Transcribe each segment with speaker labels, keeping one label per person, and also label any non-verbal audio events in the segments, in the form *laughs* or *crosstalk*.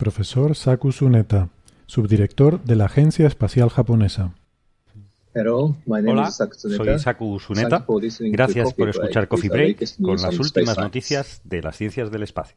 Speaker 1: Profesor Saku Tsuneta, subdirector de la Agencia Espacial Japonesa.
Speaker 2: Hola, soy Saku Tsuneta. Gracias por escuchar Coffee Break con las últimas noticias de las ciencias del espacio.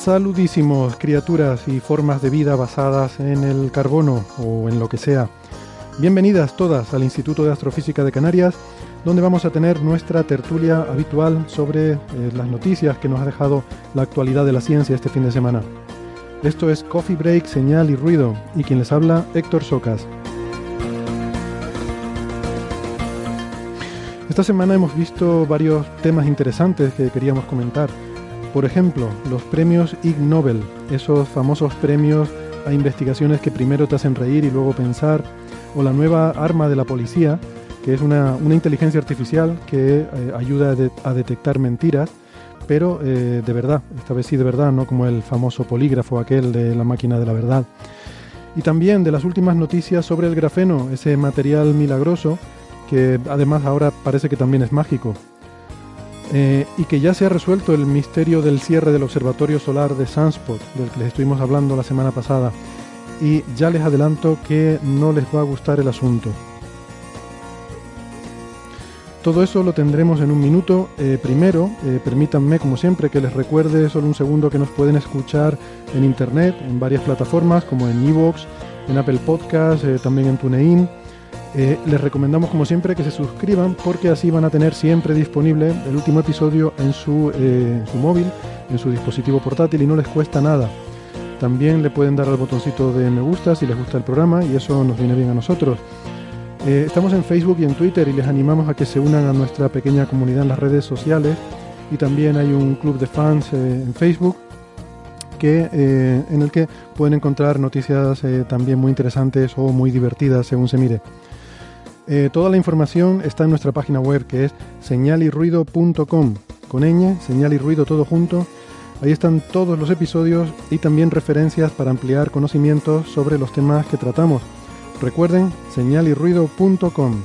Speaker 1: Saludísimos, criaturas y formas de vida basadas en el carbono o en lo que sea. Bienvenidas todas al Instituto de Astrofísica de Canarias, donde vamos a tener nuestra tertulia habitual sobre eh, las noticias que nos ha dejado la actualidad de la ciencia este fin de semana. Esto es Coffee Break, Señal y Ruido, y quien les habla, Héctor Socas. Esta semana hemos visto varios temas interesantes que queríamos comentar. Por ejemplo, los premios Ig Nobel, esos famosos premios a investigaciones que primero te hacen reír y luego pensar, o la nueva arma de la policía, que es una, inteligencia artificial que eh, ayuda a detectar mentiras, pero eh, de verdad, esta vez sí de verdad, no como el famoso polígrafo aquel de la máquina de la verdad. Y también de las últimas noticias sobre el grafeno, ese material milagroso que además ahora parece que también es mágico. Eh, y que ya se ha resuelto el misterio del cierre del observatorio solar de Sunspot, del que les estuvimos hablando la semana pasada. Y ya les adelanto que no les va a gustar el asunto. Todo eso lo tendremos en un minuto. Eh, primero, eh, permítanme, como siempre, que les recuerde solo un segundo que nos pueden escuchar en internet, en varias plataformas, como en Evox, en Apple Podcast, eh, también en TuneIn. Eh, les recomendamos, como siempre, que se suscriban porque así van a tener siempre disponible el último episodio en su, eh, su móvil, en su dispositivo portátil y no les cuesta nada. También le pueden dar al botoncito de me gusta si les gusta el programa y eso nos viene bien a nosotros. Eh, estamos en Facebook y en Twitter y les animamos a que se unan a nuestra pequeña comunidad en las redes sociales y también hay un club de fans en Facebook que, en el que pueden encontrar noticias también muy interesantes o muy divertidas según se mire. Eh, toda la información está en nuestra página web que es señalirruido.com con ñ, señal y ruido todo junto. Ahí están todos los episodios y también referencias para ampliar conocimientos sobre los temas que tratamos. Recuerden, señalirruido.com.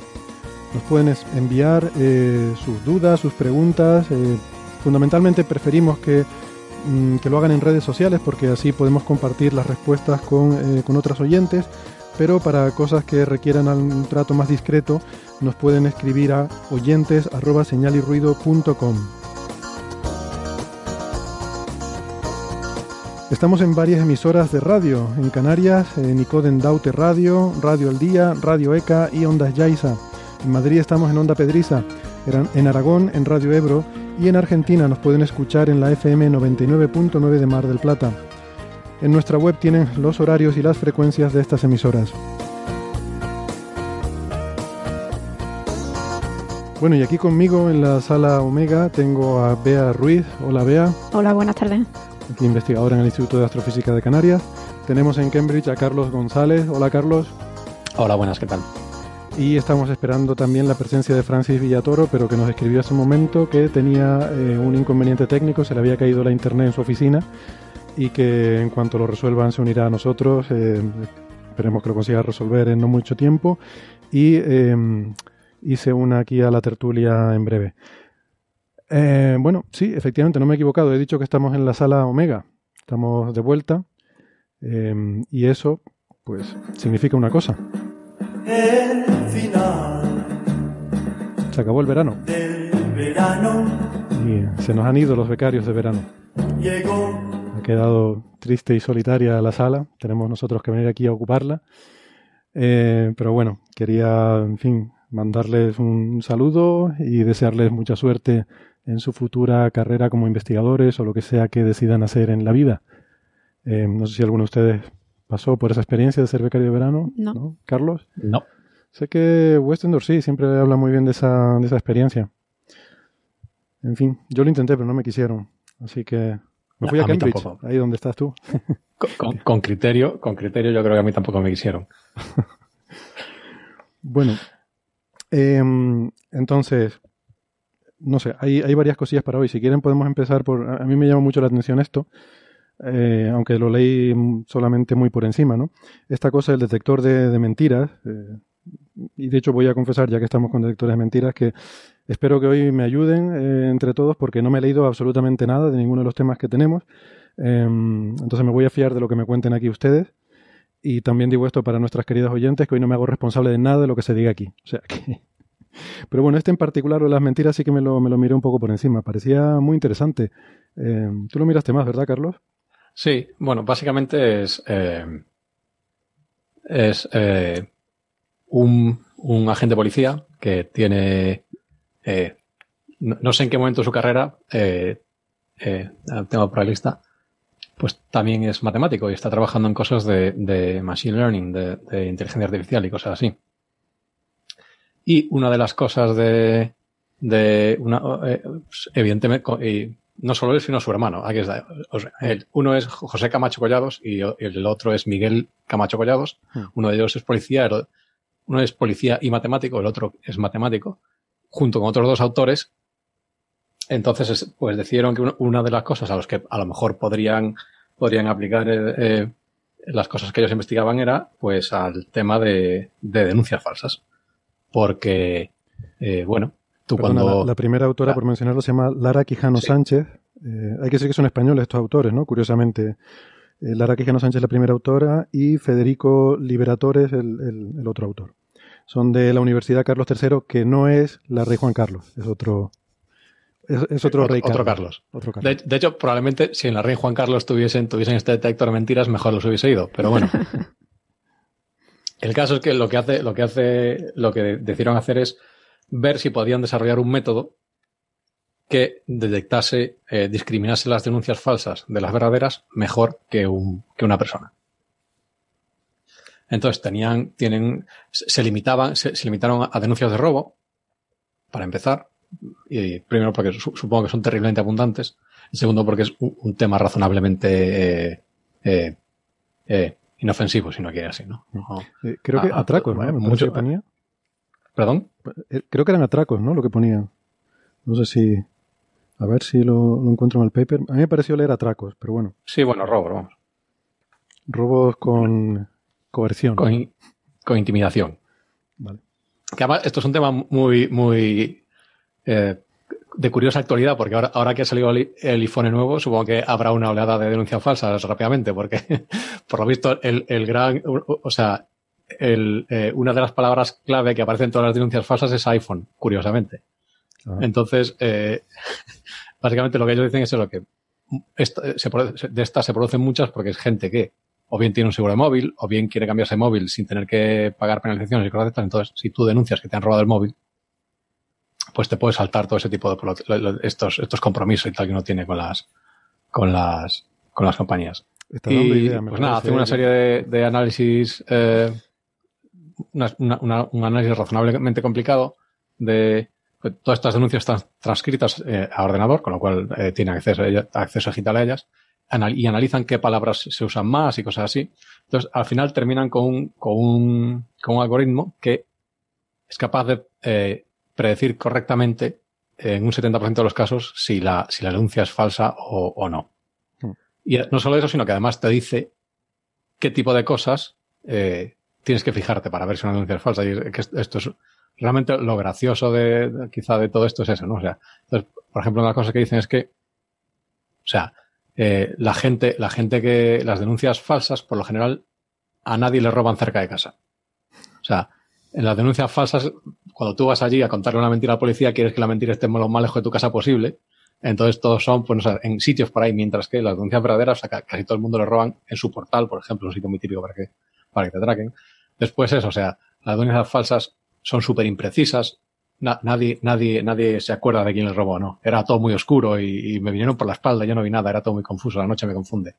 Speaker 1: Nos pueden enviar eh, sus dudas, sus preguntas. eh, fundamentalmente preferimos que, mm, que lo hagan en redes sociales porque así podemos compartir las respuestas con, con otras oyentes. Pero para cosas que requieran un trato más discreto, nos pueden escribir a oyentes@señalirruido.com. Estamos en varias emisoras de radio, en Canarias, en Daute Radio, Radio El Día, Radio ECA y Ondas Yaiza. En Madrid estamos en Onda Pedriza, en Aragón en Radio Ebro y en Argentina nos pueden escuchar en la FM 99.9 de Mar del Plata. En nuestra web tienen los horarios y las frecuencias de estas emisoras. Bueno, y aquí conmigo en la sala Omega tengo a Bea Ruiz. Hola Bea,
Speaker 3: Hola, buenas tardes.
Speaker 1: aquí investigadora en el Instituto de Astrofísica de Canarias. Tenemos en Cambridge a Carlos González. Hola Carlos.
Speaker 4: Hola, buenas, ¿qué tal?
Speaker 1: Y estamos esperando también la presencia de Francis Villatoro, pero que nos escribió hace un momento que tenía eh, un inconveniente técnico, se le había caído la internet en su oficina y que en cuanto lo resuelvan se unirá a nosotros. eh, esperemos que lo consiga resolver en no mucho tiempo y, eh, y se una aquí a la tertulia en breve. Eh, bueno, sí, efectivamente, no me he equivocado. He dicho que estamos en la sala Omega. Estamos de vuelta. Y eso, pues, significa una cosa. El final. Se acabó el verano. verano. Y se nos han ido los becarios de verano. Llegó. Quedado triste y solitaria la sala. Tenemos nosotros que venir aquí a ocuparla. Eh, pero bueno, quería, en fin, mandarles un saludo y desearles mucha suerte en su futura carrera como investigadores o lo que sea que decidan hacer en la vida. Eh, no sé si alguno de ustedes pasó por esa experiencia de ser becario de verano.
Speaker 3: No.
Speaker 1: ¿Carlos?
Speaker 2: No.
Speaker 1: Sé que Westendor sí, siempre habla muy bien de esa, de esa experiencia. En fin, yo lo intenté, pero no me quisieron. Así que me fui a, Cambridge, ahí donde estás tú. *laughs*
Speaker 2: con, criterio, con criterio yo creo que a mí tampoco me quisieron. *laughs*
Speaker 1: bueno, em, entonces, no sé, hay, hay varias cosillas para hoy. Si quieren podemos empezar por... A mí me llama mucho la atención esto, eh, aunque lo leí solamente muy por encima, ¿no? Esta cosa del detector de, mentiras, eh, y de hecho voy a confesar, ya que estamos con detectores de mentiras, que espero que hoy me ayuden eh, entre todos porque no me he leído absolutamente nada de ninguno de los temas que tenemos. Em, entonces me voy a fiar de lo que me cuenten aquí ustedes. Y también digo esto para nuestras queridas oyentes, que hoy no me hago responsable de nada de lo que se diga aquí. O sea que *laughs* pero bueno, este en particular, o las mentiras, sí que me lo, me lo miré un poco por encima. Parecía muy interesante. Eh, tú lo miraste más, ¿verdad, Carlos?
Speaker 2: Sí, bueno, básicamente es, eh, es eh, un, un, agente policía que tiene, no, sé en qué momento de su carrera, tengo por la lista, pues también es matemático y está trabajando en cosas de, de machine learning, de, de inteligencia artificial y cosas así. Y una de las cosas de, de una, eh, pues, evidentemente, y no solo él, sino su hermano. Aquí está. uno es José Camacho Collados y el otro es Miguel Camacho Collados. Hmm. Uno de ellos es policía, uno es policía y matemático, el otro es matemático, junto con otros dos autores. Entonces, pues decidieron que una de las cosas a las que a lo mejor podrían, podrían aplicar eh, eh, las cosas que ellos investigaban era, pues, al tema de, de denuncias falsas porque, eh, bueno, tú cuando...
Speaker 1: La, primera autora, por mencionarlo, se llama Lara Quijano Sánchez. Eh, hay que decir que son españoles estos autores, ¿no? Curiosamente. Lara Quijano Sánchez es la primera autora y Federico Liberatores el, el, otro autor. Son de la Universidad Carlos III, que no es la Rey Juan Carlos, es otro, es, otro, rey
Speaker 2: otro Carlos. De, hecho, probablemente si en la Rey Juan Carlos tuviesen, tuviesen este detector de mentiras, mejor los hubiese ido. Pero bueno. *laughs* El caso es que lo que hace, lo que hace, lo que decidieron hacer es ver si podían desarrollar un método que detectase, eh, discriminase las denuncias falsas de las verdaderas mejor que, un, que una persona. Entonces tenían, tienen, se limitaban, se, limitaron a denuncias de robo, para empezar, y primero porque supongo que son terriblemente abundantes, y segundo porque es un, tema razonablemente eh, eh, eh inofensivo, si no quiere así, ¿no?
Speaker 1: Creo que atracos, ¿no? Mucho, ponía.
Speaker 2: ¿Perdón?
Speaker 1: Creo que eran atracos, ¿no? Lo que ponía. No sé si. A ver si lo, encuentro en el paper. A mí me pareció leer atracos, pero bueno.
Speaker 2: Sí, bueno, robos, vamos.
Speaker 1: Robos con coerción.
Speaker 2: Con, con intimidación. Vale. Que además, esto es un tema muy, muy eh, de curiosa actualidad, porque ahora, ahora que ha salido el, iPhone nuevo, supongo que habrá una oleada de denuncias falsas rápidamente, porque *laughs* por lo visto el, el gran, o sea, el, eh, una de las palabras clave que aparece en todas las denuncias falsas es iPhone, curiosamente. Ah. Entonces, eh, *laughs* básicamente lo que ellos dicen es lo que se, de estas se producen muchas porque es gente que o bien tiene un seguro de móvil, o bien quiere cambiarse de móvil sin tener que pagar penalizaciones y cosas de estas. Entonces, si tú denuncias que te han robado el móvil, pues te puedes saltar todo ese tipo de estos, estos compromisos y tal que uno tiene con las, con las, con las compañías. y, pues nada, hace una serie de, análisis, eh, un análisis razonablemente complicado de pues, todas estas denuncias están transcritas eh, a ordenador, con lo cual eh, tiene acceso, acceso digital a ellas, y analizan qué palabras se usan más y cosas así. Entonces, al final terminan con un, con un, con un algoritmo que es capaz de predecir correctamente en un 70% de los casos si la, si la denuncia es falsa o, no. Hmm. Y no solo eso, sino que además te dice qué tipo de cosas eh, tienes que fijarte para ver si una denuncia es falsa. Y que esto es realmente lo gracioso de, quizá de todo esto es eso, ¿no? O sea, entonces, por ejemplo, una cosa que dicen es que, o sea, eh, la gente, la gente que, las denuncias falsas, por lo general, a nadie le roban cerca de casa. O sea, en las denuncias falsas, cuando tú vas allí a contarle una mentira a la policía, quieres que la mentira esté lo más lejos de tu casa posible. Entonces todos son pues, en sitios por ahí, mientras que las denuncias verdaderas, o sea, casi todo el mundo le roban en su portal, por ejemplo, un sitio muy típico para que, para que te traquen. Después eso, o sea, las denuncias falsas son súper imprecisas. Nadie, nadie, nadie se acuerda de quién les robó, ¿no? Era todo muy oscuro y, me vinieron por la espalda, yo no vi nada, era todo muy confuso, la noche me confunde.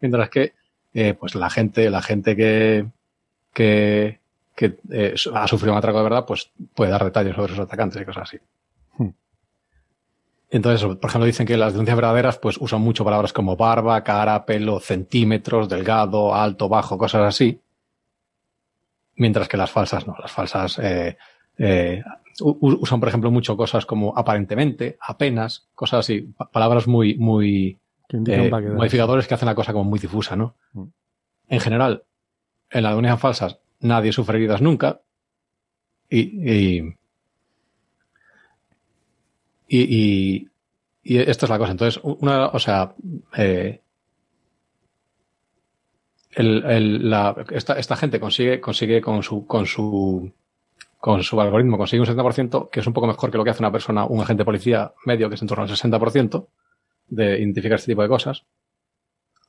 Speaker 2: Mientras que, eh, pues la gente, la gente que, que, que eh, ha sufrido un atraco de verdad, pues puede dar detalles sobre esos atacantes y cosas así. Hmm. Entonces, por ejemplo, dicen que las denuncias verdaderas pues usan mucho palabras como barba, cara, pelo, centímetros, delgado, alto, bajo, cosas así. Mientras que las falsas no. Las falsas eh, eh, usan, por ejemplo, mucho cosas como aparentemente, apenas, cosas así, palabras muy, muy modificadores que hacen la cosa como muy difusa, ¿no? Hmm. En general, en las denuncias falsas nadie sufre heridas nunca. Y, y, y, esta es la cosa. Entonces, una, o sea, eh, el, la, esta, esta, gente consigue, consigue con su, con su, con su algoritmo, consigue un 70%, que es un poco mejor que lo que hace una persona, un agente policía medio, que es en torno al 60%, de identificar este tipo de cosas.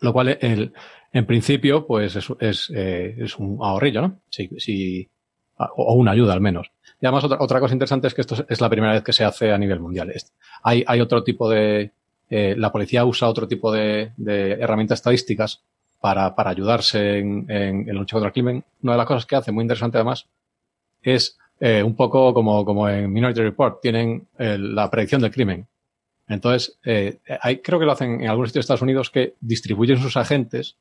Speaker 2: Lo cual, el, en principio, pues es, es, eh, es un ahorrillo, ¿no? Si, si, o una ayuda al menos. Y además, otra, otra cosa interesante es que esto es la primera vez que se hace a nivel mundial. Hay, hay otro tipo de. Eh, la policía usa otro tipo de, de herramientas estadísticas para, para ayudarse en, en, el lucha contra el crimen. Una de las cosas que hace, muy interesante además, es eh, un poco como, como en Minority Report, tienen la predicción del crimen. Entonces, eh, hay, creo que lo hacen en algunos sitios de Estados Unidos que distribuyen sus agentes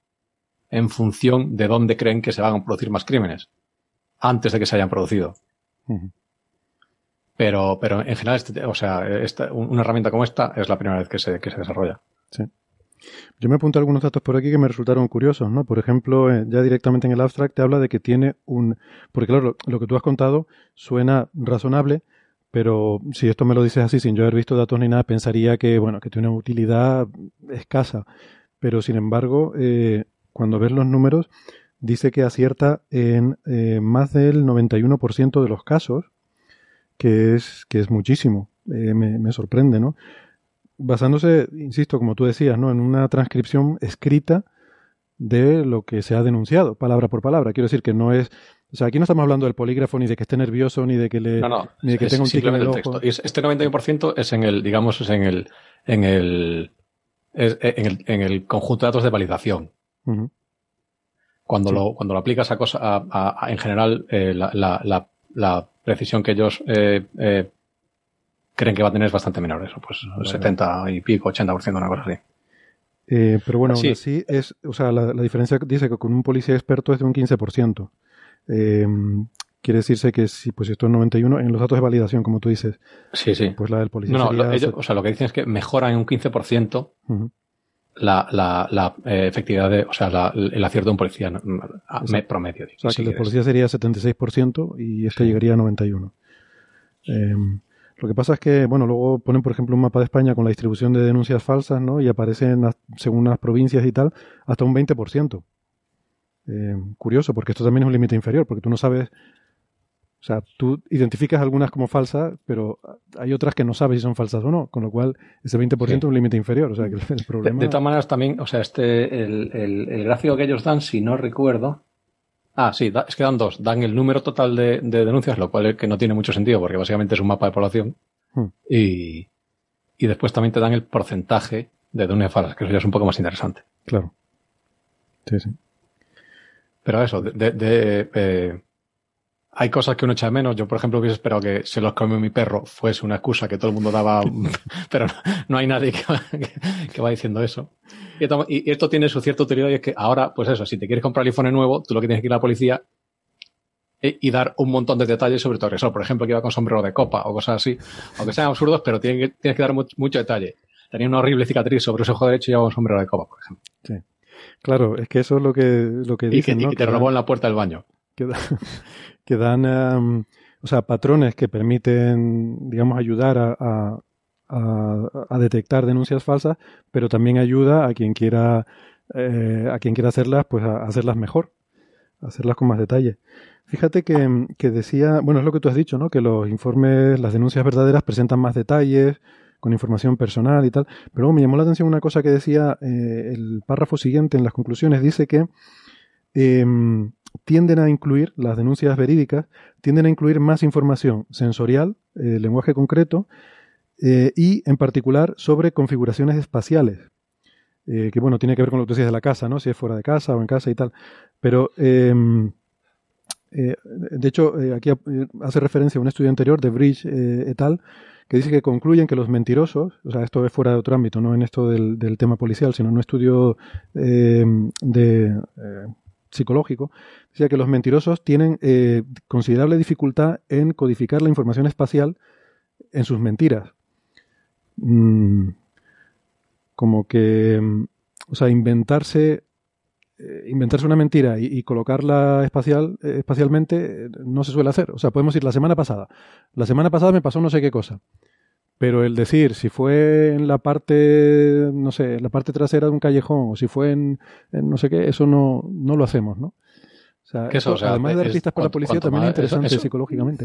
Speaker 2: en función de dónde creen que se van a producir más crímenes, antes de que se hayan producido. Pero, pero en general, este, o sea, esta, una herramienta como esta es la primera vez que se, que se desarrolla.
Speaker 1: Sí. Yo me apunté algunos datos por aquí que me resultaron curiosos, ¿no? Por ejemplo, eh, ya directamente en el abstract te habla de que tiene un... Porque claro, lo que tú has contado suena razonable, pero si esto me lo dices así sin yo haber visto datos ni nada, pensaría que, bueno, que tiene una utilidad escasa. Pero sin embargo, eh, cuando ves los números, dice que acierta en eh, más del 91% de los casos, que es, que es muchísimo. Eh, me, me, sorprende, ¿no? Basándose, insisto, como tú decías, ¿no? En una transcripción escrita de lo que se ha denunciado, palabra por palabra. Quiero decir que no es o sea, aquí no estamos hablando del polígrafo ni de que esté nervioso ni de que le
Speaker 2: no, no,
Speaker 1: ni de que tenga un tique en el
Speaker 2: ojo. Este 91% es en el, digamos, es en el en el en el, en el conjunto de datos de validación. Cuando lo cuando lo aplicas a cosa a, a, en general eh, la, la, la, precisión que ellos eh, eh, creen que va a tener es bastante menor, eso, pues 70 y pico, 80%, una cosa así.
Speaker 1: Eh, pero bueno, así es, o sea, la, la, diferencia dice que con un policía experto es de un 15%. Eh, quiere decirse que si pues esto es 91 en los datos de validación, como tú dices.
Speaker 2: Sí, sí.
Speaker 1: Pues la del policía.
Speaker 2: No, no, ellos, o sea, lo que dicen es que mejora en un 15% la, la, la eh, efectividad de, o sea, la, el acierto de un policía me, promedio.
Speaker 1: o sea, que el de policía sería 76% y este llegaría a 91. Eh, lo que pasa es que, bueno, luego ponen, por ejemplo, un mapa de España con la distribución de denuncias falsas, ¿no? Y aparecen, según las provincias y tal, hasta un 20%. Eh, curioso, porque esto también es un límite inferior, porque tú no sabes, o sea, tú identificas algunas como falsas, pero hay otras que no sabes si son falsas o no, con lo cual ese 20% es un límite inferior, o sea, que el problema...
Speaker 2: De, todas maneras también, o sea, este, el, el, gráfico que ellos dan, si no recuerdo, Ah, sí, es que dan dos. Dan el número total de, denuncias, lo cual es que no tiene mucho sentido porque básicamente es un mapa de población. Hmm. Y, y, después también te dan el porcentaje de denuncias falsas, que eso ya es un poco más interesante.
Speaker 1: Claro. Sí, sí.
Speaker 2: Pero eso, de, de, eh, hay cosas que uno echa de menos. Yo, por ejemplo, hubiese esperado que se los comió mi perro fuese una excusa que todo el mundo daba, *laughs* pero no, hay nadie que va, que, va, diciendo eso. Y esto, tiene su cierta utilidad y es que ahora, pues eso, si te quieres comprar el iPhone nuevo, tú lo que tienes que ir a la policía y, dar un montón de detalles sobre tu agresor. Por ejemplo, que iba con sombrero de copa o cosas así, aunque sean absurdos, pero tienes que, tienes que dar mucho, mucho, detalle. Tenía una horrible cicatriz sobre su ojo derecho y llevaba un sombrero de copa, por ejemplo.
Speaker 1: Sí. Claro, es que eso es lo que, lo que dicen,
Speaker 2: y, te robó en la puerta del baño. *laughs*
Speaker 1: Que, dan, o sea, patrones que permiten, digamos, ayudar a, a, detectar denuncias falsas, pero también ayuda a quien quiera, eh, a quien quiera hacerlas, pues a hacerlas mejor, hacerlas con más detalle. Fíjate que, que, decía, bueno, es lo que tú has dicho, ¿no? Que los informes, las denuncias verdaderas presentan más detalles, con información personal y tal. Pero me llamó la atención una cosa que decía eh, el párrafo siguiente en las conclusiones. Dice que em, tienden a incluir, las denuncias verídicas, tienden a incluir más información sensorial, eh, lenguaje concreto, eh, y en particular sobre configuraciones espaciales. que bueno, tiene que ver con lo que tú decías de la casa, ¿no? Si es fuera de casa o en casa y tal. Pero em, de hecho, aquí hace referencia a un estudio anterior de Bridge et al que dice que concluyen que los mentirosos, o sea, esto es fuera de otro ámbito, no en esto del, tema policial, sino en un estudio eh, de, eh, psicológico, dice que los mentirosos tienen eh, considerable dificultad en codificar la información espacial en sus mentiras. Mm, como que, o sea, inventarse inventarse una mentira y, colocarla espacial, espacialmente no se suele hacer. O sea, podemos ir la semana pasada. La semana pasada me pasó no sé qué cosa. Pero el decir si fue en la parte, no sé, en la parte trasera de un callejón o si fue en, no sé qué, eso no, no lo hacemos, ¿no? O sea, eso, además de artistas para la policía, también es interesante psicológicamente.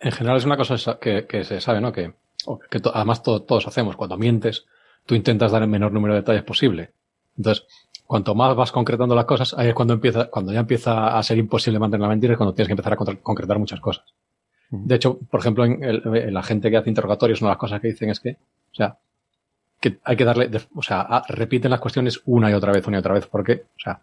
Speaker 2: En general es una cosa que, que se sabe, ¿no? Que, que además todos hacemos. Cuando mientes, tú intentas dar el menor número de detalles posible. Entonces, cuanto más vas concretando las cosas, ahí es cuando empieza, cuando ya empieza a ser imposible mantener la mentira, es cuando tienes que empezar a concretar muchas cosas. De hecho, por ejemplo, en la gente que hace interrogatorios, una de las cosas que dicen es que, o sea, que hay que darle, o sea, repiten las cuestiones una y otra vez, una y otra vez, porque, o sea,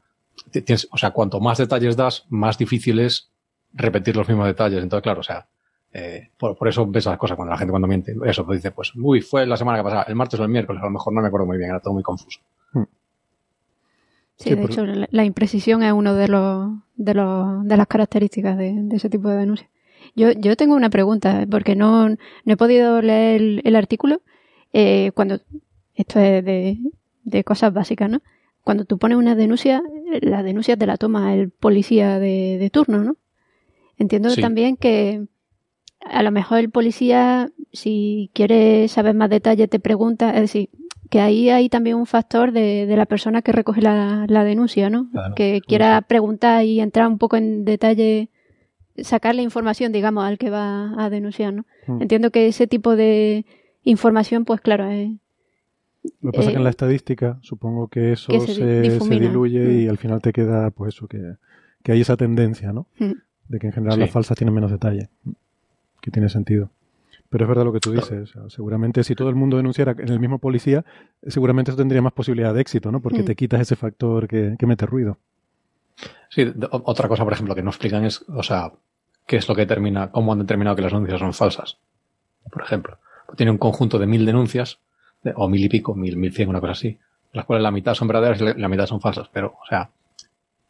Speaker 2: tienes, o sea, cuanto más detalles das, más difícil es repetir los mismos detalles. Entonces, claro, o sea, eh, por, eso ves las cosas cuando la gente cuando miente. Eso, pues dice, pues, uy, fue la semana que pasaba, el martes o el miércoles, a lo mejor no me acuerdo muy bien, era todo muy confuso. Hmm.
Speaker 3: Sí, de hecho, la, imprecisión es uno de los, de los, de las características de, de ese tipo de denuncias. Yo, yo tengo una pregunta, porque no, no he podido leer el, artículo. Eh, cuando esto es de, de, cosas básicas, ¿no? Cuando tú pones una denuncia, la denuncia te la toma el policía de, de turno, ¿no? Entiendo también que a lo mejor el policía, si quiere saber más detalles, te pregunta, es decir, que ahí hay también un factor de, de la persona que recoge la, la denuncia, ¿no? que quiera preguntar y entrar un poco en detalle sacar la información, digamos, al que va a denunciar, ¿no? Hmm. Entiendo que ese tipo de información, pues claro,
Speaker 1: es... Lo que pasa es que en la eh, estadística supongo que eso se, diluye y hmm. al final te queda, pues eso, que, hay esa tendencia, ¿no? Hmm. De que en general las falsas tienen menos detalle, que tiene sentido. Pero es verdad lo que tú dices. seguramente si todo el mundo denunciara en el mismo policía, seguramente eso tendría más posibilidad de éxito, ¿no? Porque te quitas ese factor que, que mete ruido.
Speaker 2: Sí, otra cosa, por ejemplo, que no explican es, o sea, qué es lo que determina, cómo han determinado que las denuncias son falsas. Por ejemplo, tiene un conjunto de mil denuncias, o mil y pico, mil, mil cien, una cosa así, las cuales la mitad son verdaderas y la mitad son falsas. Pero, o sea,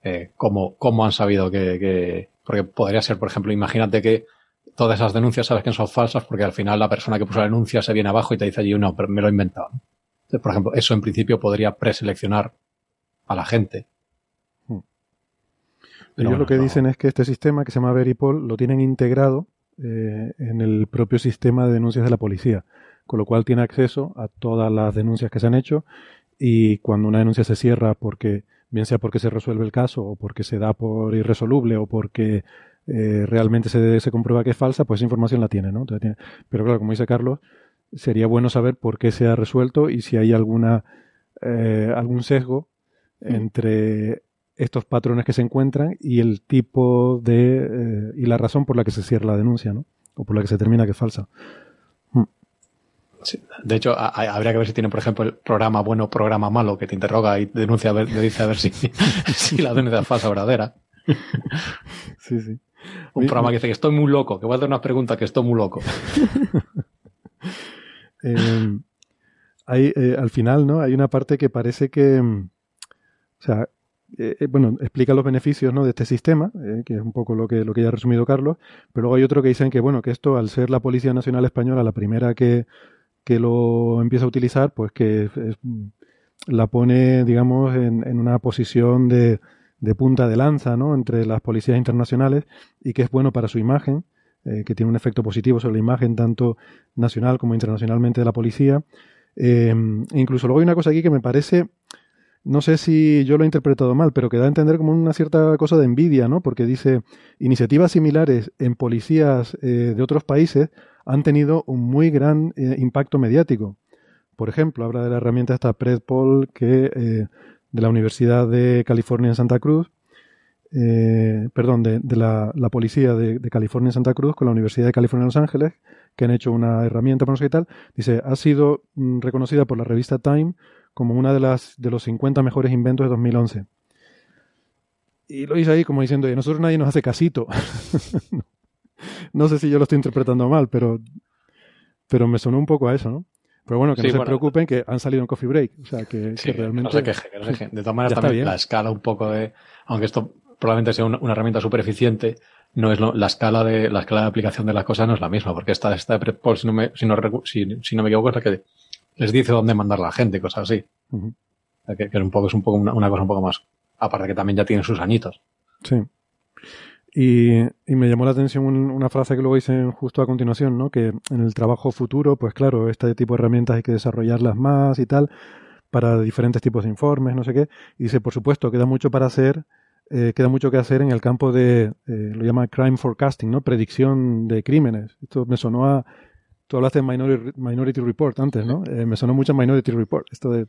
Speaker 2: eh, ¿cómo, ¿cómo, han sabido que, que, porque podría ser, por ejemplo, imagínate que todas esas denuncias sabes que son falsas porque al final la persona que puso la denuncia se viene abajo y te dice allí, no, pero me lo he inventado. Entonces, por ejemplo, eso en principio podría preseleccionar a la gente
Speaker 1: ellos lo que dicen es que este sistema que se llama Veripol lo tienen integrado eh, en el propio sistema de denuncias de la policía, con lo cual tiene acceso a todas las denuncias que se han hecho y cuando una denuncia se cierra porque bien sea porque se resuelve el caso o porque se da por irresoluble o porque eh, realmente se, se, comprueba que es falsa, pues esa información la tiene, ¿no? Pero claro, como dice Carlos, sería bueno saber por qué se ha resuelto y si hay alguna eh, algún sesgo mm. entre estos patrones que se encuentran y el tipo de eh, y la razón por la que se cierra la denuncia, ¿no? O por la que se termina que es falsa.
Speaker 2: Hmm. De hecho, habría que ver si tiene, por ejemplo, el programa bueno, programa malo, que te interroga y denuncia, a ver, le dice a ver si, *laughs* si la denuncia es falsa o verdadera.
Speaker 1: Sí, sí.
Speaker 2: Un programa que dice que estoy muy loco, que voy a hacer una pregunta que estoy muy loco. *laughs*
Speaker 1: Em, hay, eh, al final, ¿no? Hay una parte que parece que, o sea, eh, eh, bueno, explica los beneficios ¿no? de este sistema, eh, que es un poco lo que, lo que ya ha resumido Carlos, pero luego hay otro que dicen que, bueno, que esto, al ser la Policía Nacional Española la primera que, que lo empieza a utilizar, pues que la pone, digamos, en, en una posición de, de, punta de lanza, ¿no? Entre las policías internacionales y que es bueno para su imagen, que tiene un efecto positivo sobre la imagen tanto nacional como internacionalmente de la policía. Eh, incluso luego hay una cosa aquí que me parece, no sé si yo lo he interpretado mal, pero que da a entender como una cierta cosa de envidia, ¿no? Porque dice, iniciativas similares en policías de otros países han tenido un muy gran impacto mediático. Por ejemplo, habla de la herramienta esta Predpol que de la Universidad de California en Santa Cruz, eh, perdón, de, la, policía de, California en Santa Cruz con la Universidad de California en Los Ángeles, que han hecho una herramienta para nosotros y tal, dice, ha sido mm, reconocida por la revista Time como una de las de los 50 mejores inventos de 2011. Y lo dice ahí como diciendo, y nosotros nadie nos hace casito. *laughs* no sé si yo lo estoy interpretando mal, pero, pero me sonó un poco a eso, ¿no? Pero bueno, que no se preocupen que han salido en Coffee Break. O sea, que, realmente...
Speaker 2: no se queje, que no se queje. De todas *laughs* maneras, también la escala un poco de... Aunque esto probablemente sea una, herramienta súper eficiente, no es la escala de la escala de aplicación de las cosas no es la misma, porque esta, esta de si no me, si no, si, no me equivoco, es la que les dice dónde mandar la gente, cosas así. que, es un poco, es un poco una, una, cosa un poco más. Aparte que también ya tiene sus añitos.
Speaker 1: Sí. Y, me llamó la atención una frase que luego dicen justo a continuación, ¿no? Que en el trabajo futuro, pues claro, este tipo de herramientas hay que desarrollarlas más y tal, para diferentes tipos de informes, no sé qué. Y dice, por supuesto, queda mucho para hacer, eh, queda mucho que hacer en el campo de, eh, lo llama crime forecasting, ¿no? Predicción de crímenes. Esto me sonó a, tú hablaste de Minority, Report antes, ¿no? Eh, me sonó mucho Minority Report. Esto de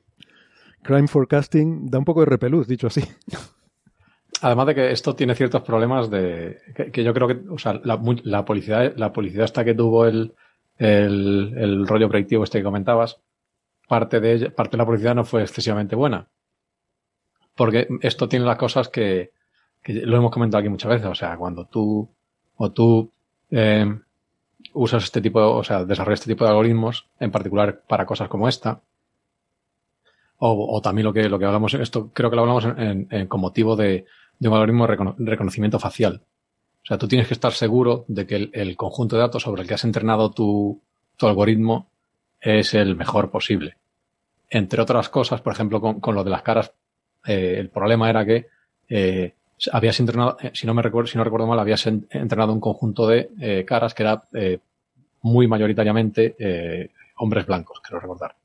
Speaker 1: crime forecasting da un poco de repelús, dicho así. *laughs*
Speaker 2: Además de que esto tiene ciertos problemas de que, yo creo que, o sea, la, la, publicidad, la publicidad hasta que tuvo el, el, rollo predictivo este que comentabas, parte de parte de la publicidad no fue excesivamente buena. Porque esto tiene las cosas que, que lo hemos comentado aquí muchas veces. O sea, cuando tú o tú eh, usas este tipo, o sea, desarrollas este tipo de algoritmos, en particular para cosas como esta, o, o también lo que, lo que hablamos, esto creo que lo hablamos en, con motivo de, de un algoritmo de reconocimiento facial. O sea, tú tienes que estar seguro de que el, conjunto de datos sobre el que has entrenado tu, tu, algoritmo es el mejor posible. Entre otras cosas, por ejemplo, con, con lo de las caras, eh, el problema era que eh, habías entrenado, eh, si no me recuerdo, si no recuerdo mal, habías entrenado un conjunto de eh, caras que era eh, muy mayoritariamente hombres blancos, quiero recordar.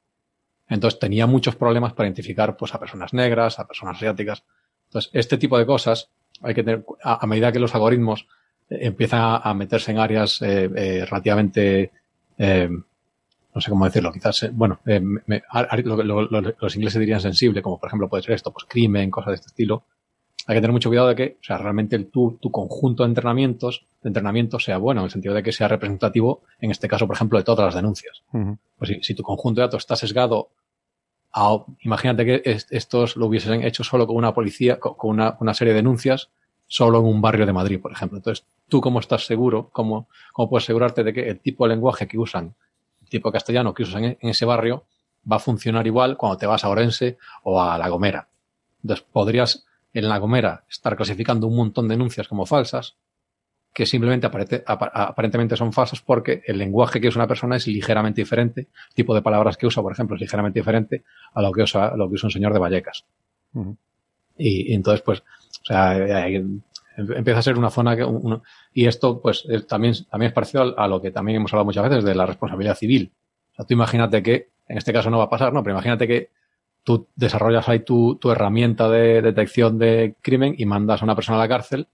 Speaker 2: Entonces tenía muchos problemas para identificar pues, a personas negras, a personas asiáticas. Entonces, este tipo de cosas hay que tener, a, medida que los algoritmos empiezan a, meterse en áreas relativamente, no sé cómo decirlo, quizás, bueno, los ingleses dirían sensible, como por ejemplo puede ser esto, pues crimen, cosas de este estilo. Hay que tener mucho cuidado de que, o sea, realmente el, tu, tu conjunto de entrenamientos, de entrenamiento sea bueno, en el sentido de que sea representativo, en este caso, por ejemplo, de todas las denuncias. Pues si, si, tu conjunto de datos está sesgado imagínate que estos lo hubiesen hecho solo con una policía, con una, una, serie de denuncias, solo en un barrio de Madrid, por ejemplo. Entonces, ¿tú cómo estás seguro? ¿Cómo, cómo puedes asegurarte de que el tipo de lenguaje que usan, el tipo de castellano que usan en, ese barrio, va a funcionar igual cuando te vas a Orense o a La Gomera? Entonces, podrías en La Gomera estar clasificando un montón de denuncias como falsas, que simplemente aparentemente son falsos porque el lenguaje que usa una persona es ligeramente diferente, el tipo de palabras que usa, por ejemplo, es ligeramente diferente a lo que usa, lo que usa un señor de Vallecas. y, entonces, pues, o sea, eh, empieza a ser una zona que, y esto, pues, también, también es parecido a, lo que también hemos hablado muchas veces de la responsabilidad civil. O sea, tú imagínate que, en este caso no va a pasar, no, pero imagínate que tú desarrollas ahí tu, tu herramienta de detección de crimen y mandas a una persona a la cárcel.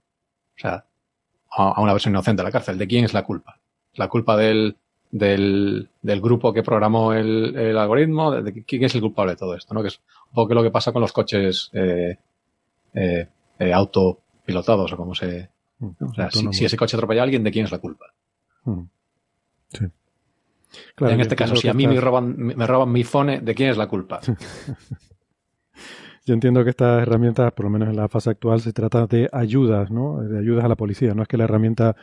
Speaker 2: O sea, a, una persona inocente a la cárcel. ¿De quién es la culpa? ¿La culpa del, del, del grupo que programó el, el algoritmo? ¿De, quién es el culpable de todo esto? ¿no? Que es un poco lo que pasa con los coches eh, eh, eh autopilotados o como se... Mm, o sea, si, ese coche atropella a alguien, ¿de quién es la culpa? Mm. Sí. Claro, en este caso, si a mí me roban, me roban mi phone, ¿de quién es la culpa? *laughs*
Speaker 1: Yo entiendo que estas herramientas, por lo menos en la fase actual, se trata de ayudas, ¿no? De ayudas a la policía. No es que la herramienta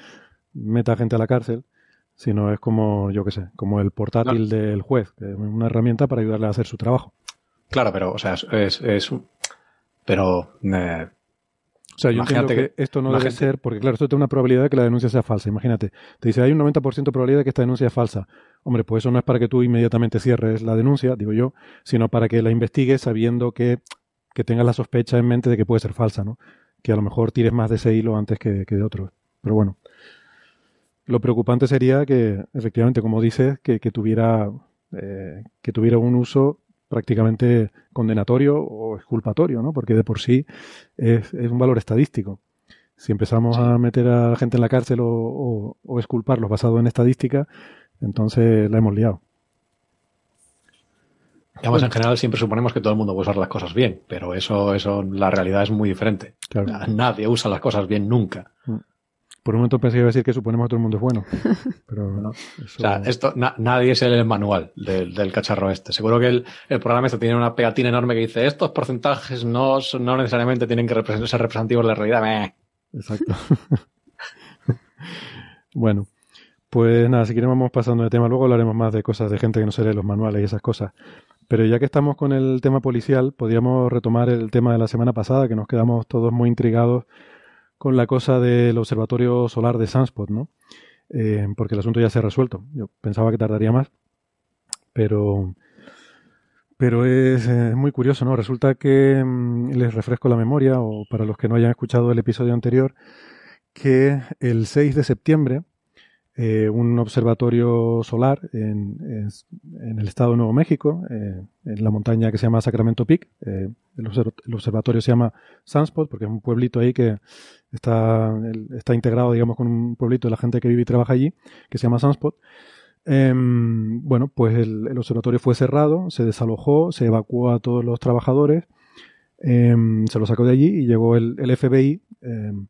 Speaker 1: meta gente a la cárcel, sino es como, yo qué sé, como el portátil del juez, que es una herramienta para ayudarle a hacer su trabajo.
Speaker 2: Claro, pero, o sea, es, es, pero, eh,
Speaker 1: o sea, yo entiendo que, esto no debe ser, porque claro, esto tiene una probabilidad de que la denuncia sea falsa. Imagínate, te dice, hay un 90% de probabilidad de que esta denuncia es falsa. Hombre, pues eso no es para que tú inmediatamente cierres la denuncia, digo yo, sino para que la investigues sabiendo que que tengas la sospecha en mente de que puede ser falsa, ¿no? Que a lo mejor tires más de ese hilo antes que, de otro. Pero bueno. Lo preocupante sería que, efectivamente, como dices, que, tuviera, eh, que tuviera un uso prácticamente condenatorio o exculpatorio, ¿no? Porque de por sí es, un valor estadístico. Si empezamos a meter a la gente en la cárcel o, o, o exculparlos basado en estadística, entonces la hemos liado.
Speaker 2: Digamos, en general siempre suponemos que todo el mundo puede usar las cosas bien, pero eso, eso, la realidad es muy diferente. Nadie usa las cosas bien nunca. Mm.
Speaker 1: Por un momento pensé que iba a decir que suponemos que todo el mundo es bueno. *laughs* Pero no.
Speaker 2: O sea, esto, nadie es el manual del, cacharro este. Seguro que el, programa este tiene una pegatina enorme que dice estos porcentajes no, no necesariamente tienen que ser representativos de la realidad.
Speaker 1: Exacto. *laughs* bueno, pues nada, si queremos vamos pasando de tema. Luego hablaremos más de cosas de gente que no se lee los manuales y esas cosas. Pero ya que estamos con el tema policial, podríamos retomar el tema de la semana pasada, que nos quedamos todos muy intrigados con la cosa del observatorio solar de Sunspot, ¿no? Eh, porque el asunto ya se ha resuelto. Yo pensaba que tardaría más, pero, pero es, muy curioso, ¿no? Resulta que mm, les refresco la memoria, o para los que no hayan escuchado el episodio anterior, que el 6 de septiembre eh, un observatorio solar en, el estado de Nuevo México, eh, en la montaña que se llama Sacramento Peak. Eh, el, observatorio se llama Sunspot porque es un pueblito ahí que está, está integrado, digamos, con un pueblito de la gente que vive y trabaja allí, que se llama Sunspot. Em, bueno, pues el, observatorio fue cerrado, se desalojó, se evacuó a todos los trabajadores, em, se lo sacó de allí y llegó el, el FBI em,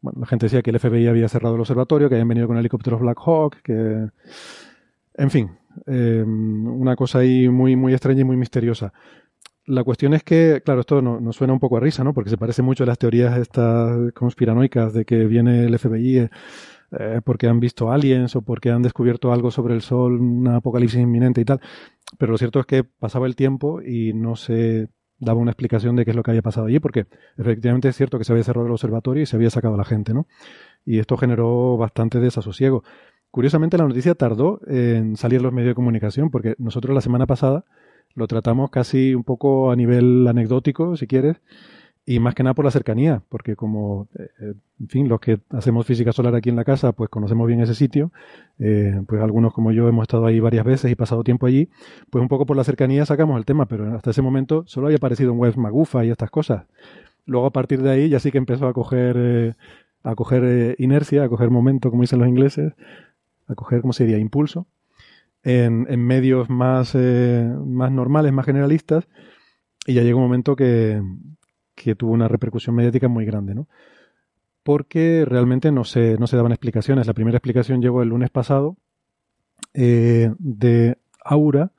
Speaker 1: bueno, la gente decía que el FBI había cerrado el observatorio, que habían venido con helicópteros Black Hawk, que... En fin, em, una cosa ahí muy, muy extraña y muy misteriosa. La cuestión es que, claro, esto nos suena un poco a risa, ¿no? Porque se parece mucho a las teorías estas conspiranoicas de que viene el FBI eh, porque han visto aliens o porque han descubierto algo sobre el Sol, una apocalipsis inminente y tal. Pero lo cierto es que pasaba el tiempo y no se daba una explicación de qué es lo que había pasado allí, porque efectivamente es cierto que se había cerrado el observatorio y se había sacado a la gente, ¿no? Y esto generó bastante desasosiego. Curiosamente, la noticia tardó en salir los medios de comunicación, porque nosotros la semana pasada lo tratamos casi un poco a nivel anecdótico, si quieres, y más que nada por la cercanía, porque como, eh, eh, en fin, los que hacemos física solar aquí en la casa, pues conocemos bien ese sitio, eh, pues algunos como yo hemos estado ahí varias veces y pasado tiempo allí, pues un poco por la cercanía sacamos el tema, pero hasta ese momento solo había aparecido en webs Magufa y estas cosas. Luego a partir de ahí ya sí que empezó a coger, a coger inercia, a coger momento, como dicen los ingleses, a coger, ¿cómo se diría?, impulso, en, en medios más, más normales, más generalistas, y ya llegó un momento que, que tuvo una repercusión mediática muy grande, ¿no? Porque realmente no se, no se daban explicaciones. La primera explicación llegó el lunes pasado eh, de Aura,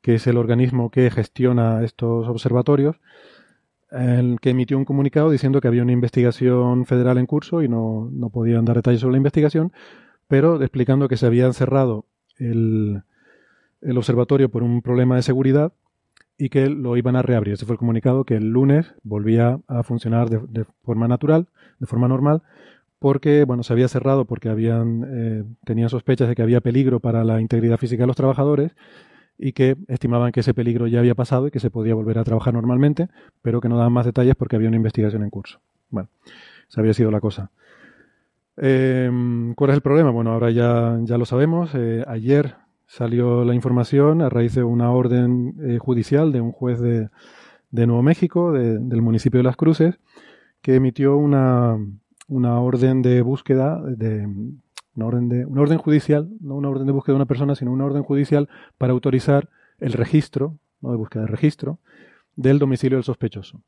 Speaker 1: que es el organismo que gestiona estos observatorios, el que emitió un comunicado diciendo que había una investigación federal en curso y no, no podían dar detalles sobre la investigación, pero explicando que se habían cerrado el, el observatorio por un problema de seguridad y que lo iban a reabrir. Ese fue el comunicado que el lunes volvía a funcionar de, forma natural, de forma normal, porque bueno, se había cerrado porque habían eh, tenían sospechas de que había peligro para la integridad física de los trabajadores y que estimaban que ese peligro ya había pasado y que se podía volver a trabajar normalmente, pero que no daban más detalles porque había una investigación en curso. Bueno, esa había sido la cosa. Em, ¿Cuál es el problema? Bueno, ahora ya, ya lo sabemos. Eh, ayer salió la información a raíz de una orden eh, judicial de un juez de, Nuevo México, del municipio de Las Cruces, que emitió una, una orden de búsqueda, de, una, orden de, una orden judicial, no una orden de búsqueda de una persona, sino una orden judicial para autorizar el registro, no de búsqueda de registro, del domicilio del sospechoso.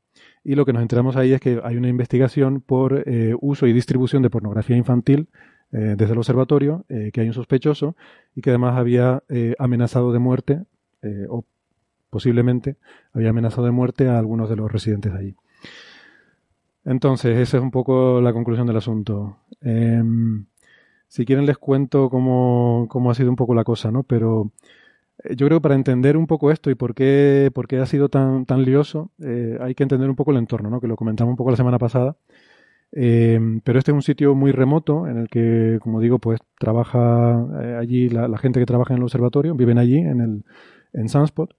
Speaker 1: Y lo que nos enteramos ahí es que hay una investigación por eh, uso y distribución de pornografía infantil eh, desde el observatorio eh, que hay un sospechoso y que además había eh, amenazado de muerte o posiblemente había amenazado de muerte a algunos de los residentes allí. Entonces, esa es un poco la conclusión del asunto. Em, si quieren les cuento cómo, cómo, ha sido un poco la cosa, ¿no? Pero yo creo que para entender un poco esto y por qué, por qué ha sido tan, tan lioso, hay que entender un poco el entorno, ¿no? Que lo comentamos un poco la semana pasada. Eh, pero este es un sitio muy remoto en el que, como digo, pues trabaja eh, allí la, gente que trabaja en el observatorio, viven allí en, el, en Sunspot.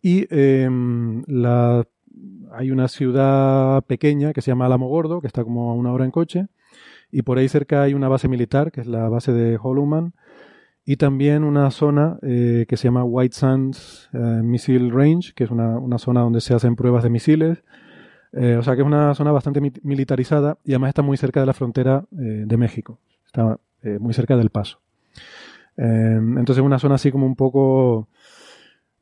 Speaker 1: Y em, la, hay una ciudad pequeña que se llama Gordo, que está como a una hora en coche. y por ahí cerca hay una base militar, que es la base de Holloman, y también una zona eh, que se llama White Sands eh, Missile Range, que es una, una, zona donde se hacen pruebas de misiles. Eh, o sea que es una zona bastante militarizada y además está muy cerca de la frontera de México. Está muy cerca del paso. entonces es una zona así como un poco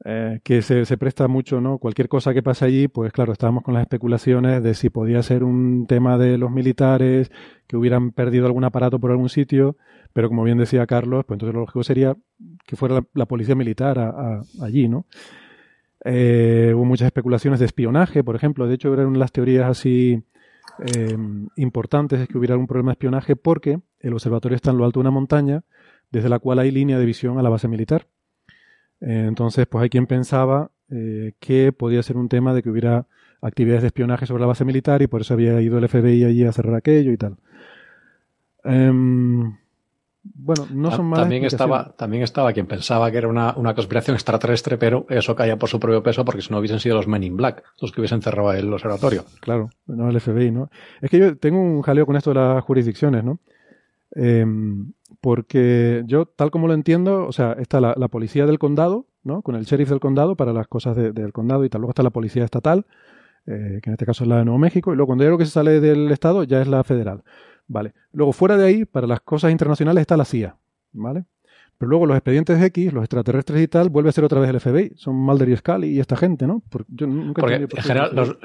Speaker 1: eh, que se, se, presta mucho, ¿no? Cualquier cosa que pase allí, pues claro, estábamos con las especulaciones de si podía ser un tema de los militares, que hubieran perdido algún aparato por algún sitio, pero como bien decía Carlos, pues entonces lo lógico sería que fuera la, policía militar allí, ¿no? Eh, hubo muchas especulaciones de espionaje, por ejemplo, de hecho una de las teorías así eh, importantes es que hubiera algún problema de espionaje porque el observatorio está en lo alto de una montaña, desde la cual hay línea de visión a la base militar. Eh, entonces, pues hay quien pensaba que podía ser un tema de que hubiera actividades de espionaje sobre la base militar y por eso había ido el FBI allí a cerrar aquello y tal. Em, bueno, no son malas
Speaker 2: también estaba También estaba quien pensaba que era una, conspiración extraterrestre, pero eso caía por su propio peso porque si no hubiesen sido los Men in Black los que hubiesen cerrado el observatorio.
Speaker 1: Claro, no el FBI, ¿no? Es que yo tengo un jaleo con esto de las jurisdicciones, ¿no? Eh, porque yo, tal como lo entiendo, o sea, está la, policía del condado, ¿no? Con el sheriff del condado para las cosas del condado y tal. Luego está la policía estatal, eh, que en este caso es la de Nuevo México, y luego cuando hay algo que se sale del estado ya es la federal. Vale. Luego, fuera de ahí, para las cosas internacionales está la CIA, ¿vale? Pero luego los expedientes X, los extraterrestres y tal, vuelve a ser otra vez el FBI. Son Mulder y Scully y esta gente, ¿no?
Speaker 2: Porque, en general,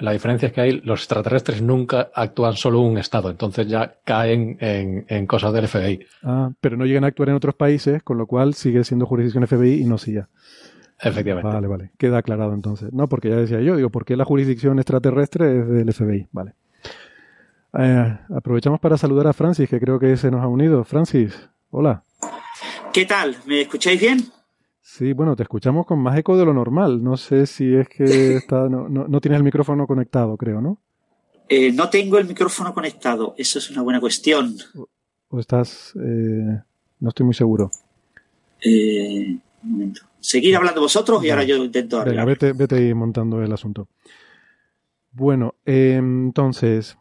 Speaker 2: la diferencia es que hay, los extraterrestres nunca actúan solo en un estado, entonces ya caen en, cosas del FBI.
Speaker 1: Ah, pero no llegan a actuar en otros países, con lo cual sigue siendo jurisdicción FBI y no CIA.
Speaker 2: Efectivamente.
Speaker 1: Vale, vale. Queda aclarado entonces. No, porque ya decía yo, digo, ¿por qué la jurisdicción extraterrestre es del FBI? Vale. Eh, aprovechamos para saludar a Francis, que creo que se nos ha unido. Francis, hola.
Speaker 4: ¿Qué tal? ¿Me escucháis bien?
Speaker 1: Sí, bueno, te escuchamos con más eco de lo normal. No sé si es que *laughs* está, no, tienes el micrófono conectado, creo, ¿no?
Speaker 4: Eh, no tengo el micrófono conectado. Eso es una buena cuestión.
Speaker 1: ¿O, estás...? Eh, no estoy muy seguro.
Speaker 4: Un momento. Seguir hablando vosotros y ahora yo intento
Speaker 1: Venga, vete, vete ahí montando el asunto. Bueno, entonces...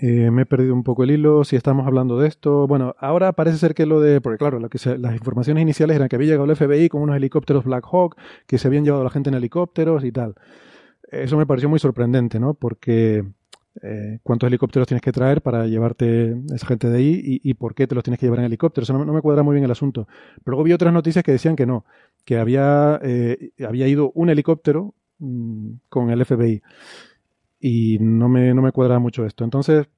Speaker 1: Eh, me he perdido un poco el hilo, si estamos hablando de esto. Bueno, ahora parece ser que lo de, porque claro, lo que las informaciones iniciales eran que había llegado el FBI con unos helicópteros Black Hawk, que se habían llevado a la gente en helicópteros y tal. Eso me pareció muy sorprendente, ¿no? Porque eh, cuántos helicópteros tienes que traer para llevarte esa gente de ahí y, por qué te los tienes que llevar en helicóptero. Eso no, me cuadra muy bien el asunto. Pero luego vi otras noticias que decían que no, que había, eh, había ido un helicóptero mm, con el FBI y no me, no me cuadra mucho esto. Entonces,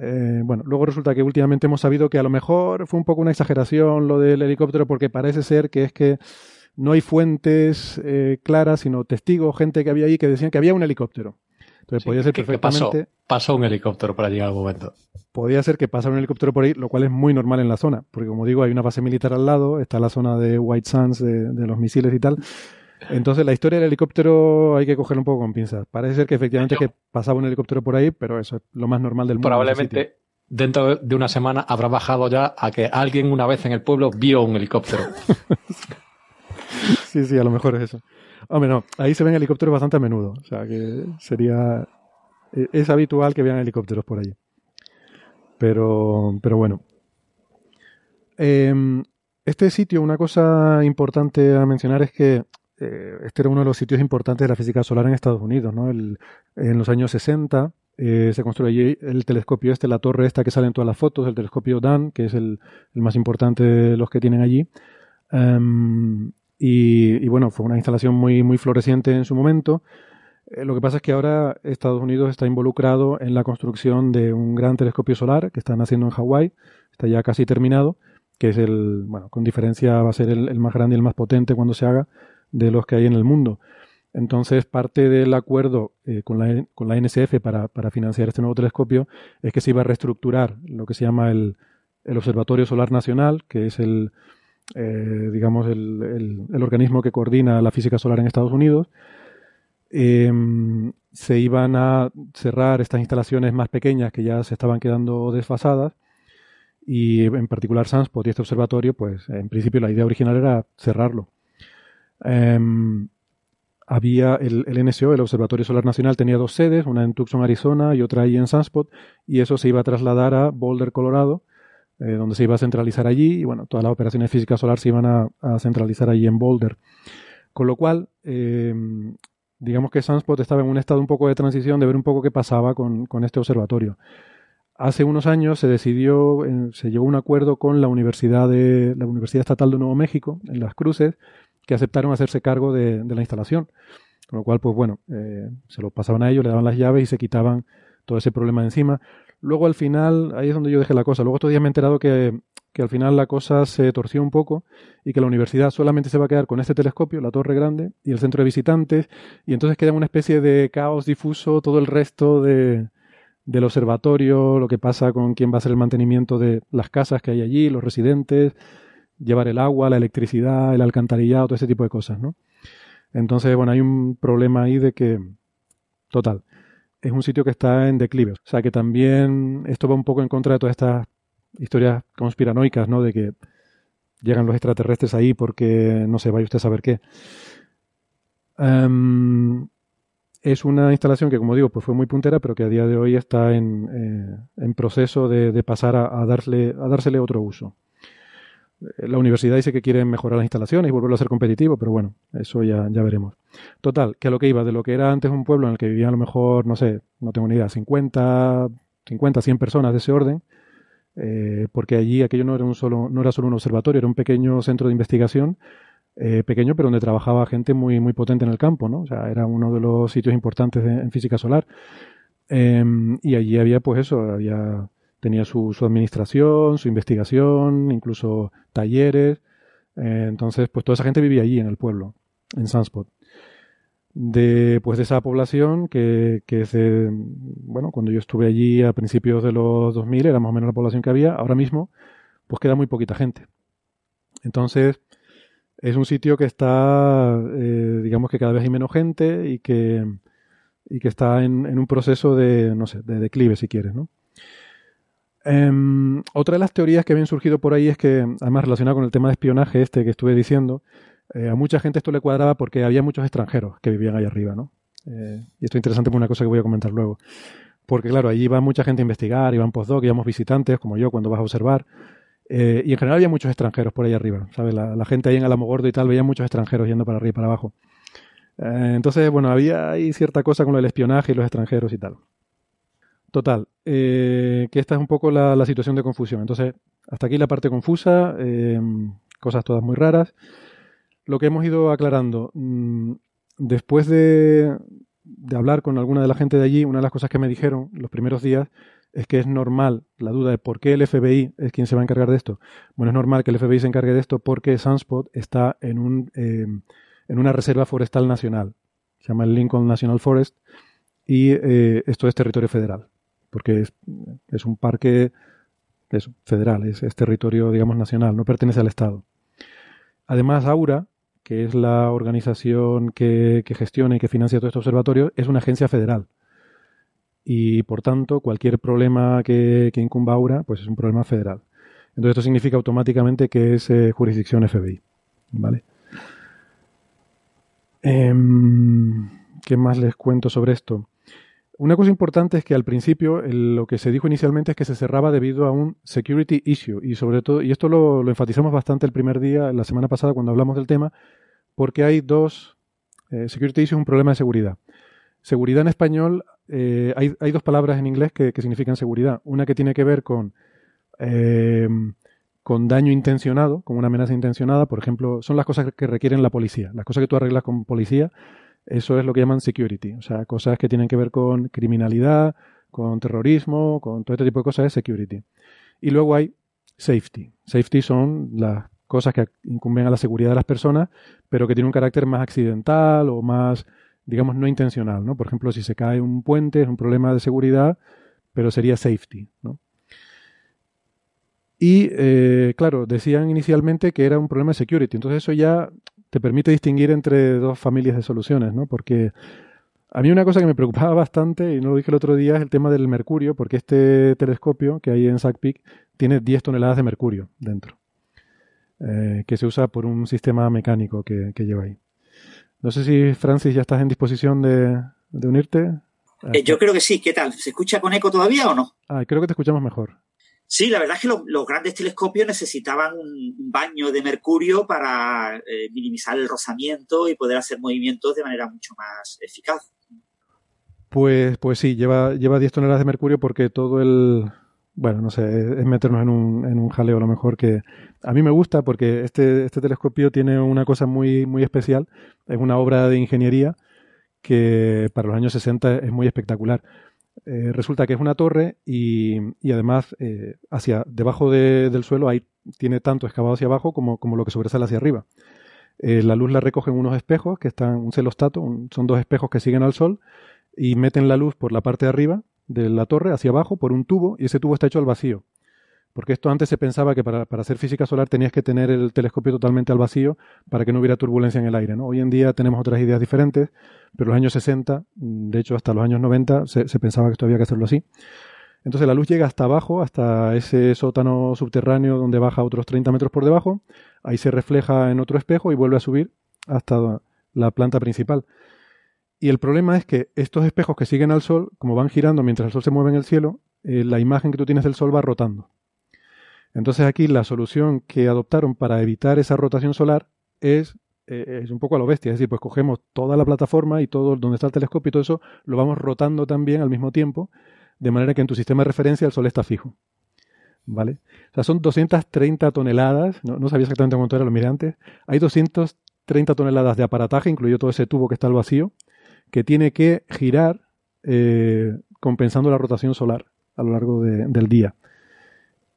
Speaker 1: eh, bueno, luego resulta que últimamente hemos sabido que a lo mejor fue un poco una exageración lo del helicóptero porque parece ser que es que no hay fuentes eh, claras, sino testigos, gente que había ahí que decían que había un helicóptero. Entonces podía ser perfectamente.
Speaker 2: pasó, un helicóptero para llegar al momento.
Speaker 1: Podía ser que pasara un helicóptero por ahí, lo cual es muy normal en la zona, porque como digo, hay una base militar al lado, está la zona de White Sands de los misiles y tal. Entonces, la historia del helicóptero hay que cogerlo un poco con pinzas. Parece ser que efectivamente que pasaba un helicóptero por ahí, pero eso es lo más normal del mundo.
Speaker 2: Probablemente dentro de una semana habrá bajado ya a que alguien una vez en el pueblo vio un helicóptero. *laughs*
Speaker 1: sí, sí, a lo mejor es eso. Hombre, no, ahí se ven helicópteros bastante a menudo. O sea, que sería. E, es habitual que vean helicópteros por allí. Pero, pero bueno. Em, este sitio, una cosa importante a mencionar es que eh, este era uno de los sitios importantes de la física solar en Estados Unidos. ¿no? en los años 60 eh, se construyó el telescopio este, la torre esta que sale en todas las fotos, el telescopio Dan, que es el, más importante de los que tienen allí. Em, y, bueno, fue una instalación muy, muy floreciente en su momento. Eh, lo que pasa es que ahora Estados Unidos está involucrado en la construcción de un gran telescopio solar que están haciendo en Hawái, está ya casi terminado, que es el, bueno, con diferencia va a ser el más grande y el más potente cuando se haga, de los que hay en el mundo. Entonces, parte del acuerdo eh, con, la, con, la, NSF para, para, financiar este nuevo telescopio es que se iba a reestructurar lo que se llama el, el Observatorio Solar Nacional, que es el, eh, digamos, el, el, organismo que coordina la física solar en Estados Unidos. Em, se iban a cerrar estas instalaciones más pequeñas que ya se estaban quedando desfasadas y en particular Sunspot y este observatorio, pues en principio la idea original era cerrarlo. Em, había el, NSO, el Observatorio Solar Nacional, tenía dos sedes, una en Tucson, Arizona y otra ahí en Sunspot, y eso se iba a trasladar a Boulder, Colorado, eh, donde se iba a centralizar allí, y bueno, todas las operaciones de física solar se iban a, centralizar allí en Boulder. Con lo cual, eh, digamos que Sunspot estaba en un estado un poco de transición de ver un poco qué pasaba con, este observatorio. Hace unos años se decidió, se llegó a un acuerdo con la Universidad, de, la Universidad Estatal de Nuevo México, en Las Cruces, que aceptaron hacerse cargo de, la instalación. Con lo cual, pues bueno, eh, se lo pasaban a ellos, le daban las llaves y se quitaban todo ese problema de encima. Luego al final, ahí es donde yo dejé la cosa. Luego estos días me he enterado que, que al final la cosa se torció un poco y que la universidad solamente se va a quedar con este telescopio, la torre grande, y el centro de visitantes, y entonces queda una especie de caos difuso todo el resto de, del observatorio, lo que pasa con quién va a hacer el mantenimiento de las casas que hay allí, los residentes, llevar el agua, la electricidad, el alcantarillado, todo ese tipo de cosas, ¿no? Entonces, bueno, hay un problema ahí de que, total, es un sitio que está en declive. O sea que también esto va un poco en contra de todas estas historias conspiranoicas, ¿no? De que llegan los extraterrestres ahí porque, no sé, vaya usted a saber qué. Em, es una instalación que, como digo, pues fue muy puntera, pero que a día de hoy está en, eh, proceso de, pasar a, darle, a dársele otro uso. La universidad dice que quiere mejorar las instalaciones y volverlo a ser competitivo, pero bueno, eso ya, ya veremos. Total, que a lo que iba, de lo que era antes un pueblo en el que vivían a lo mejor, no sé, no tengo ni idea, 50, 50 100 personas de ese orden, eh, porque allí aquello no era, un solo, no era solo un observatorio, era un pequeño centro de investigación, eh, pequeño, pero donde trabajaba gente muy, muy potente en el campo, ¿no? O sea, era uno de los sitios importantes en física solar. Em, y allí había, pues eso, había tenía su, administración, su investigación, incluso talleres. Eh, entonces, pues toda esa gente vivía allí en el pueblo, en Sunspot. De, pues de esa población que, que bueno, cuando yo estuve allí a principios de los 2000 era más o menos la población que había, ahora mismo pues queda muy poquita gente. Entonces, es un sitio que está, eh, digamos que cada vez hay menos gente y que, y que está en, en, un proceso de, no sé, de declive si quieres, ¿no? Em, otra de las teorías que habían surgido por ahí es que, además relacionado con el tema de espionaje este que estuve diciendo, eh, a mucha gente esto le cuadraba porque había muchos extranjeros que vivían ahí arriba, ¿no? Eh, y esto es interesante por una cosa que voy a comentar luego. Porque, claro, allí va mucha gente a investigar, iban postdoc, íbamos visitantes, como yo, cuando vas a observar. Eh, y en general había muchos extranjeros por ahí arriba, ¿sabes? La, gente ahí en Alamogordo y tal veía muchos extranjeros yendo para arriba y para abajo. entonces, bueno, había ahí cierta cosa con el espionaje y los extranjeros y tal. Total, eh, que esta es un poco la, situación de confusión. Entonces, hasta aquí la parte confusa, eh, cosas todas muy raras. Lo que hemos ido aclarando, mm, después de, hablar con alguna de la gente de allí, una de las cosas que me dijeron los primeros días es que es normal, la duda de por qué el FBI es quien se va a encargar de esto. Bueno, es normal que el FBI se encargue de esto porque Sunspot está en, un, eh, en una reserva forestal nacional. Se llama el Lincoln National Forest y esto es territorio federal porque es, un parque federal, es, territorio, digamos, nacional, no pertenece al Estado. Además, Aura, que es la organización que, gestiona y que financia todo este observatorio, es una agencia federal. Y por tanto, cualquier problema que, incumba Aura, pues es un problema federal. Entonces, esto significa automáticamente que es eh, jurisdicción FBI. ¿Vale? Em, ¿Qué más les cuento sobre esto? Una cosa importante es que al principio lo que se dijo inicialmente es que se cerraba debido a un security issue y sobre todo, y esto lo, enfatizamos bastante el primer día, la semana pasada cuando hablamos del tema, porque hay dos, eh, security issue es un problema de seguridad. Seguridad en español, eh, hay, dos palabras en inglés que, significan seguridad. Una que tiene que ver con, eh, con daño intencionado, con una amenaza intencionada, por ejemplo, son las cosas que requieren la policía. Las cosas que tú arreglas con policía eso es lo que llaman security, o sea, cosas que tienen que ver con criminalidad, con terrorismo, con todo este tipo de cosas es security. Y luego hay safety. Safety son las cosas que incumben a la seguridad de las personas, pero que tienen un carácter más accidental o más, digamos, no intencional, ¿no? Por ejemplo, si se cae un puente es un problema de seguridad, pero sería safety, ¿no? Y, eh, claro, decían inicialmente que era un problema de security. Entonces eso ya te permite distinguir entre dos familias de soluciones, ¿no? Porque a mí una cosa que me preocupaba *laughs* bastante, y no lo dije el otro día, es el tema del mercurio, porque este telescopio que hay en Sac Peak tiene 10 toneladas de mercurio dentro, eh, que se usa por un sistema mecánico que, lleva ahí. No sé si, Francis, ya estás en disposición de, unirte.
Speaker 4: Eh, yo creo que sí. ¿Qué tal? ¿Se escucha con eco todavía o no?
Speaker 1: Ah, creo que te escuchamos mejor.
Speaker 4: Sí, la verdad es que los, grandes telescopios necesitaban un baño de mercurio para eh, minimizar el rozamiento y poder hacer movimientos de manera mucho más eficaz.
Speaker 1: Pues, pues sí, lleva, lleva 10 toneladas de mercurio porque todo el, bueno, no sé, es meternos en un, en un jaleo a lo mejor que a mí me gusta porque este, este telescopio tiene una cosa muy, muy especial, es una obra de ingeniería que para los años 60 es muy espectacular. Eh, resulta que es una torre y, y además eh, hacia debajo del suelo hay, tiene tanto excavado hacia abajo como, como lo que sobresale hacia arriba. Eh, la luz la recogen unos espejos que están, un celostato, son dos espejos que siguen al sol y meten la luz por la parte de arriba de la torre hacia abajo por un tubo y ese tubo está hecho al vacío. Porque esto antes se pensaba que para, hacer física solar tenías que tener el telescopio totalmente al vacío para que no hubiera turbulencia en el aire. ¿no? Hoy en día tenemos otras ideas diferentes, pero en los años 60, de hecho hasta los años 90, se, pensaba que esto había que hacerlo así. Entonces la luz llega hasta abajo, hasta ese sótano subterráneo donde baja otros 30 metros por debajo, ahí se refleja en otro espejo y vuelve a subir hasta la planta principal. Y el problema es que estos espejos que siguen al Sol, como van girando mientras el Sol se mueve en el cielo, eh, la imagen que tú tienes del Sol va rotando. Entonces aquí la solución que adoptaron para evitar esa rotación solar es, eh, es un poco a lo bestia, es decir, pues cogemos toda la plataforma y todo donde está el telescopio y todo eso lo vamos rotando también al mismo tiempo, de manera que en tu sistema de referencia el Sol está fijo. ¿Vale? O sea, son 230 toneladas, no, sabía exactamente cuánto era, lo miré antes, hay 230 toneladas de aparataje, incluido todo ese tubo que está al vacío, que tiene que girar eh, compensando la rotación solar a lo largo del día.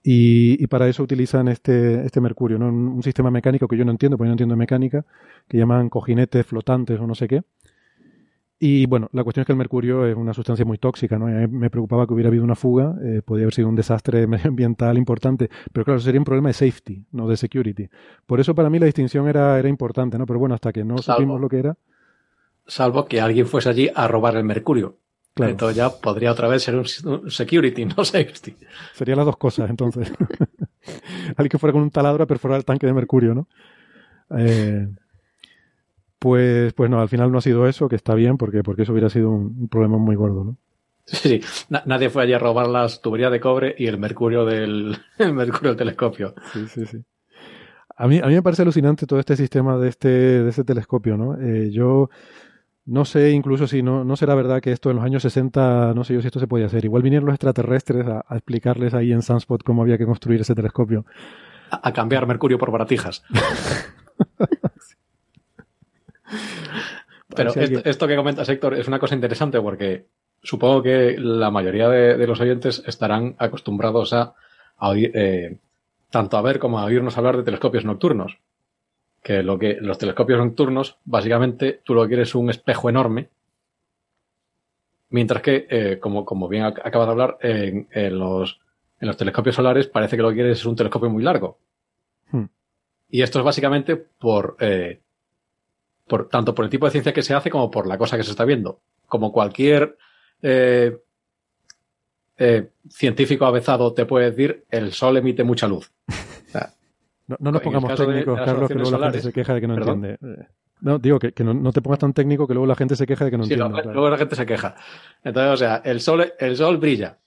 Speaker 1: Y, para eso utilizan este, este mercurio, ¿no? un, sistema mecánico que yo no entiendo, porque yo no entiendo mecánica, que llaman cojinetes flotantes o no sé qué. Y bueno, la cuestión es que el mercurio es una sustancia muy tóxica, ¿no? me preocupaba que hubiera habido una fuga, eh, podría haber sido un desastre *laughs* medioambiental importante, pero claro, sería un problema de safety, no de security. Por eso para mí la distinción era, era importante, ¿no? Pero bueno, hasta que no supimos lo que era
Speaker 2: salvo que alguien fuese allí a robar el mercurio. Entonces ya podría otra vez ser un security, *laughs* no safety.
Speaker 1: Serían las dos cosas, entonces. *laughs* alguien que fuera con un taladro a perforar el tanque de mercurio, ¿no? Eh, pues, pues no, al final no ha sido eso, que está bien, porque, porque eso hubiera sido un, problema muy gordo, ¿no?
Speaker 2: Sí, sí. nadie fue allí a robar las tuberías de cobre y el mercurio del, *laughs* mercurio del telescopio.
Speaker 1: Sí, sí, sí. A mí, a mí me parece alucinante todo este sistema de este, de este telescopio, ¿no? Eh, yo no sé incluso si no, no será verdad que esto en los años 60, no sé yo si esto se podía hacer. Igual vinieron los extraterrestres a, explicarles ahí en Sunspot cómo había que construir ese telescopio.
Speaker 2: A, cambiar mercurio por baratijas. *laughs* Pero esto, que comentas, Héctor, es una cosa interesante porque supongo que la mayoría de, los oyentes estarán acostumbrados a, oír, eh, tanto a ver como a oírnos hablar de telescopios nocturnos que lo que los telescopios nocturnos, básicamente, tú lo que quieres es un espejo enorme, mientras que, eh, como, como bien acabas de hablar, en, los, en los telescopios solares parece que lo que quieres es un telescopio muy largo. Hmm. Y esto es básicamente por, eh, por, tanto por el tipo de ciencia que se hace como por la cosa que se está viendo. Como cualquier eh, científico avezado te puede decir, el Sol emite mucha luz. *laughs*
Speaker 1: No, nos pongamos técnicos, Carlos, que luego la gente se queja de que no entiende. Eh, no, digo que, no, te pongas tan técnico que luego la gente se queja de que no sí, entiende.
Speaker 2: Luego la gente se queja. Entonces, o sea, el sol, el sol brilla.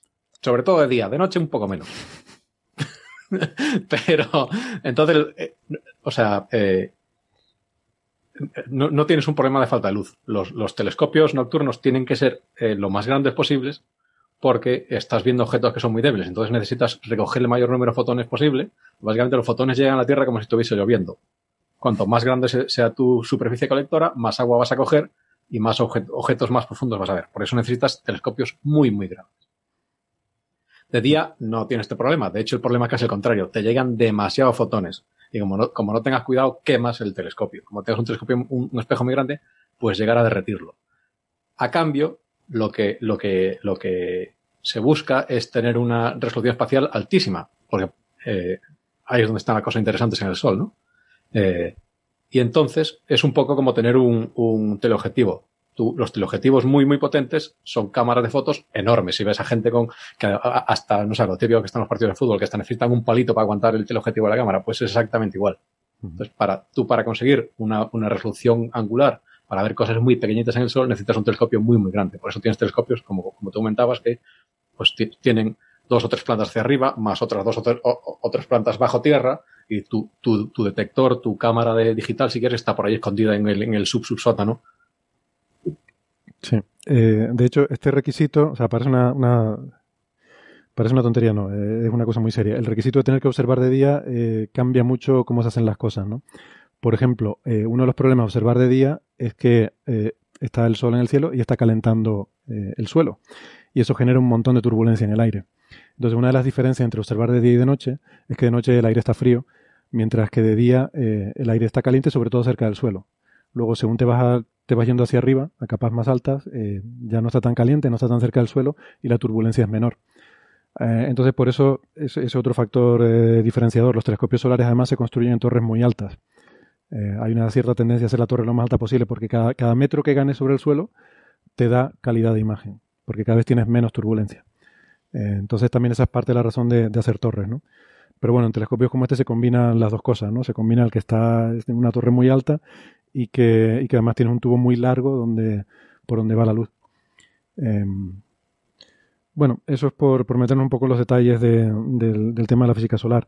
Speaker 2: Sobre todo de día, de noche un poco menos. *laughs* Pero, entonces, eh, o sea, eh, no, tienes un problema de falta de luz. Los, telescopios nocturnos tienen que ser lo más grandes posibles porque estás viendo objetos que son muy débiles. Entonces necesitas recoger el mayor número de fotones posible. Básicamente los fotones llegan a la Tierra como si estuviese lloviendo. Cuanto más grande sea tu superficie colectora, más agua vas a coger y más objetos más profundos vas a ver. Por eso necesitas telescopios muy, muy grandes. De día no tienes este problema. De hecho, el problema es casi el contrario. Te llegan demasiados fotones. Y como no, como no tengas cuidado, quemas el telescopio. Como tengas un telescopio, un, un espejo muy grande, puedes llegar a derretirlo. A cambio, lo que, lo que, lo que se busca es tener una resolución espacial altísima, porque eh, ahí es donde están las cosas interesantes en el Sol, ¿no? Eh, y entonces es un poco como tener un, un teleobjetivo. los teleobjetivos muy, muy potentes son cámaras de fotos enormes. Si ves a gente con, que hasta, no sé, lo típico que están los partidos de fútbol, que necesitan un palito para aguantar el teleobjetivo de la cámara, pues es exactamente igual. Entonces, para, tú para conseguir una, una resolución angular para ver cosas muy pequeñitas en el Sol necesitas un telescopio muy, muy grande. Por eso tienes telescopios, como, como tú comentabas, que pues tienen dos o tres plantas hacia arriba, más otras dos o, tres plantas bajo tierra, y tu, tu, tu, detector, tu cámara de digital, si quieres, está por ahí escondida en el, en el sub subsótano.
Speaker 1: Sí. Eh, de hecho, este requisito, o sea, parece una, una parece una tontería, no, eh, es una cosa muy seria. El requisito de tener que observar de día eh, cambia mucho cómo se hacen las cosas, ¿no? Por ejemplo, uno de los problemas de observar de día es que está el sol en el cielo y está calentando el suelo. Y eso genera un montón de turbulencia en el aire. Entonces, una de las diferencias entre observar de día y de noche es que de noche el aire está frío, mientras que de día eh, el aire está caliente, sobre todo cerca del suelo. Luego, según te vas, te vas yendo hacia arriba, a capas más altas, eh, ya no está tan caliente, no está tan cerca del suelo y la turbulencia es menor. Eh, entonces, por eso es, es otro factor diferenciador. Los telescopios solares además se construyen en torres muy altas. Hay una cierta tendencia a hacer la torre lo más alta posible porque cada, cada metro que ganes sobre el suelo te da calidad de imagen, porque cada vez tienes menos turbulencia. Eh, entonces también esa es parte de la razón de, hacer torres, ¿no? Pero bueno, en telescopios como este se combinan las dos cosas, ¿no? Se combina el que está en una torre muy alta y que, y que además tiene un tubo muy largo donde, por donde va la luz. Em, bueno, eso es por, por meternos un poco en los detalles del, tema de la física solar.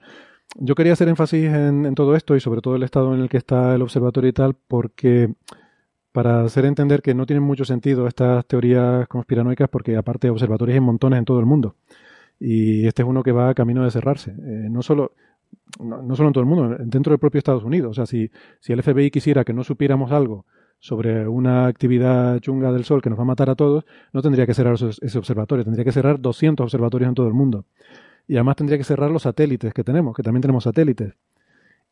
Speaker 1: Yo quería hacer énfasis en, en, todo esto y sobre todo el estado en el que está el observatorio y tal, porque para hacer entender que no tienen mucho sentido estas teorías conspiranoicas porque aparte de observatorios hay montones en todo el mundo. Y este es uno que va camino de cerrarse. Eh, no solo no, solo en todo el mundo, dentro del propio Estados Unidos. O sea, si, si el FBI quisiera que no supiéramos algo sobre una actividad chunga del Sol que nos va a matar a todos, no tendría que cerrar ese observatorio, tendría que cerrar 200 observatorios en todo el mundo. Y además tendría que cerrar los satélites que tenemos, que también tenemos satélites.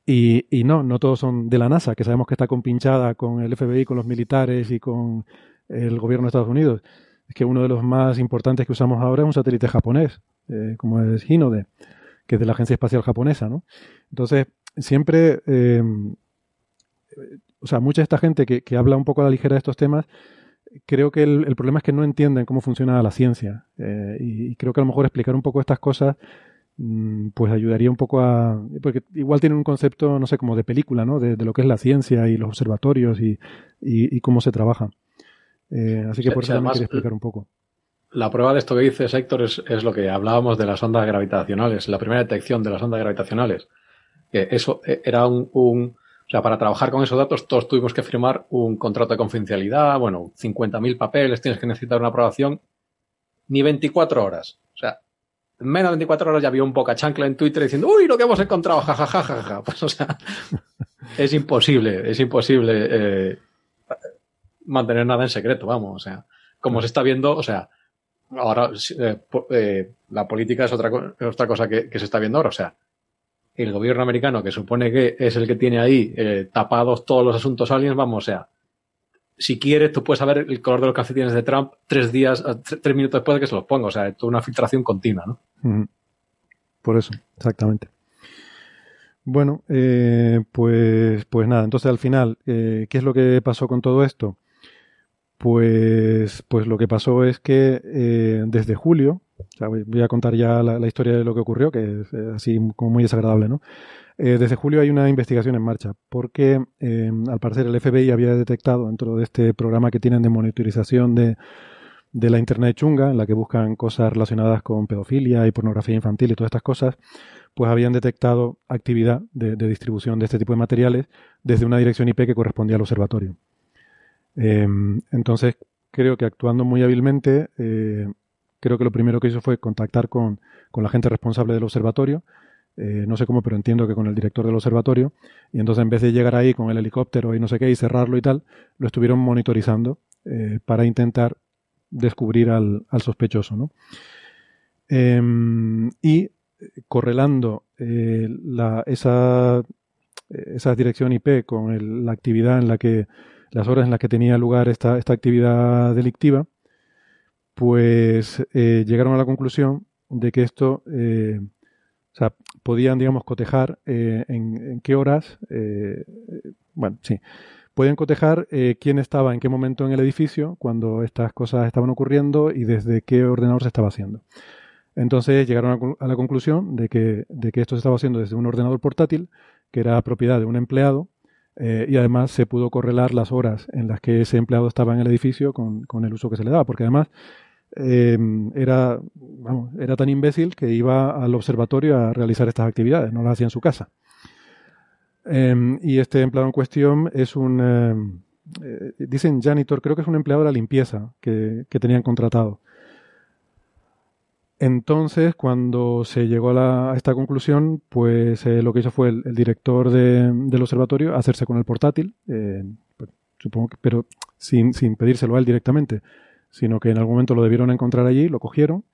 Speaker 1: Y, y, no, no todos son de la NASA, que sabemos que está compinchada con el FBI, con los militares y con el gobierno de Estados Unidos. Es que uno de los más importantes que usamos ahora es un satélite japonés, eh, como es Hinode, que es de la Agencia Espacial Japonesa, ¿no? Entonces, siempre, eh, o sea, mucha de esta gente que, que, habla un poco a la ligera de estos temas, creo que el, el problema es que no entienden cómo funciona la ciencia. Eh, y, y creo que a lo mejor explicar un poco estas cosas Mm, pues ayudaría un poco a... Porque igual tienen un concepto, no sé, como de película, ¿no? De, lo que es la ciencia y los observatorios y, y, cómo se trabaja. Eh, así que por eso también quería explicar un poco.
Speaker 2: La prueba de esto que dices, Héctor, es, es, lo que hablábamos de las ondas gravitacionales, la primera detección de las ondas gravitacionales. Que eso eh, era un, sea, para trabajar con esos datos todos tuvimos que firmar un contrato de confidencialidad, bueno, 50.000 papeles, tienes que necesitar una aprobación, ni 24 horas. O sea, en menos de 24 horas ya había un poca chancla en Twitter diciendo, uy, lo que hemos encontrado, jajajaja. *laughs* Pues, o sea, es imposible, es imposible eh, mantener nada en secreto, vamos, o sea, como se está viendo, o sea, ahora eh, eh, la política es otra, otra cosa que, se está viendo ahora, o sea, el gobierno americano, que supone que es el que tiene ahí tapados todos los asuntos aliens, vamos, o sea, si quieres, tú puedes saber el color de los calcetines de Trump tres días, eh, tres minutos después de que se los ponga. O sea, es toda una filtración continua, ¿no?
Speaker 1: Por eso, exactamente. Bueno, eh, pues, pues nada, entonces al final, eh, ¿qué es lo que pasó con todo esto? Pues, pues lo que pasó es que desde julio, voy a contar ya la, historia de lo que ocurrió, que es así como muy desagradable. Eh, desde julio hay una investigación en marcha porque em, al parecer el FBI había detectado dentro de este programa que tienen de monitorización de, de la Internet chunga, en la que buscan cosas relacionadas con pedofilia y pornografía infantil y todas estas cosas, pues habían detectado actividad de, distribución de este tipo de materiales desde una dirección IP que correspondía al observatorio. Em, entonces, creo que actuando muy hábilmente, eh, creo que lo primero que hizo fue contactar con, con la gente responsable del observatorio, eh, no sé cómo, pero entiendo que con el director del observatorio, y entonces en vez de llegar ahí con el helicóptero y no sé qué y cerrarlo y tal, lo estuvieron monitorizando eh, para intentar descubrir al, sospechoso. ¿no? Em, y correlando eh, la, esa, esa dirección IP con la actividad en la que, las horas en las que tenía lugar esta, esta actividad delictiva, pues llegaron a la conclusión de que esto o sea, podían, digamos, cotejar eh, en, qué horas, eh, bueno, sí, podían cotejar eh, quién estaba en qué momento en el edificio cuando estas cosas estaban ocurriendo y desde qué ordenador se estaba haciendo. Entonces llegaron a, la conclusión de que, de que esto se estaba haciendo desde un ordenador portátil, que era propiedad de un empleado eh, y además se pudo correlar las horas en las que ese empleado estaba en el edificio con, el uso que se le daba, porque además em, era, vamos, era tan imbécil que iba al observatorio a realizar estas actividades, no las hacía en su casa. Em, y este empleado en cuestión es un, em, eh, dicen janitor, creo que es un empleado de la limpieza que, tenían contratado. Entonces, cuando se llegó a, esta conclusión, pues eh, lo que hizo fue el, director del observatorio hacerse con el portátil, eh, pues, supongo que, pero sin, pedírselo a él directamente, sino que en algún momento lo debieron encontrar allí, lo cogieron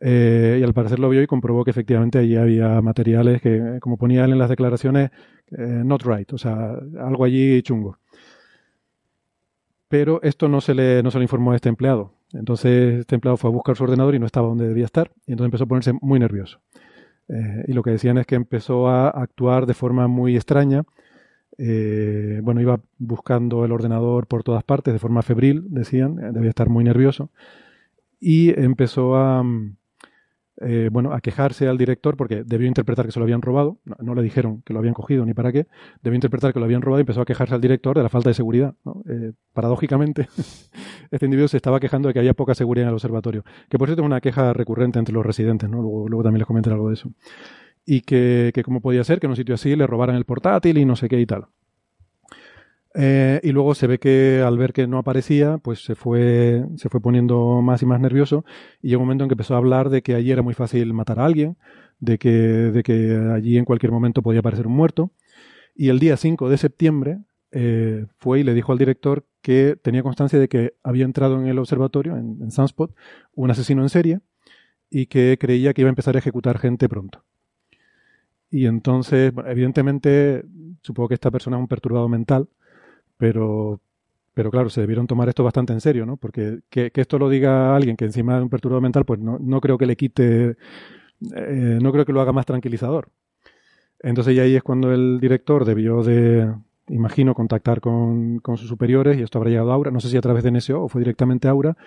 Speaker 1: y al parecer lo vio y comprobó que efectivamente allí había materiales que, como ponía él en las declaraciones, not right, o sea, algo allí chungo pero esto no se, le, no se le informó a este empleado. Entonces este empleado fue a buscar su ordenador y no estaba donde debía estar y entonces empezó a ponerse muy nervioso. Eh, y lo que decían es que empezó a actuar de forma muy extraña. Eh, bueno, iba buscando el ordenador por todas partes de forma febril, decían, debía estar muy nervioso. Y empezó a, mm, eh, bueno, a quejarse al director porque debió interpretar que se lo habían robado, no, le dijeron que lo habían cogido ni para qué, debió interpretar que lo habían robado y empezó a quejarse al director de la falta de seguridad. Eh, paradójicamente, *laughs* este individuo se estaba quejando de que había poca seguridad en el observatorio, que por cierto es una queja recurrente entre los residentes, ¿no? luego, luego también les comentaré algo de eso. Y que, que cómo podía ser que en un sitio así le robaran el portátil y no sé qué y tal. Eh, y luego se ve que al ver que no aparecía, pues se fue, se fue poniendo más y más nervioso y llegó un momento en que empezó a hablar de que allí era muy fácil matar a alguien, de que, de que allí en cualquier momento podía aparecer un muerto. Y el día 5 de septiembre eh, fue y le dijo al director que tenía constancia de que había entrado en el observatorio, en, en Sunspot, un asesino en serie y que creía que iba a empezar a ejecutar gente pronto. Y entonces, evidentemente, supongo que esta persona es un perturbado mental pero, pero claro, se debieron tomar esto bastante en serio, ¿no? Porque que, esto lo diga alguien que encima de un perturbado mental, pues no, no creo que le quite, eh, no creo que lo haga más tranquilizador. Entonces ya ahí es cuando el director debió de, imagino, contactar con, con, sus superiores y esto habrá llegado a Aura, no sé si a través de NSO o fue directamente a Aura,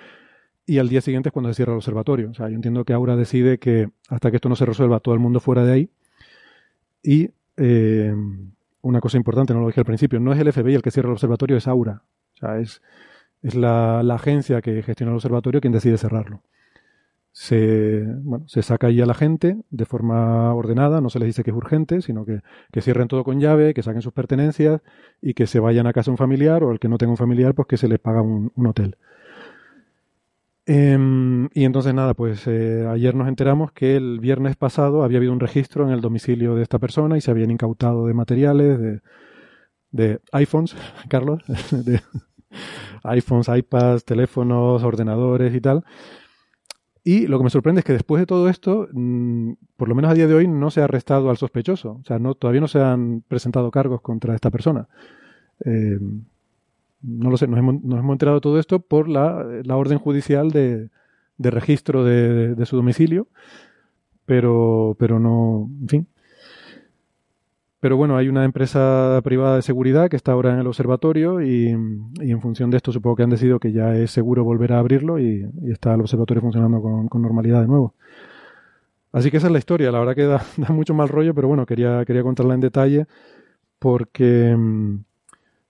Speaker 1: y al día siguiente es cuando se cierra el observatorio. O sea, yo entiendo que Aura decide que hasta que esto no se resuelva todo el mundo fuera de ahí y eh, una cosa importante, no lo dije al principio, no es el FBI el que cierra el observatorio, es Aura. O sea, es, es la, agencia que gestiona el observatorio quien decide cerrarlo. Se, bueno, se saca ahí a la gente de forma ordenada, no se les dice que es urgente, sino que, que cierren todo con llave, que saquen sus pertenencias y que se vayan a casa un familiar o el que no tenga un familiar, pues que se les paga un hotel. Em, y entonces nada, pues eh, ayer nos enteramos que el viernes pasado había habido un registro en el domicilio de esta persona y se habían incautado de materiales, de, iPhones, *laughs* Carlos, *laughs* de iPhones, iPads, teléfonos, ordenadores y tal. Y lo que me sorprende es que después de todo esto, mm, por lo menos a día de hoy, no se ha arrestado al sospechoso. O sea, no, todavía no se han presentado cargos contra esta persona. Eh, no lo sé, nos hemos, enterado todo esto por la, orden judicial de, registro de, su domicilio, pero, pero no, en fin. Pero bueno, hay una empresa privada de seguridad que está ahora en el observatorio y, en función de esto supongo que han decidido que ya es seguro volver a abrirlo y, está el observatorio funcionando con, normalidad de nuevo. Así que esa es la historia, la verdad que da, *laughs* da mucho mal rollo, pero bueno, quería, quería contarla en detalle porque mm,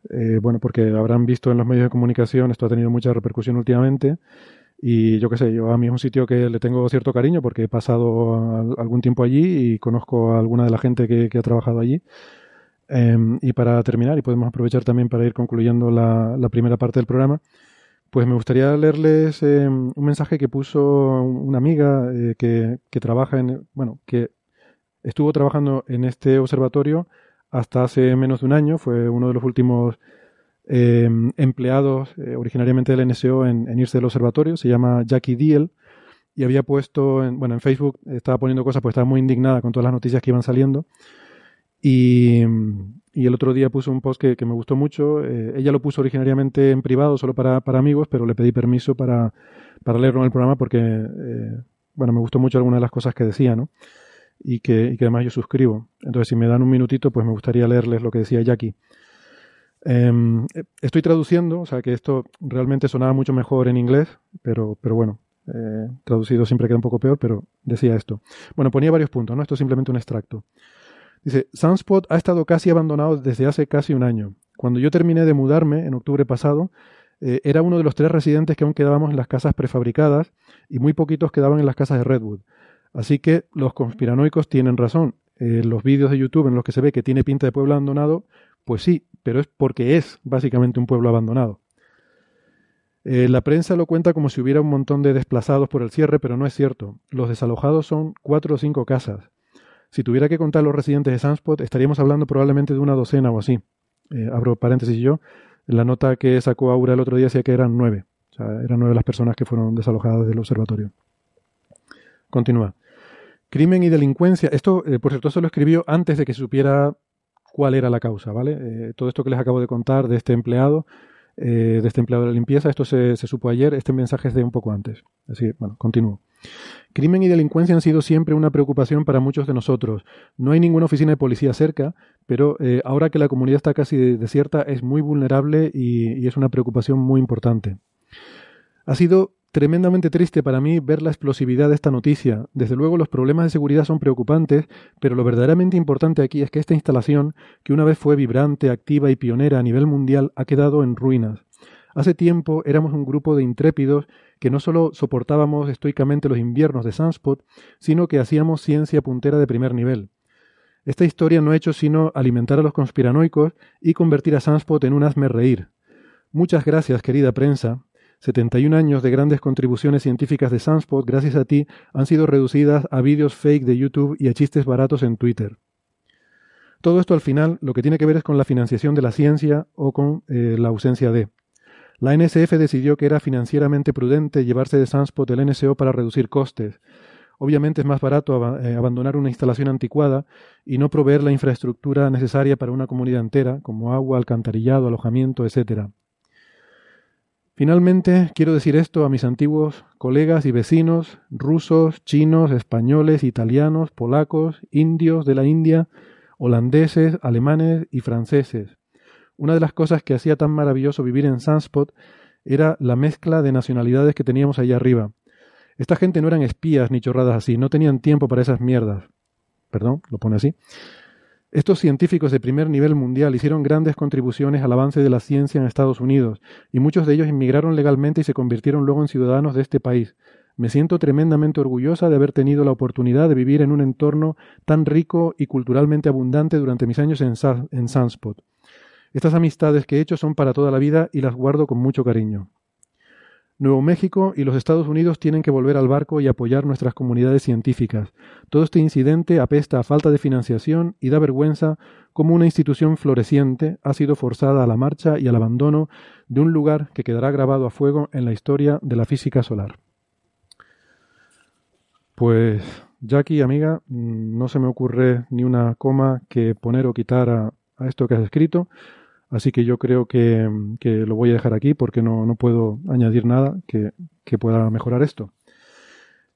Speaker 1: eh, bueno, porque habrán visto en los medios de comunicación, esto ha tenido mucha repercusión últimamente. Y yo qué sé, yo a mí es un sitio que le tengo cierto cariño porque he pasado algún tiempo allí y conozco a alguna de la gente que, ha trabajado allí. Em, y para terminar, y podemos aprovechar también para ir concluyendo la, primera parte del programa, pues me gustaría leerles em, un mensaje que puso una amiga eh, que, que trabaja en, bueno, que estuvo trabajando en este observatorio hasta hace menos de un año. Fue uno de los últimos eh, empleados eh, originariamente del NSO en, irse del observatorio. Se llama Jackie Deal y había puesto, en, bueno, en Facebook estaba poniendo cosas, pues estaba muy indignada con todas las noticias que iban saliendo. Y, el otro día puso un post que, me gustó mucho. Eh, ella lo puso originariamente en privado, solo para, amigos, pero le pedí permiso para, para leerlo en el programa porque, bueno, me gustó mucho alguna de las cosas que decía, ¿no? Y que, además yo suscribo. Entonces, si me dan un minutito, pues me gustaría leerles lo que decía Jackie. Em, estoy traduciendo, o sea que esto realmente sonaba mucho mejor en inglés, pero, pero bueno, eh, traducido siempre queda un poco peor, pero decía esto. Bueno, ponía varios puntos, ¿no? Esto es simplemente un extracto. Dice, Sunspot ha estado casi abandonado desde hace casi un año. Cuando yo terminé de mudarme en octubre pasado, eh, era uno de los tres residentes que aún quedábamos en las casas prefabricadas y muy poquitos quedaban en las casas de Redwood. Así que los conspiranoicos tienen razón. Eh, los vídeos de YouTube en los que se ve que tiene pinta de pueblo abandonado, pues sí, pero es porque es básicamente un pueblo abandonado. Eh, la prensa lo cuenta como si hubiera un montón de desplazados por el cierre, pero no es cierto. Los desalojados son cuatro o cinco casas. Si tuviera que contar los residentes de Sunspot, estaríamos hablando probablemente de una docena o así. Eh, abro paréntesis yo. La nota que sacó Aura el otro día decía que eran nueve. O sea, eran nueve las personas que fueron desalojadas del observatorio. Continúa. Crimen y delincuencia. Esto, eh, por cierto, se lo escribió antes de que supiera cuál era la causa, ¿vale? Eh, todo esto que les acabo de contar de este empleado, de este empleado de la limpieza, esto se, supo ayer, este mensaje es de un poco antes. Así bueno, continúo. Crimen y delincuencia han sido siempre una preocupación para muchos de nosotros. No hay ninguna oficina de policía cerca, pero eh, ahora que la comunidad está casi desierta es muy vulnerable y es una preocupación muy importante. Ha sido tremendamente triste para mí ver la explosividad de esta noticia. Desde luego los problemas de seguridad son preocupantes, pero lo verdaderamente importante aquí es que esta instalación, que una vez fue vibrante, activa y pionera a nivel mundial, ha quedado en ruinas. Hace tiempo éramos un grupo de intrépidos que no solo soportábamos estoicamente los inviernos de Sunspot, sino que hacíamos ciencia puntera de primer nivel. Esta historia no ha hecho sino alimentar a los conspiranoicos y convertir a Sunspot en un hazme reír. Muchas gracias, querida prensa. 71 años de grandes contribuciones científicas de Sunspot, gracias a ti, han sido reducidas a vídeos fake de YouTube y a chistes baratos en Twitter. Todo esto al final lo que tiene que ver es con la financiación de la ciencia o con eh, la ausencia de. La NSF decidió que era financieramente prudente llevarse de Sunspot el NSO para reducir costes. Obviamente es más barato eh, abandonar una instalación anticuada y no proveer la infraestructura necesaria para una comunidad entera, como agua, alcantarillado, alojamiento, etc. Finalmente, quiero decir esto a mis antiguos colegas y vecinos rusos, chinos, españoles, italianos, polacos, indios de la India, holandeses, alemanes y franceses. Una de las cosas que hacía tan maravilloso vivir en Sunspot era la mezcla de nacionalidades que teníamos allá arriba. Esta gente no eran espías ni chorradas así, no tenían tiempo para esas mierdas. Perdón, lo pone así. Estos científicos de primer nivel mundial hicieron grandes contribuciones al avance de la ciencia en Estados Unidos, y muchos de ellos inmigraron legalmente y se convirtieron luego en ciudadanos de este país. Me siento tremendamente orgullosa de haber tenido la oportunidad de vivir en un entorno tan rico y culturalmente abundante durante mis años en, en Sunspot. Estas amistades que he hecho son para toda la vida y las guardo con mucho cariño. Nuevo México y los Estados Unidos tienen que volver al barco y apoyar nuestras comunidades científicas. Todo este incidente apesta a falta de financiación y da vergüenza como una institución floreciente ha sido forzada a la marcha y al abandono de un lugar que quedará grabado a fuego en la historia de la física solar. Pues, Jackie, amiga, mm, no se me ocurre ni una coma que poner o quitar a, a esto que has escrito. Así que yo creo que, lo voy a dejar aquí porque no, puedo añadir nada que, pueda mejorar esto.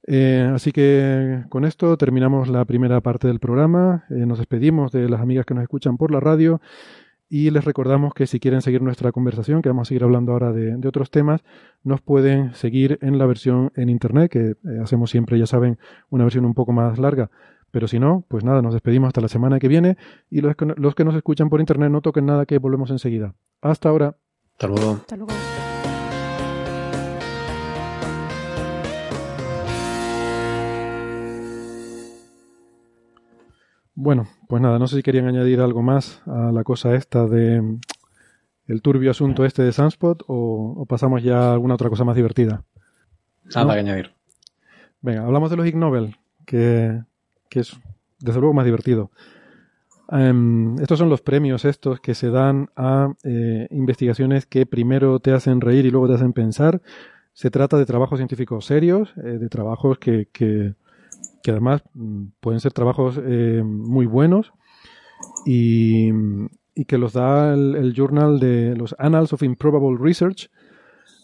Speaker 1: Eh, así que con esto terminamos la primera parte del programa. Eh, nos despedimos de las amigas que nos escuchan por la radio y les recordamos que si quieren seguir nuestra conversación, que vamos a seguir hablando ahora de, otros temas, nos pueden seguir en la versión en internet, que eh, hacemos siempre, ya saben, una versión un poco más larga pero si no, pues nada, nos despedimos hasta la semana que viene y los que, los que nos escuchan por internet no toquen nada que volvemos enseguida. Hasta ahora.
Speaker 2: Hasta luego.
Speaker 3: Hasta luego.
Speaker 1: Bueno, pues nada, no sé si querían añadir algo más a la cosa esta de el turbio asunto este de Sunspot o, pasamos ya a alguna otra cosa más divertida.
Speaker 2: Nada que añadir.
Speaker 1: Venga, hablamos de los Ig Nobel, que que es desde luego más divertido. Em, estos son los premios estos que se dan a eh, investigaciones que primero te hacen reír y luego te hacen pensar. Se trata de trabajos científicos serios, eh, de trabajos que, que, además mm, pueden ser trabajos eh, muy buenos y, y, que los da el, el, journal de los Annals of Improbable Research,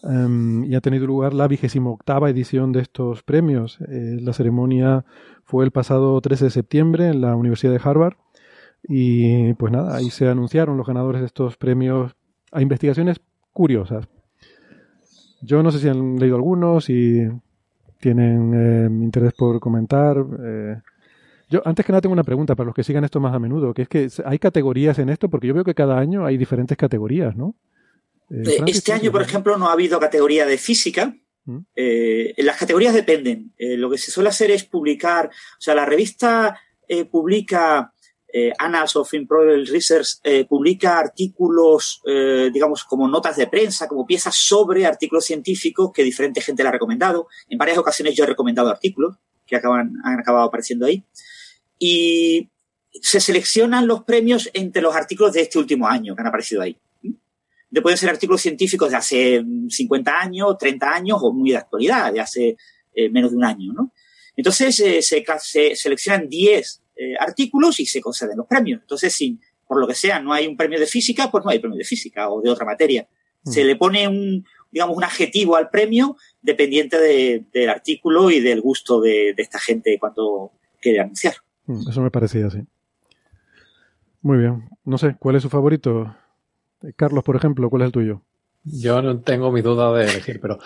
Speaker 1: Em, y ha tenido lugar la vigésima octava edición de estos premios. Eh, la ceremonia fue el pasado 13 de septiembre en la Universidad de Harvard y pues nada, ahí se anunciaron los ganadores de estos premios a investigaciones curiosas. Yo no sé si han leído algunos, si tienen em, interés por comentar. Eh, Yo antes que nada tengo una pregunta para los que sigan esto más a menudo, que es que hay categorías en esto, porque yo veo que cada año hay diferentes categorías, ¿no?
Speaker 4: Eh, eh, este año, por ejemplo, no ha habido categoría de física. ¿Mm? Eh, las categorías dependen. lo que se suele hacer es publicar, o sea, la revista publica Annals of Improved Research publica artículos, digamos, como notas de prensa, como piezas sobre artículos científicos que diferente gente le ha recomendado. En varias ocasiones yo he recomendado artículos que acaban, han acabado apareciendo ahí. Y se seleccionan los premios entre los artículos de este último año que han aparecido ahí. De pueden ser artículos científicos de hace 50 años, 30 años o muy de actualidad, de hace eh, menos de un año, ¿no? Entonces eh, se, se, seleccionan 10 eh, artículos y se conceden los premios. Entonces, si por lo que sea no hay un premio de física, pues no hay premio de física o de otra materia. Mm. Se le pone un, digamos, un adjetivo al premio dependiente del artículo y del gusto de, de esta gente cuando quiere anunciar.
Speaker 1: Mm, eso me parecía así. Muy bien. No sé, ¿cuál es su favorito? Eh, Carlos, por ejemplo, ¿cuál es el tuyo?
Speaker 2: Yo no tengo mi duda de elegir, pero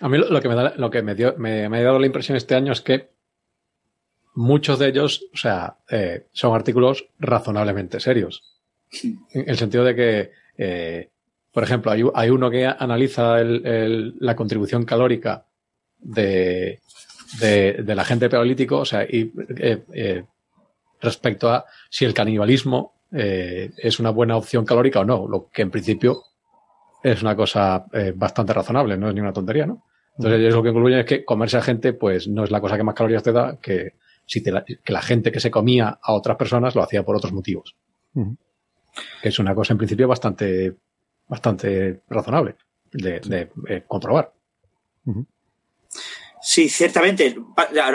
Speaker 2: a mí lo que me, da, lo que me, dio, me, ha dado la impresión este año es que muchos de ellos, o sea, eh, son artículos razonablemente serios. En el sentido de que, eh, por ejemplo, hay, hay, uno que analiza la contribución calórica de, de, del agente paleolítico, o sea, y respecto a si el canibalismo eh, es una buena opción calórica o no, lo que en principio es una cosa eh, bastante razonable, no es ni una tontería, ¿no? Entonces, ellos lo que concluyen es que comerse a gente, pues no es la cosa que más calorías te da, que, si te la, que la gente que se comía a otras personas lo hacía por otros motivos. Que es una cosa en principio bastante, bastante razonable de, de eh, comprobar.
Speaker 4: Sí, ciertamente.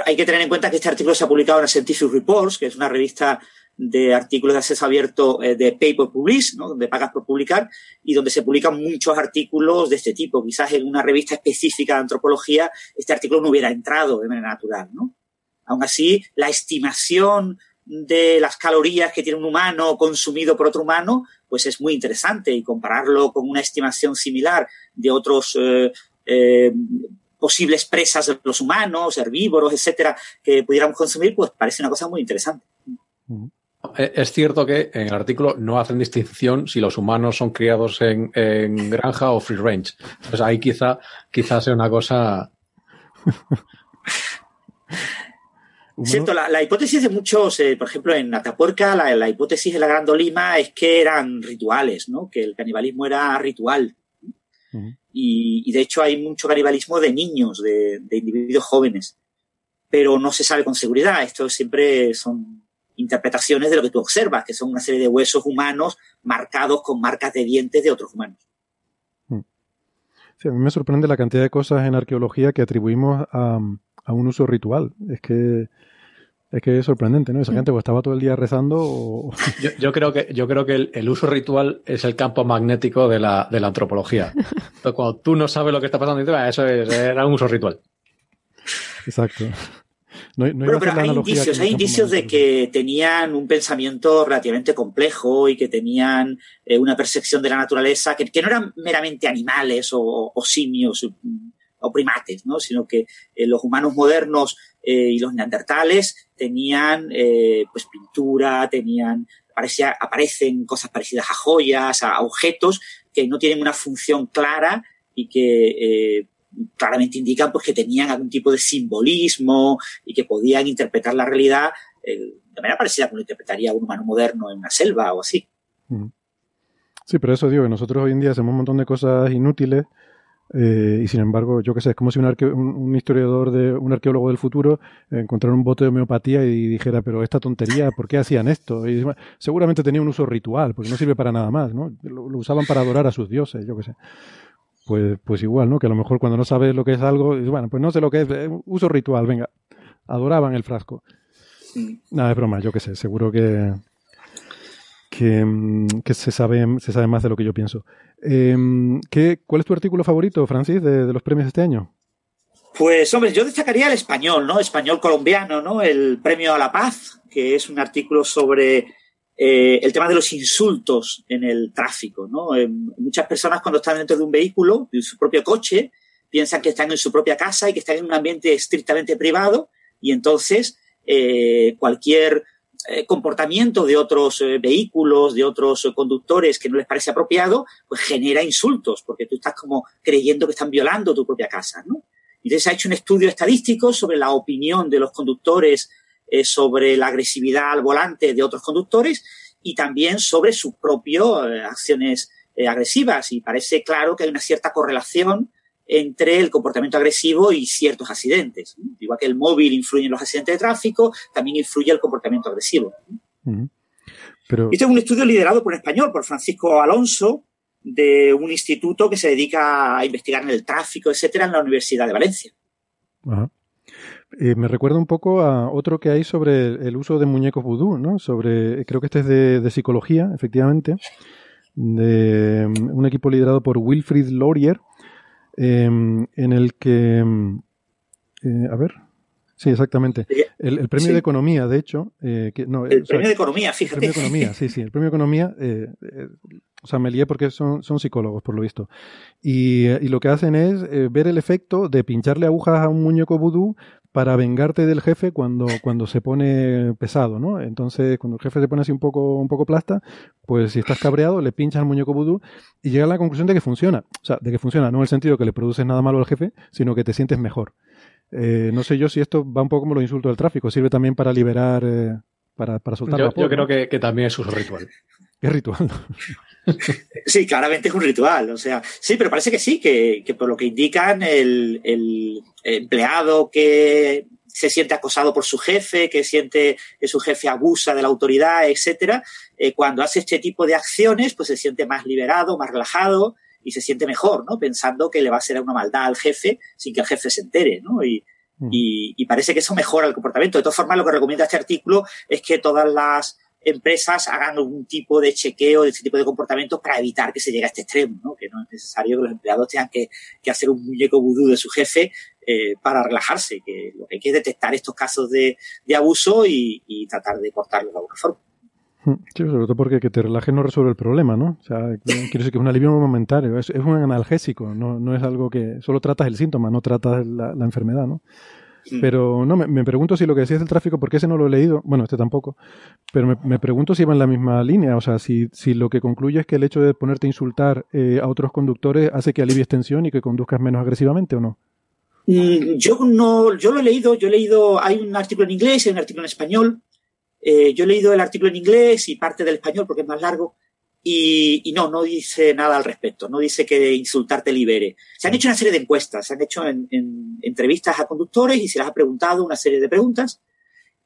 Speaker 4: Hay que tener en cuenta que este artículo se ha publicado en Scientific Reports, que es una revista de artículos de acceso abierto eh, de Pay per Publish, ¿no? donde pagas por publicar, y donde se publican muchos artículos de este tipo. Quizás en una revista específica de antropología este artículo no hubiera entrado de manera natural. ¿no? Aún así, la estimación de las calorías que tiene un humano consumido por otro humano, pues es muy interesante y compararlo con una estimación similar de otros eh, eh, posibles presas de los humanos, herbívoros, etcétera, que pudiéramos consumir, pues parece una cosa muy interesante.
Speaker 2: Eh, es cierto que en el artículo no hacen distinción si los humanos son criados en, granja o free range. Pues ahí quizá, quizá sea una cosa. *laughs*
Speaker 4: Cierto, la, hipótesis de muchos, eh, por ejemplo, en Atapuerca, la, hipótesis de la Gran Dolima es que eran rituales, ¿no? Que el canibalismo era ritual. y, de hecho hay mucho canibalismo de niños, de, de individuos jóvenes. Pero no se sabe con seguridad. Esto siempre son interpretaciones de lo que tú observas, que son una serie de huesos humanos marcados con marcas de dientes de otros humanos.
Speaker 1: Mm. Sí, a mí me sorprende la cantidad de cosas en arqueología que atribuimos a, un uso ritual. Es que es que es sorprendente, ¿no? Esa mm. gente pues, estaba todo el día rezando o... *laughs*
Speaker 2: yo, creo que, yo creo que el, uso ritual es el campo magnético de la, de la antropología. *laughs* Entonces, cuando tú no sabes lo que está pasando, eso era un uso ritual.
Speaker 1: Exacto
Speaker 4: pero hay indicios, hay indicios de que tenían un pensamiento relativamente complejo y que tenían eh, una percepción de la naturaleza que, no eran meramente animales o, simios o primates, ¿no? sino que eh, los humanos modernos eh, y los neandertales tenían pues pintura, tenían parecía, aparecen cosas parecidas a joyas, a objetos que no tienen una función clara y que claramente indican pues, que tenían algún tipo de simbolismo y que podían interpretar la realidad eh, de manera parecida a como lo interpretaría un humano moderno en una selva o así.
Speaker 1: Sí, pero eso digo, que nosotros hoy en día hacemos un montón de cosas inútiles eh, y sin embargo, yo qué sé, es como si un, un, historiador, de un arqueólogo del futuro encontrara un bote de homeopatía y dijera, pero esta tontería, ¿por qué hacían esto? Seguramente tenía un uso ritual, porque no sirve para nada más, ¿no? Lo usaban para adorar a sus dioses, yo qué sé pues, pues igual, ¿no? Que a lo mejor cuando no sabes lo que es algo, bueno, pues no sé lo que es, eh, uso ritual, venga, adoraban el frasco. Nada, es broma, yo qué sé, seguro que, que, mm, se, sabe, se sabe más de lo que yo pienso. Em, ¿qué, ¿Cuál es tu artículo favorito, Francis, de, de los premios de este año?
Speaker 4: Pues, hombre, yo destacaría el español, ¿no? Español colombiano, ¿no? El Premio a la Paz, que es un artículo sobre eh, el tema de los insultos en el tráfico, ¿no? Eh, muchas personas cuando están dentro de un vehículo, de su propio coche, piensan que están en su propia casa y que están en un ambiente estrictamente privado y entonces eh, cualquier eh, comportamiento de otros eh, vehículos, de otros conductores que no les parece apropiado, pues genera insultos, porque tú estás como creyendo que están violando tu propia casa, ¿no? Entonces se ha hecho un estudio estadístico sobre la opinión de los conductores sobre la agresividad al volante de otros conductores y también sobre sus propias acciones agresivas. Y parece claro que hay una cierta correlación entre el comportamiento agresivo y ciertos accidentes. Igual que el móvil influye en los accidentes de tráfico, también influye el comportamiento agresivo. Pero... Este es un estudio liderado por un español, por Francisco Alonso, de un instituto que se dedica a investigar en el tráfico, etcétera, en la Universidad de Valencia.
Speaker 1: Eh, me recuerda un poco a otro que hay sobre el uso de muñecos vudú, ¿no? Sobre, creo que este es de, de psicología, efectivamente, de um, un equipo liderado por Wilfried Laurier, Em, en el que, em, eh, a ver, sí, exactamente. El, premio de economía, de hecho,
Speaker 4: eh, que, no, el premio de economía, fíjate.
Speaker 1: El premio de economía, sí, sí, el premio de economía, o sea, me lié porque son, son psicólogos, por lo visto. Y, y lo que hacen es ver el efecto de pincharle agujas a un muñeco vudú para vengarte del jefe cuando, cuando se pone pesado, ¿no? Entonces, cuando el jefe se pone así un poco, un poco plasta, pues si estás cabreado, le pinchas al muñeco vudú y llega a la conclusión de que funciona. O sea, de que funciona, no en el sentido que le produces nada malo al jefe, sino que te sientes mejor. Eh, no sé yo si esto va un poco como los insultos del tráfico, sirve también para liberar, eh, para, para soltar
Speaker 2: yo,
Speaker 1: la
Speaker 2: Yo creo que, que también es uso ritual.
Speaker 1: Es ritual. *laughs*
Speaker 4: Sí, claramente es un ritual. O sea, sí, pero parece que sí, que, por lo que indican el, empleado que se siente acosado por su jefe, que siente que su jefe abusa de la autoridad, etcétera, eh, cuando hace este tipo de acciones, pues se siente más liberado, más relajado y se siente mejor, ¿no? Pensando que le va a hacer una maldad al jefe sin que el jefe se entere, ¿no? Y, mm. y parece que eso mejora el comportamiento. De todas formas, lo que recomienda este artículo es que todas las empresas hagan algún tipo de chequeo de este tipo de comportamientos para evitar que se llegue a este extremo, ¿no? que no es necesario que los empleados tengan que, hacer un muñeco vudú de su jefe eh, para relajarse, que lo que hay que es detectar estos casos de, abuso y, tratar de cortarlos de alguna forma.
Speaker 1: Hmm, sí, sobre todo porque que te relajes no resuelve el problema, ¿no? O sea, *laughs* quiero decir que es un alivio momentario, es, un analgésico, no, no, es algo que solo tratas el síntoma, no tratas la, la enfermedad, ¿no? Mm. Pero no, me, pregunto si lo que decías del tráfico, porque ese no lo he leído, bueno, este tampoco, pero me, pregunto si va en la misma línea, o sea, si, si lo que concluye es que el hecho de ponerte a insultar eh, a otros conductores hace que alivies tensión y que conduzcas menos agresivamente o no.
Speaker 4: Mm, yo no, yo lo he leído, yo he leído, hay un artículo en inglés y un artículo en español. Eh, yo he leído el artículo en inglés y parte del español porque es más largo. Y, no, no dice nada al respecto, no dice que insultarte libere. Se han hecho una serie de encuestas, se han hecho en, entrevistas a conductores y se les ha preguntado una serie de preguntas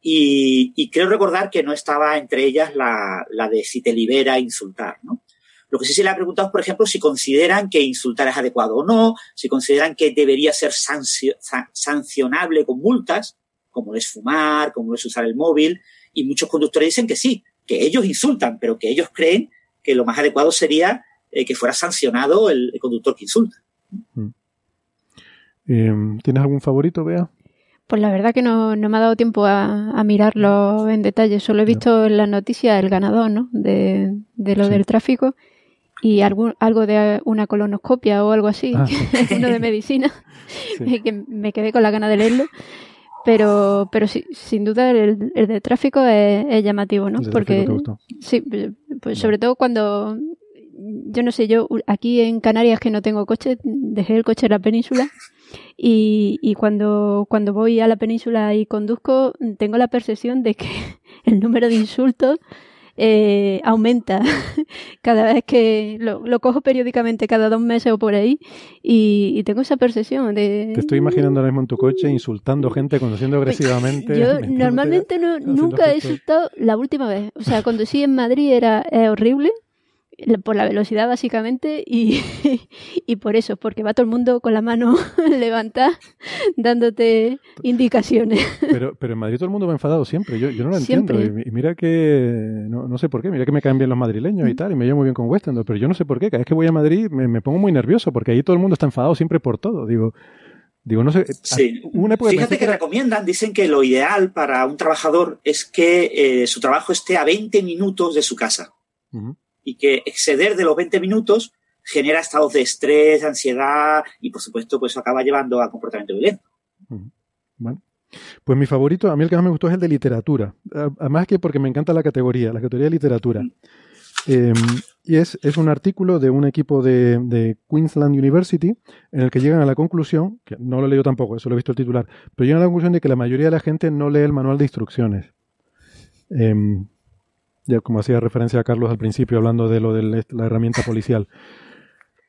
Speaker 4: y, creo recordar que no estaba entre ellas la, de si te libera insultar, ¿no? Lo que sí se le ha preguntado, por ejemplo, si consideran que insultar es adecuado o no, si consideran que debería ser sancionable con multas, como es fumar, como es usar el móvil, y muchos conductores dicen que sí, que ellos insultan, pero que ellos creen que lo más adecuado sería eh, que fuera sancionado el, conductor que insulta. Mm.
Speaker 1: Em, ¿Tienes algún favorito, Bea?
Speaker 3: Pues la verdad que no, me ha dado tiempo a, mirarlo en detalle. Solo he visto en las noticias el ganador, ¿no? De, lo del tráfico y algún, algo de una colonoscopia o algo así, ah. *laughs* uno de *laughs* medicina, *laughs* que me quedé con la gana de leerlo. Pero, pero sí, sin duda el, el de tráfico es, llamativo, ¿no? Porque sí, pues sobre todo cuando yo no sé, yo aquí en Canarias que no tengo coche, dejé el coche en la península *laughs* y, y cuando, cuando voy a la península y conduzco, tengo la percepción de que *laughs* el número de insultos eh, aumenta *laughs* cada vez que lo, cojo periódicamente, cada dos meses o por ahí, y, tengo esa percepción de...
Speaker 1: Te estoy imaginando ahora mismo en tu coche insultando gente, conduciendo pues, agresivamente.
Speaker 3: Yo *laughs* normalmente no, nunca he insultado la última vez. O sea, cuando sí en Madrid era horrible, por la velocidad básicamente y, *laughs* y, por eso, porque va todo el mundo con la mano *laughs* levantada dándote indicaciones.
Speaker 1: Pero, pero en Madrid todo el mundo va enfadado siempre, yo, yo no lo entiendo. Y, mira que, no, no, sé por qué, mira que me caen bien los madrileños y tal, y me llevo muy bien con Western, pero yo no sé por qué, cada vez que voy a Madrid me, me pongo muy nervioso, porque ahí todo el mundo está enfadado siempre por todo. Digo, Digo, no sé.
Speaker 4: Sí. Fíjate que, recomiendan, dicen que lo ideal para un trabajador es que eh, su trabajo esté a 20 minutos de su casa y que exceder de los 20 minutos genera estados de estrés, ansiedad y por supuesto pues eso acaba llevando a comportamiento violento.
Speaker 1: Pues mi favorito, a mí el que más me gustó es el de literatura. Además que porque me encanta la categoría, la categoría de literatura. Em, y es, es, un artículo de un equipo de, de, Queensland University en el que llegan a la conclusión, que no lo he leído tampoco, eso lo he visto el titular, pero llegan a la conclusión de que la mayoría de la gente no lee el manual de instrucciones. Em, ya como hacía referencia a Carlos al principio hablando de lo de la herramienta policial. *laughs*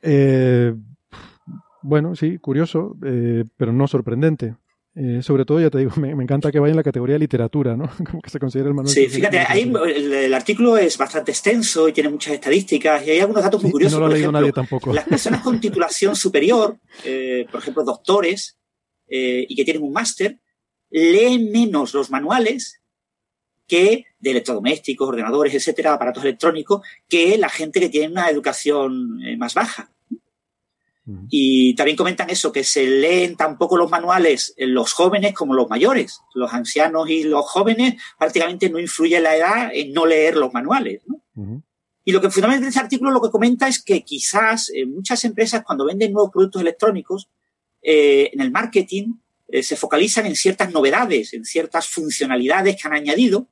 Speaker 1: Eh, bueno, sí, curioso, eh, pero no sorprendente. Eh, sobre todo, ya te digo, *laughs* me, encanta que vaya en la categoría de literatura, ¿no? *laughs* Como que se considera el manual.
Speaker 4: Sí, fíjate, ahí el, artículo es bastante extenso y tiene muchas estadísticas y hay algunos datos muy curiosos.
Speaker 1: no lo ha leído nadie tampoco.
Speaker 4: Las personas con titulación superior, por ejemplo, doctores, y que tienen un máster, leen menos los manuales que de electrodomésticos, ordenadores, etcétera, aparatos electrónicos, que la gente que tiene una educación eh, más baja. Y también comentan eso, que se leen tampoco los manuales los jóvenes como los mayores. Los ancianos y los jóvenes prácticamente no influye la edad en no leer los manuales. Y lo que fundamentalmente este artículo lo que comenta es que quizás eh, muchas empresas cuando venden nuevos productos electrónicos, eh, en el marketing se focalizan en ciertas novedades, en ciertas funcionalidades que han añadido,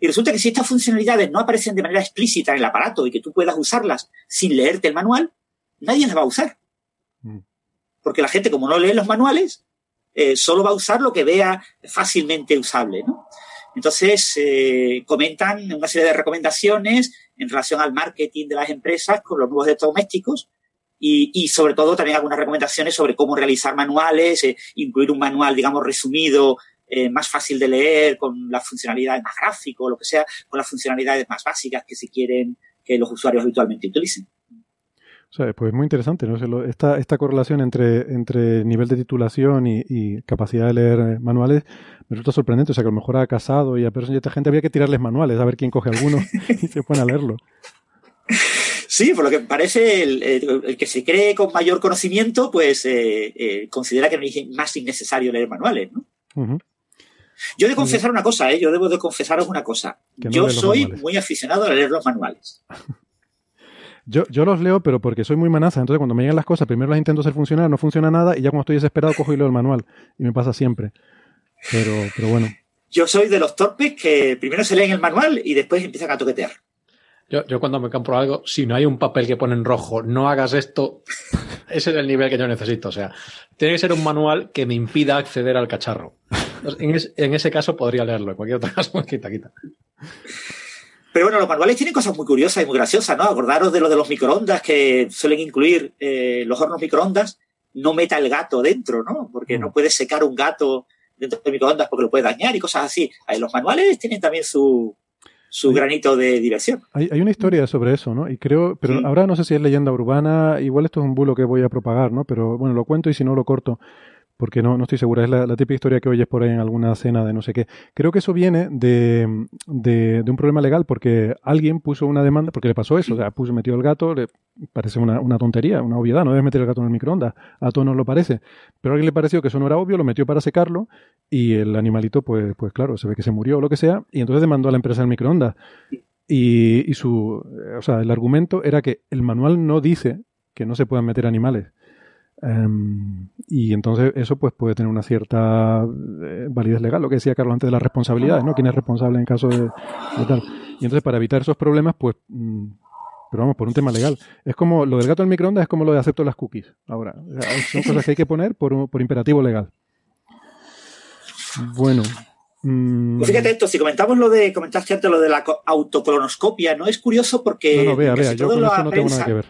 Speaker 4: y resulta que si estas funcionalidades no aparecen de manera explícita en el aparato y que tú puedas usarlas sin leerte el manual, nadie las va a usar. Mm. Porque la gente, como no lee los manuales, eh, solo va a usar lo que vea fácilmente usable. Entonces, eh, comentan una serie de recomendaciones en relación al marketing de las empresas con los nuevos electrodomésticos y, y sobre todo también algunas recomendaciones sobre cómo realizar manuales, eh, incluir un manual, digamos, resumido eh, más fácil de leer, con las funcionalidades más gráficas, lo que sea, con las funcionalidades más básicas que se quieren que los usuarios habitualmente utilicen.
Speaker 1: O sea, pues es muy interesante, ¿no? esta, esta correlación entre, entre nivel de titulación y, capacidad de leer eh, manuales me resulta sorprendente. O sea, que a lo mejor a casado y a personas y a esta gente había que tirarles manuales, a ver quién coge alguno *laughs* y se ponen a leerlo.
Speaker 4: Sí, por lo que parece, el, que se cree con mayor conocimiento, pues eh, considera que no es más innecesario leer manuales, ¿no? Yo he de confesar una cosa, ¿eh? yo debo de confesaros una cosa. yo soy muy aficionado a leer los manuales. *laughs*
Speaker 1: Yo, yo los leo, pero porque soy muy manaza. Entonces, cuando me llegan las cosas, primero las intento hacer funcionar, no funciona nada, y ya cuando estoy desesperado, cojo y leo el manual. Y me pasa siempre. Pero, pero bueno.
Speaker 4: Yo soy de los torpes que primero se leen el manual y después empiezan a toquetear.
Speaker 2: Yo, yo cuando me compro algo, si no hay un papel que pone en rojo, no hagas esto, *laughs* ese es el nivel que yo necesito. O sea, tiene que ser un manual que me impida acceder al cacharro. En, ese caso podría leerlo, en cualquier otro *laughs* caso, quita, quita.
Speaker 4: Pero bueno, los manuales tienen cosas muy curiosas y muy graciosas, ¿no? Acordaros de lo de los microondas que suelen incluir eh, los hornos microondas. No meta el gato dentro, ¿no? Porque no mm. puedes secar un gato dentro del microondas porque lo puede dañar y cosas así. Los manuales tienen también su, su granito de diversión.
Speaker 1: Hay, hay, una historia sobre eso, ¿no? Y creo, pero ahora no sé si es leyenda urbana, igual esto es un bulo que voy a propagar, ¿no? Pero bueno, lo cuento y si no lo corto porque no, no estoy segura, es la, típica historia que oyes por ahí en alguna cena de no sé qué. Creo que eso viene de, de, un problema legal, porque alguien puso una demanda, porque le pasó eso, o sea, puso, metió el gato, le parece una, una tontería, una obviedad, no debes meter el gato en el microondas, a todos nos lo parece, pero a alguien le pareció que eso no era obvio, lo metió para secarlo, y el animalito, pues, pues claro, se ve que se murió o lo que sea, y entonces demandó a la empresa del microondas. Y, y su, o sea, el argumento era que el manual no dice que no se puedan meter animales. Em, y entonces eso pues puede tener una cierta eh, validez legal, lo que decía Carlos antes de las responsabilidades, ¿no? ¿Quién es responsable en caso de, tal? Y entonces para evitar esos problemas, pues, mm, pero vamos, por un tema legal. Es como lo del gato en microondas es como lo de acepto las cookies. Ahora, son cosas que hay que poner por, por imperativo legal. Bueno.
Speaker 4: Mm, pues fíjate esto, si comentamos lo de, comentaste antes lo de la autocolonoscopia, ¿no? Es curioso porque...
Speaker 1: No, no, vea, vea, yo con eso no tengo nada que ver.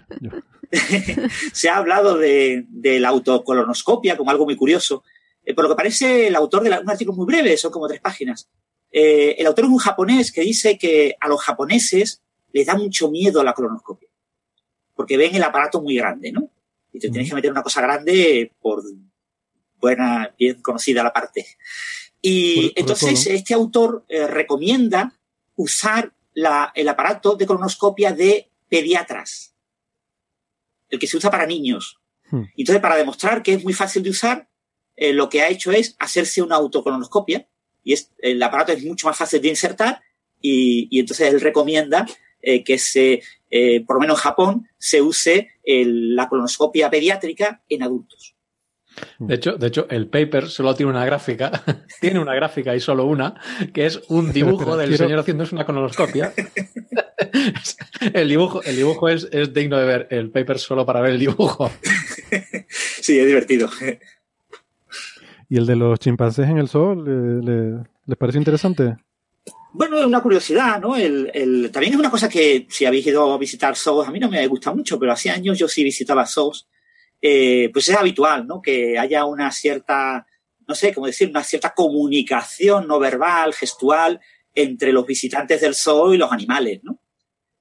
Speaker 1: *laughs*
Speaker 4: se ha hablado de, la autocolonoscopia como algo muy curioso. Eh, por lo que parece, el autor de un artículo muy breve, son como tres páginas. Eh, el autor es un japonés que dice que a los japoneses les da mucho miedo la colonoscopia. Porque ven el aparato muy grande, ¿no? Y te tienes que meter una cosa grande por buena, bien conocida la parte. Y entonces este autor eh, recomienda usar el aparato de colonoscopia de pediatras el que se usa para niños. Hmm. Entonces, para demostrar que es muy fácil de usar, eh, lo que ha hecho es hacerse una autocolonoscopia y es, el aparato es mucho más fácil de insertar y, entonces él recomienda eh, que se, eh, por lo menos en Japón, se use la colonoscopia pediátrica en adultos.
Speaker 2: De hecho, de hecho, el paper solo tiene una gráfica, *laughs* tiene una gráfica y solo una, que es un dibujo del señor haciéndose una cronoloscopia. *laughs* el dibujo, el dibujo es, es, digno de ver, el paper solo para ver el dibujo. *laughs*
Speaker 4: sí, es divertido.
Speaker 1: ¿Y el de los chimpancés en el sol, le, les parece interesante?
Speaker 4: Bueno, es una curiosidad, ¿no? El, el, también es una cosa que si habéis ido a visitar zoos, a mí no me gusta mucho, pero hace años yo sí visitaba zoos eh, pues es habitual, ¿no? Que haya una cierta, no sé cómo decir, una cierta comunicación no verbal, gestual, entre los visitantes del zoo y los animales, ¿no?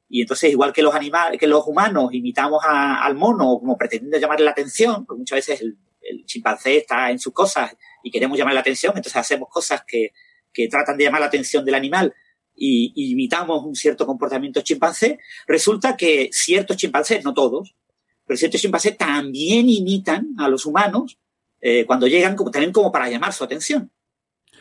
Speaker 4: Y entonces, igual que los animales, que los humanos imitamos al mono como pretendiendo llamarle la atención, porque muchas veces el, chimpancé está en sus cosas y queremos llamar la atención, entonces hacemos cosas que, que tratan de llamar la atención del animal y, y, imitamos un cierto comportamiento chimpancé, resulta que ciertos chimpancés, no todos, pero ciertos chimpancés también imitan a los humanos eh, cuando llegan como, también como para llamar su atención.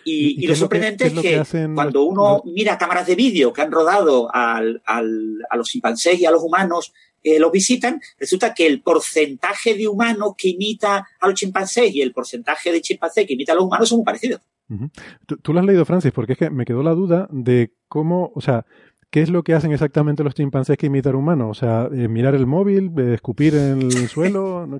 Speaker 4: Y, lo sorprendente es que, cuando uno mira cámaras de vídeo que han rodado al, al, a los chimpancés y a los humanos eh, los visitan, resulta que el porcentaje de humanos que imita a los chimpancés y el porcentaje de chimpancés que imita a los humanos son muy parecidos.
Speaker 1: ¿Tú, tú, lo has leído, Francis, porque es que me quedó la duda de cómo, o sea, ¿Qué es lo que hacen exactamente los chimpancés que imitan humanos? O sea, eh, mirar el móvil, eh, escupir en el *laughs* suelo. ¿no?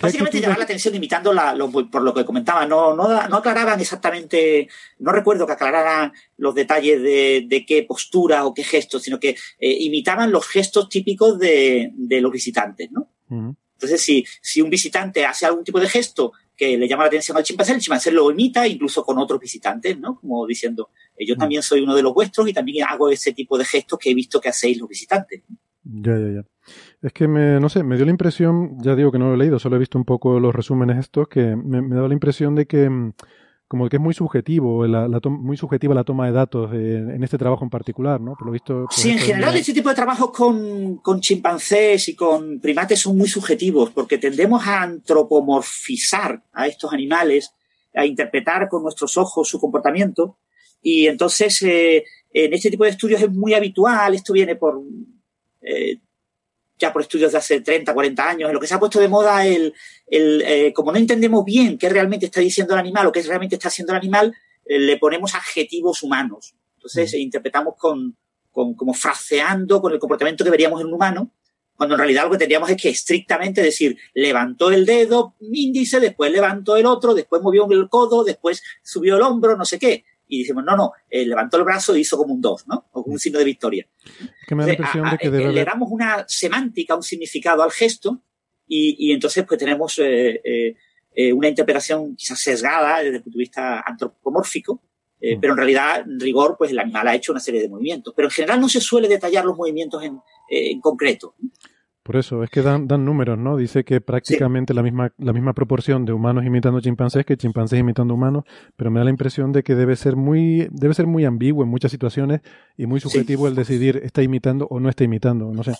Speaker 4: Básicamente llamar la atención imitando la, por lo que comentaba. No, no, no aclaraban exactamente, no recuerdo que aclararan los detalles de, de qué postura o qué gestos, sino que eh, imitaban los gestos típicos de, de los visitantes, ¿no? Entonces, si, si un visitante hace algún tipo de gesto que le llama la atención al chimpancé, el chimpancé lo imita incluso con otros visitantes, ¿no? Como diciendo, eh, yo mm. también soy uno de los vuestros y también hago ese tipo de gestos que he visto que hacéis los visitantes.
Speaker 1: Ya, ya, ya. Es que me, no sé, me dio la impresión, ya digo que no lo he leído, solo he visto un poco los resúmenes estos, que me, me da la impresión de que mm, como que es muy subjetivo, la, muy subjetiva la toma de datos en este trabajo en particular, ¿no? Por lo visto.
Speaker 4: sí, en general este tipo de trabajos con, con, chimpancés y con primates son muy subjetivos porque tendemos a antropomorfizar a estos animales, a interpretar con nuestros ojos su comportamiento y entonces eh, en este tipo de estudios es muy habitual, esto viene por eh, ya por estudios de hace 30, 40 años, en lo que se ha puesto de moda el, el eh, como no entendemos bien qué realmente está diciendo el animal o qué realmente está haciendo el animal, eh, le ponemos adjetivos humanos. Entonces mm. interpretamos con, con, como fraseando con el comportamiento que veríamos en un humano, cuando en realidad lo que tendríamos es que estrictamente decir, levantó el dedo índice, después levantó el otro, después movió el codo, después subió el hombro, no sé qué y decimos, no, no, eh, levantó el brazo y hizo como un 2, ¿no? O un signo de victoria.
Speaker 1: Que me da la impresión de que
Speaker 4: debe Le damos una semántica, un significado al gesto y, y entonces pues tenemos eh, eh, una interpretación quizás sesgada desde el punto de vista antropomórfico, mm. pero en realidad, en rigor, pues el animal ha hecho una serie de movimientos. Pero en general no se suele detallar los movimientos en, en concreto.
Speaker 1: Por eso, es que dan, dan números, ¿no? Dice que prácticamente la, misma, la misma proporción de humanos imitando chimpancés que chimpancés imitando humanos, pero me da la impresión de que debe ser muy, debe ser muy ambiguo en muchas situaciones y muy subjetivo el decidir está imitando o no está imitando, no sé.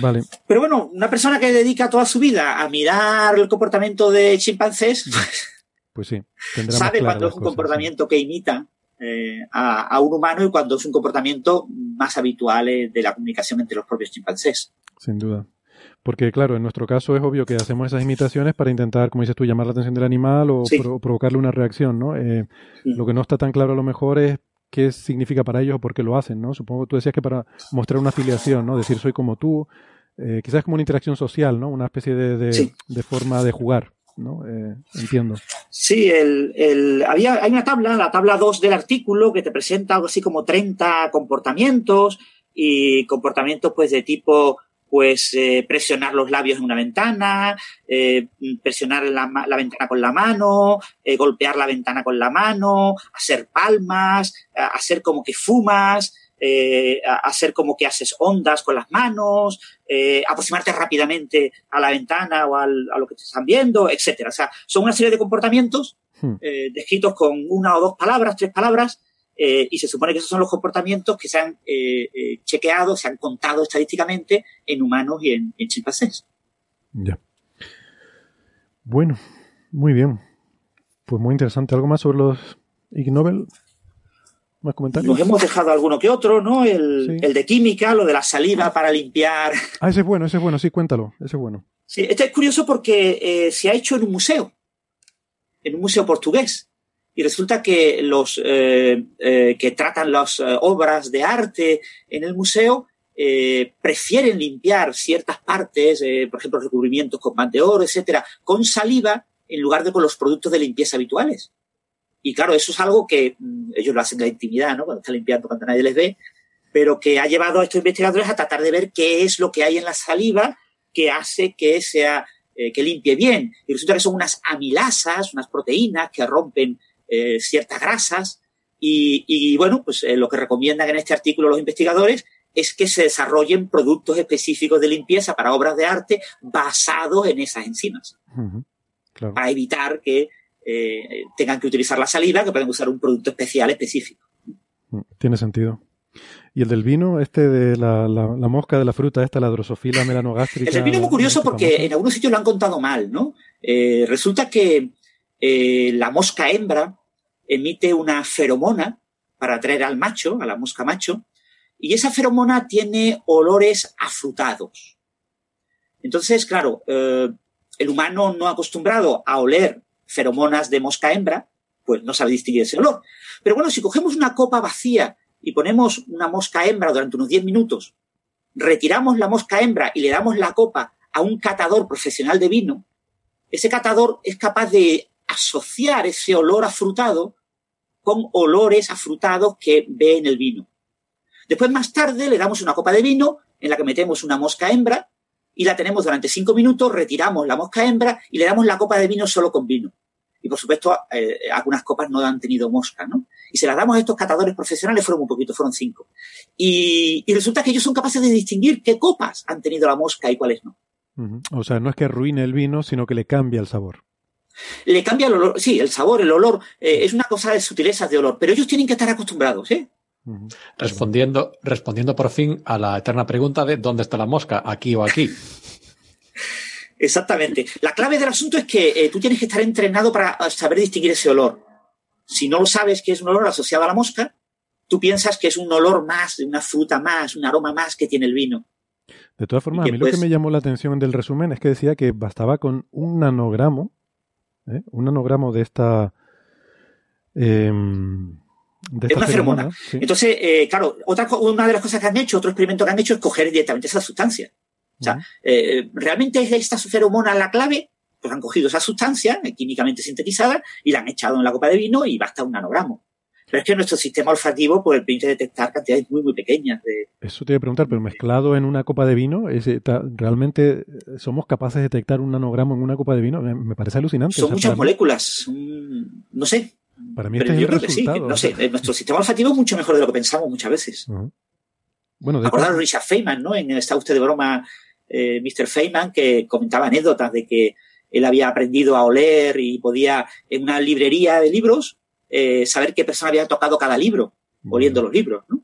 Speaker 1: Vale.
Speaker 4: Pero bueno, una persona que dedica toda su vida a mirar el comportamiento de chimpancés,
Speaker 1: pues sí,
Speaker 4: sabe cuando es un comportamiento que imita eh, a, a, un humano y cuando es un comportamiento más habitual eh, de la comunicación entre los propios chimpancés.
Speaker 1: Sin duda. Porque, claro, en nuestro caso es obvio que hacemos esas imitaciones para intentar, como dices tú, llamar la atención del animal o provocarle una reacción, ¿no? Eh, lo que no está tan claro a lo mejor es qué significa para ellos o por qué lo hacen, ¿no? Supongo que tú decías que para mostrar una afiliación, ¿no? Decir soy como tú, eh, quizás como una interacción social, ¿no? Una especie de, de, forma de jugar, ¿no? Eh, entiendo.
Speaker 4: Sí, el, el, había, hay una tabla, la tabla 2 del artículo, que te presenta algo así como 30 comportamientos y comportamientos pues de tipo pues eh, presionar los labios en una ventana, eh, presionar la, la, ventana con la mano, eh, golpear la ventana con la mano, hacer palmas, hacer como que fumas, eh, hacer como que haces ondas con las manos, eh, aproximarte rápidamente a la ventana o al, a lo que te están viendo, etcétera. O sea, son una serie de comportamientos hmm. eh, descritos con una o dos palabras, tres palabras, eh, y se supone que esos son los comportamientos que se han eh, eh, chequeado, se han contado estadísticamente en humanos y en, chimpancés.
Speaker 1: Ya. Bueno, muy bien. Pues muy interesante. ¿Algo más sobre los Ig Nobel? ¿Más comentarios?
Speaker 4: Nos hemos dejado alguno que otro, ¿no? El, el, de química, lo de la saliva para limpiar.
Speaker 1: Ah, ese es bueno, ese es bueno, sí, cuéntalo, ese es bueno.
Speaker 4: Sí, esto es curioso porque eh, se ha hecho en un museo, en un museo portugués. Y resulta que los eh, eh, que tratan las obras de arte en el museo prefieren limpiar ciertas partes, por ejemplo, recubrimientos con oro, etcétera, con saliva en lugar de con los productos de limpieza habituales. Y claro, eso es algo que mm, ellos lo hacen en la intimidad, ¿no? Cuando están limpiando, cuando nadie les ve, pero que ha llevado a estos investigadores a tratar de ver qué es lo que hay en la saliva que hace que sea eh, que limpie bien. Y resulta que son unas amilasas, unas proteínas que rompen eh, ciertas grasas. Y, bueno, pues eh, lo que recomiendan en este artículo los investigadores es que se desarrollen productos específicos de limpieza para obras de arte basados en esas enzimas. Para evitar que tengan que utilizar la saliva, que pueden usar un producto especial específico.
Speaker 1: Tiene sentido. Y el del vino, este de la, mosca de la fruta, esta, la drosofila melanogástrica.
Speaker 4: El del vino es muy curioso porque en algunos sitios lo han contado mal, ¿no? Eh, resulta que eh, la mosca hembra emite una feromona para atraer al macho, a la mosca macho, y esa feromona tiene olores afrutados. Entonces, claro, eh, el humano no acostumbrado a oler feromonas de mosca hembra, pues no sabe distinguir ese olor. Pero bueno, si cogemos una copa vacía y ponemos una mosca hembra durante unos 10 minutos, retiramos la mosca hembra y le damos la copa a un catador profesional de vino, ese catador es capaz de asociar ese olor afrutado con olores afrutados que ve en el vino. Después, más tarde, le damos una copa de vino en la que metemos una mosca hembra y la tenemos durante cinco minutos, retiramos la mosca hembra y le damos la copa de vino solo con vino. Y por supuesto, eh, algunas copas no han tenido mosca, ¿no? Y se las damos a estos catadores profesionales, fueron un poquito, fueron cinco. Y, resulta que ellos son capaces de distinguir qué copas han tenido la mosca y cuáles no.
Speaker 1: O sea, no es que arruine el vino, sino que le cambia el sabor.
Speaker 4: Le cambia el olor, sí, el sabor, el olor, eh, es una cosa de sutilezas de olor, pero ellos tienen que estar acostumbrados, ¿eh?
Speaker 2: Respondiendo, respondiendo por fin a la eterna pregunta de ¿dónde está la mosca? ¿Aquí o aquí? *laughs*
Speaker 4: Exactamente. La clave del asunto es que eh, tú tienes que estar entrenado para saber distinguir ese olor. Si no lo sabes que es un olor asociado a la mosca, tú piensas que es un olor más, una fruta más, un aroma más que tiene el vino.
Speaker 1: De todas formas, a mí lo que me llamó la atención del resumen es que decía que bastaba con un nanogramo, ¿eh? un nanogramo de esta... Em,
Speaker 4: de esta es una feromona. Entonces, eh, claro, otra, una de las cosas que han hecho, otro experimento que han hecho es coger directamente esa sustancia. O sea, eh, ¿realmente es esta feromona la clave? Pues han cogido esa sustancia eh, químicamente sintetizada y la han echado en la copa de vino y basta un nanogramo. Pero es que nuestro sistema olfativo pues, permite detectar cantidades muy, muy pequeñas de...
Speaker 1: Eso te iba a preguntar, pero mezclado en una copa de vino, ¿realmente somos capaces de detectar un nanogramo en una copa de vino? Me, parece alucinante.
Speaker 4: Son muchas moléculas, no sé.
Speaker 1: Para mí este es el resultado.
Speaker 4: no sé, nuestro sistema olfativo es mucho mejor de lo que pensamos muchas veces. Bueno, de Acordaros Richard Feynman, ¿no? En Está usted de broma eh, Mr. Feynman, que comentaba anécdotas de que él había aprendido a oler y podía, en una librería de libros, eh, saber qué persona había tocado cada libro, oliendo los libros, ¿no?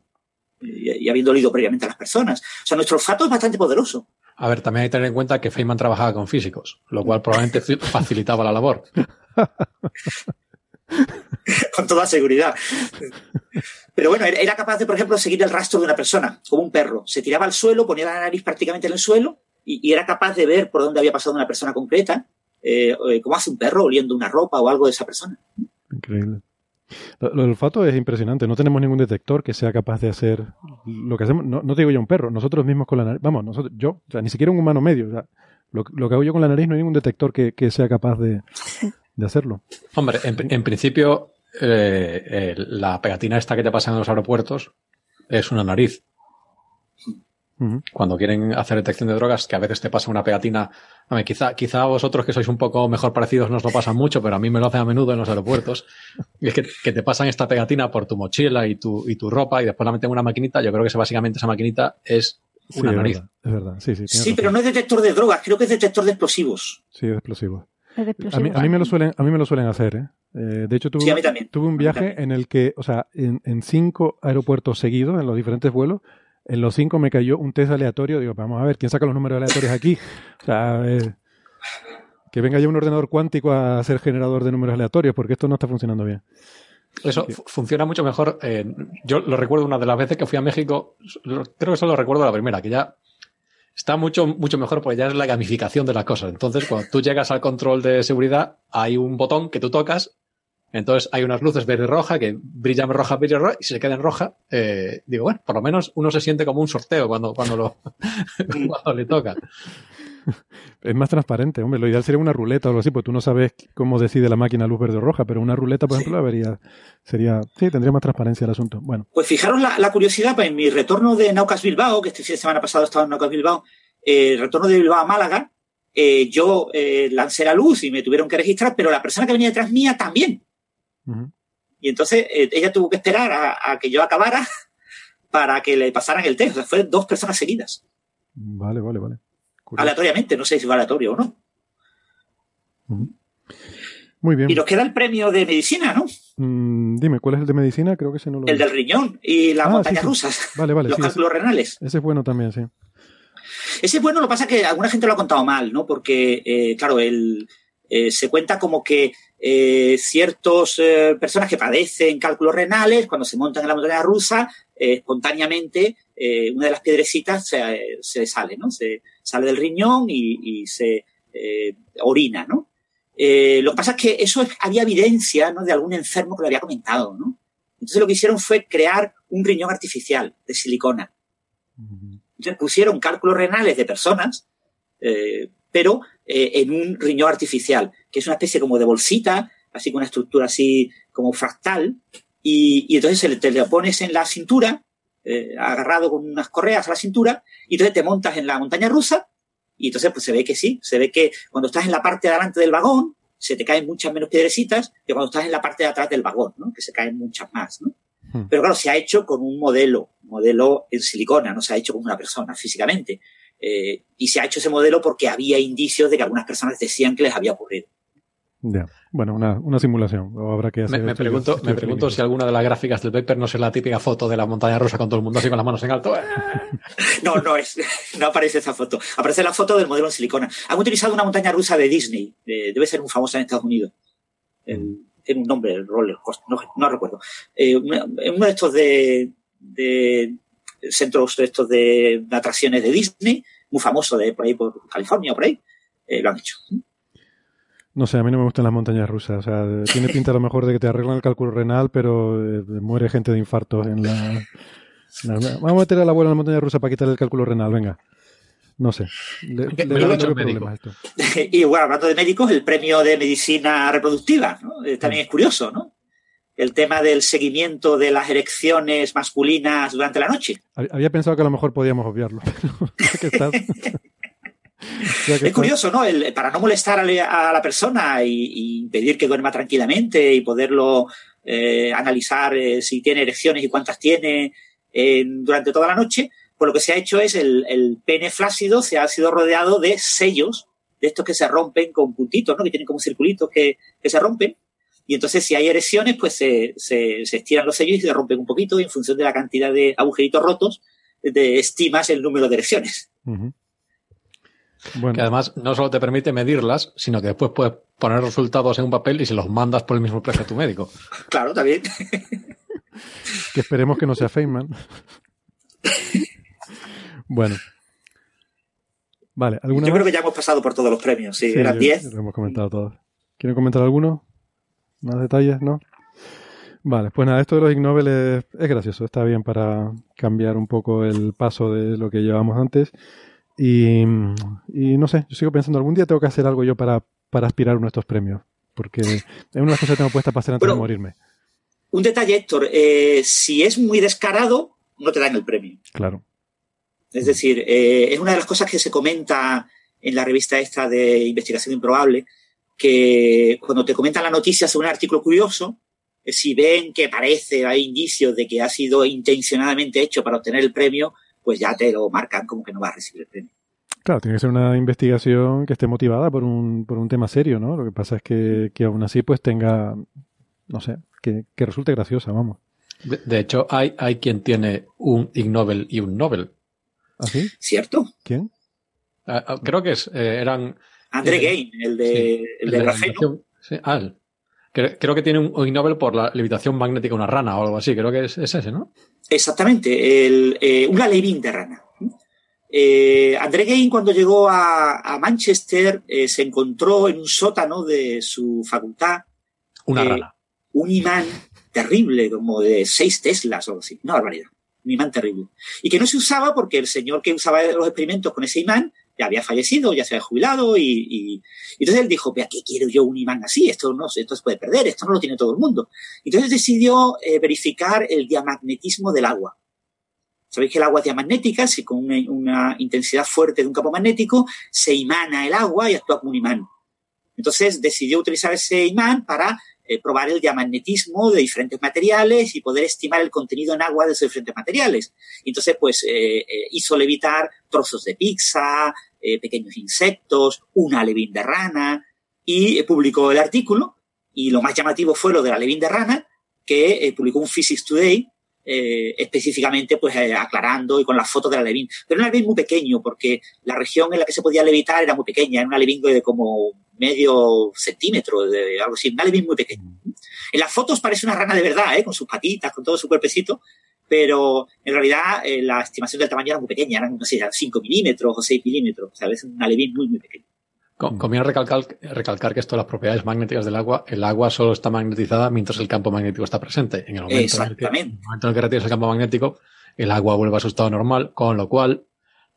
Speaker 4: Y, habiendo leído previamente a las personas. O sea, nuestro olfato es bastante poderoso.
Speaker 2: A ver, también hay que tener en cuenta que Feynman trabajaba con físicos, lo cual probablemente *laughs* facilitaba la labor. *laughs*
Speaker 4: con toda seguridad. Pero bueno, era capaz de, por ejemplo, seguir el rastro de una persona, como un perro. Se tiraba al suelo, ponía la nariz prácticamente en el suelo y, era capaz de ver por dónde había pasado una persona concreta, eh, eh, como hace un perro oliendo una ropa o algo de esa persona.
Speaker 1: Increíble. Lo, olfato es impresionante. No tenemos ningún detector que sea capaz de hacer lo que hacemos. No, te digo yo un perro, nosotros mismos con la nariz. Vamos, nosotros, yo, o sea, ni siquiera un humano medio. lo, que hago yo con la nariz no hay ningún detector que, sea capaz de, hacerlo.
Speaker 2: Hombre, en principio eh, la pegatina esta que te pasa en los aeropuertos es una nariz. Cuando quieren hacer detección de drogas, que a veces te pasa una pegatina. A quizá, quizá vosotros que sois un poco mejor parecidos no os lo pasan mucho, pero a mí me lo hacen a menudo en los aeropuertos. *laughs* Y es que, te pasan esta pegatina por tu mochila y tu, y tu ropa y después la meten en una maquinita. Yo creo que básicamente esa maquinita es una nariz.
Speaker 1: es verdad, sí, sí.
Speaker 4: Sí, pero no es detector de drogas, creo que es detector de explosivos.
Speaker 1: Sí, de explosivos. A mí, a mí, me lo suelen, a mí me lo suelen hacer, ¿eh? Eh, de hecho, tuve, tuve un viaje en el que, o sea, en, cinco aeropuertos seguidos, en los diferentes vuelos, en los cinco me cayó un test aleatorio. Digo, vamos a ver, ¿quién saca los números aleatorios aquí? O sea, eh, que venga ya un ordenador cuántico a ser generador de números aleatorios, porque esto no está funcionando bien.
Speaker 2: Eso funciona mucho mejor. Eh, yo lo recuerdo una de las veces que fui a México, creo que eso lo recuerdo la primera, que ya está mucho, mucho mejor porque ya es la gamificación de las cosas. Entonces, cuando tú llegas al control de seguridad, hay un botón que tú tocas, entonces hay unas luces verde y roja que brillan roja, brillan roja, y si se queda en roja, eh, digo, bueno, por lo menos uno se siente como un sorteo cuando, cuando, lo, *laughs* cuando le toca.
Speaker 1: Es más transparente, hombre. Lo ideal sería una ruleta o algo así, porque tú no sabes cómo decide la máquina luz verde o roja, pero una ruleta, por ejemplo, vería, sería, sí, tendría más transparencia el asunto. Bueno.
Speaker 4: Pues fijaros la, curiosidad, pues en mi retorno de Naucas Bilbao, que este fin de semana pasado estaba en Naucas Bilbao, eh, el retorno de Bilbao a Málaga, eh, yo eh, lancé la luz y me tuvieron que registrar, pero la persona que venía detrás mía también. Y entonces ella tuvo que esperar a, que yo acabara *laughs* para que le pasaran el test. O sea, fue dos personas seguidas.
Speaker 1: Vale, vale, vale
Speaker 4: aleatoriamente, no sé si es aleatorio o no.
Speaker 1: Muy bien.
Speaker 4: Y nos queda el premio de medicina, ¿no?
Speaker 1: Mm, dime, ¿cuál es el de medicina? Creo que ese no lo
Speaker 4: El del riñón y las ah, montañas rusas. *laughs*
Speaker 1: Vale, vale.
Speaker 4: Los cálculos renales.
Speaker 1: Ese es bueno también, sí.
Speaker 4: Ese es bueno, lo que pasa es que alguna gente lo ha contado mal, ¿no? Porque, eh, claro, el, eh, se cuenta como que eh, ciertas personas que padecen cálculos renales, cuando se montan en la montaña rusa, espontáneamente una de las piedrecitas se, se sale, ¿no? Se, sale del riñón y, se eh, orina, ¿no? Eh, lo que pasa es que eso había evidencia ¿no? de algún enfermo que lo había comentado, ¿no? Entonces lo que hicieron fue crear un riñón artificial de silicona. Entonces pusieron cálculos renales de personas, eh, en un riñón artificial, que es una especie como de bolsita, así con una estructura así como fractal, y, entonces te lo pones en la cintura eh, agarrado con unas correas a la cintura, y entonces te montas en la montaña rusa, y entonces pues se ve que sí, se ve que cuando estás en la parte de adelante del vagón, se te caen muchas menos piedrecitas que cuando estás en la parte de atrás del vagón, ¿no? Que se caen muchas más, ¿no? Hmm. Pero claro, se ha hecho con un modelo, modelo en silicona, no se ha hecho con una persona físicamente. Eh, y se ha hecho ese modelo porque había indicios de que algunas personas decían que les había ocurrido.
Speaker 1: Ya. Bueno, una, simulación. habrá que
Speaker 2: me, pregunto, me pregunto si alguna de las gráficas del paper no es la típica foto de la montaña rusa con todo el mundo así con las manos en alto. *laughs*
Speaker 4: no, no es. *laughs* No aparece esa foto. Aparece la foto del modelo en silicona. Han utilizado una montaña rusa de Disney. debe ser un famoso en Estados Unidos. tiene un nombre, el roller no, recuerdo. Eh, uno de estos de, de centros de estos de, atracciones de Disney, muy famoso de por ahí por California, por ahí, eh, lo han hecho.
Speaker 1: No sé, a mí no me gustan las montañas rusas. O sea, tiene pinta a lo mejor de que te arreglan el cálculo renal, pero eh, muere gente de infarto en la... Vamos a meter a la abuela en la montaña rusa para quitar el cálculo renal, venga. No sé.
Speaker 2: Le, me lo esto. *laughs*
Speaker 4: y bueno, hablando de médicos, el premio de medicina reproductiva, ¿no? Eh, también es curioso, ¿no? El tema del seguimiento de las erecciones masculinas durante la noche.
Speaker 1: Había pensado que a lo mejor podíamos obviarlo, *laughs* pero
Speaker 4: es curioso, ¿no? para no molestar a, la persona y, impedir que duerma tranquilamente y poderlo eh, analizar eh, si tiene erecciones y cuántas tiene durante toda la noche, pues lo que se ha hecho es el, pene flácido se ha sido rodeado de sellos, de estos que se rompen con puntitos, ¿no? Que tienen como circulitos que, se rompen. Y entonces, si hay erecciones, pues se, estiran los sellos y se rompen un poquito y en función de la cantidad de agujeritos rotos, te estimas el número de erecciones.
Speaker 2: Que además no solo te permite medirlas, sino que después puedes poner resultados en un papel y se los mandas por el mismo precio a tu médico. *laughs*
Speaker 4: Claro, también.
Speaker 1: que esperemos que no sea Feynman. bueno. Vale, ¿alguna
Speaker 4: Yo creo que ya hemos pasado por todos los premios, sí, eran 10.
Speaker 1: Lo hemos comentado todos. ¿Quieren comentar alguno? ¿Más detalles? ¿No? Vale, pues nada, esto de los Ig Nobel es, gracioso, está bien para cambiar un poco el paso de lo que llevábamos antes. Y, no sé, yo sigo pensando, algún día tengo que hacer algo yo para, para aspirar a uno de estos premios, porque es una de las cosas que tengo puesta para hacer antes de morirme.
Speaker 4: Un detalle, Héctor, eh, si es muy descarado, no te dan el premio.
Speaker 1: Claro.
Speaker 4: Es decir, eh, es una de las cosas que se comenta en la revista esta de investigación improbable, que cuando te comentan la noticia sobre un artículo curioso, eh, si ven que parece, hay indicios de que ha sido intencionadamente hecho para obtener el premio, pues ya te lo marcan como que no vas a recibir el premio.
Speaker 1: Claro, tiene que ser una investigación que esté motivada por un, por un tema serio, ¿no? Lo que pasa es que, que aún así pues tenga, no sé, que, resulte graciosa, vamos.
Speaker 2: De, hecho, hay, hay quien tiene un Ig Nobel y un Nobel.
Speaker 1: ¿Ah, sí?
Speaker 4: ¿Cierto?
Speaker 1: ¿Quién?
Speaker 2: Ah, ah, creo que es, eh, eran...
Speaker 4: André eh, Gain, el de, el, de, grafeno.
Speaker 2: Sí, ah, creo, que tiene un Ig Nobel por la levitación magnética de una rana o algo así, creo que es ese, ¿no?
Speaker 4: Exactamente, el, eh, una Levin de rana. Eh, André Gain, cuando llegó a, Manchester, eh, se encontró en un sótano de su facultad
Speaker 2: una rana.
Speaker 4: un imán terrible, como de 6 Teslas o algo así. Una barbaridad. Un imán terrible. Y que no se usaba porque el señor que usaba los experimentos con ese imán ya había fallecido, ya se había jubilado y, entonces él dijo, ¿para qué quiero yo un imán así? Esto no esto se puede perder, esto no lo tiene todo el mundo. Entonces decidió eh, verificar el diamagnetismo del agua. Sabéis que el agua es diamagnética, si con una, intensidad fuerte de un campo magnético se imana el agua y actúa como un imán. Entonces decidió utilizar ese imán para eh, probar el diamagnetismo de diferentes materiales y poder estimar el contenido en agua de esos diferentes materiales. entonces, pues, eh, hizo levitar trozos de pizza, eh, pequeños insectos, una alevín de rana, y publicó el artículo, y lo más llamativo fue lo de la alevín de rana, que eh, publicó un Physics Today, eh, específicamente pues aclarando y con la foto de la alevín. Pero un alevín muy pequeño, porque la región en la que se podía levitar era muy pequeña, era un alevín de como medio centímetro, de algo así, un alevín muy pequeño. En las fotos parece una rana de verdad, con sus patitas, con todo su cuerpecito, pero en realidad eh, la estimación del tamaño era muy pequeña, eran, no sé, 5 milímetros o 6 milímetros, o sea, es un alevín muy, muy pequeño.
Speaker 2: Conviene recalcar, recalcar que esto de las propiedades magnéticas del agua, el agua solo está magnetizada mientras el campo magnético está presente. En el momento, En, el que, en el momento en el que retiras el campo magnético, el agua vuelve a su estado normal, con lo cual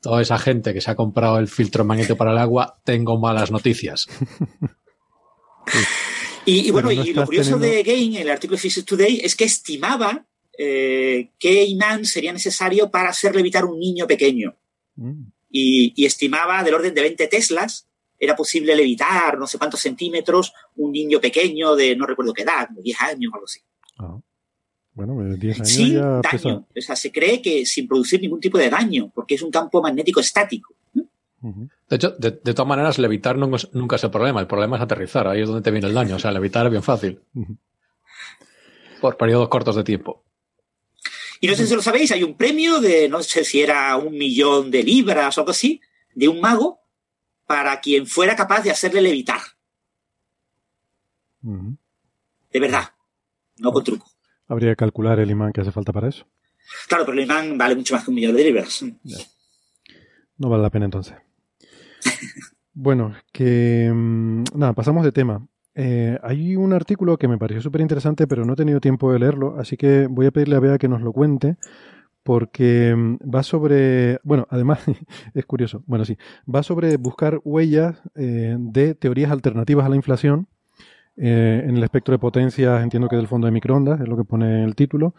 Speaker 2: toda esa gente que se ha comprado el filtro magnético para el agua, tengo malas noticias.
Speaker 4: y, bueno, y lo curioso de Gain, el artículo de Physics Today, es que estimaba eh, qué imán sería necesario para hacer levitar un niño pequeño. Mm. Y, estimaba del orden de 20 teslas, era posible levitar no sé cuántos centímetros un niño pequeño de no recuerdo qué edad, 10 años o algo así.
Speaker 1: Ah. Bueno, 10 pues años
Speaker 4: sin daño. O sea, se cree que sin producir ningún tipo de daño, porque es un campo magnético estático.
Speaker 2: De hecho, de, todas maneras, levitar nunca es el problema. El problema es aterrizar. Ahí es donde te viene el daño. O sea, levitar es bien fácil. Por periodos cortos de tiempo.
Speaker 4: Y no sé si lo sabéis, hay un premio de, no sé si era un millón de libras o algo así, de un mago para quien fuera capaz de hacerle levitar. De verdad, no con truco.
Speaker 1: Habría que calcular el imán que hace falta para eso.
Speaker 4: Claro, pero el imán vale mucho más que un millón de libras.
Speaker 1: No vale la pena entonces. *laughs* bueno, que mm, nada, pasamos de tema. Eh, hay un artículo que me pareció súper interesante, pero no he tenido tiempo de leerlo, así que voy a pedirle a Bea que nos lo cuente, porque mm, va sobre, bueno, además *laughs* es curioso, bueno, sí, va sobre buscar huellas eh, de teorías alternativas a la inflación eh, en el espectro de potencias, entiendo que del fondo de microondas, es lo que pone el título,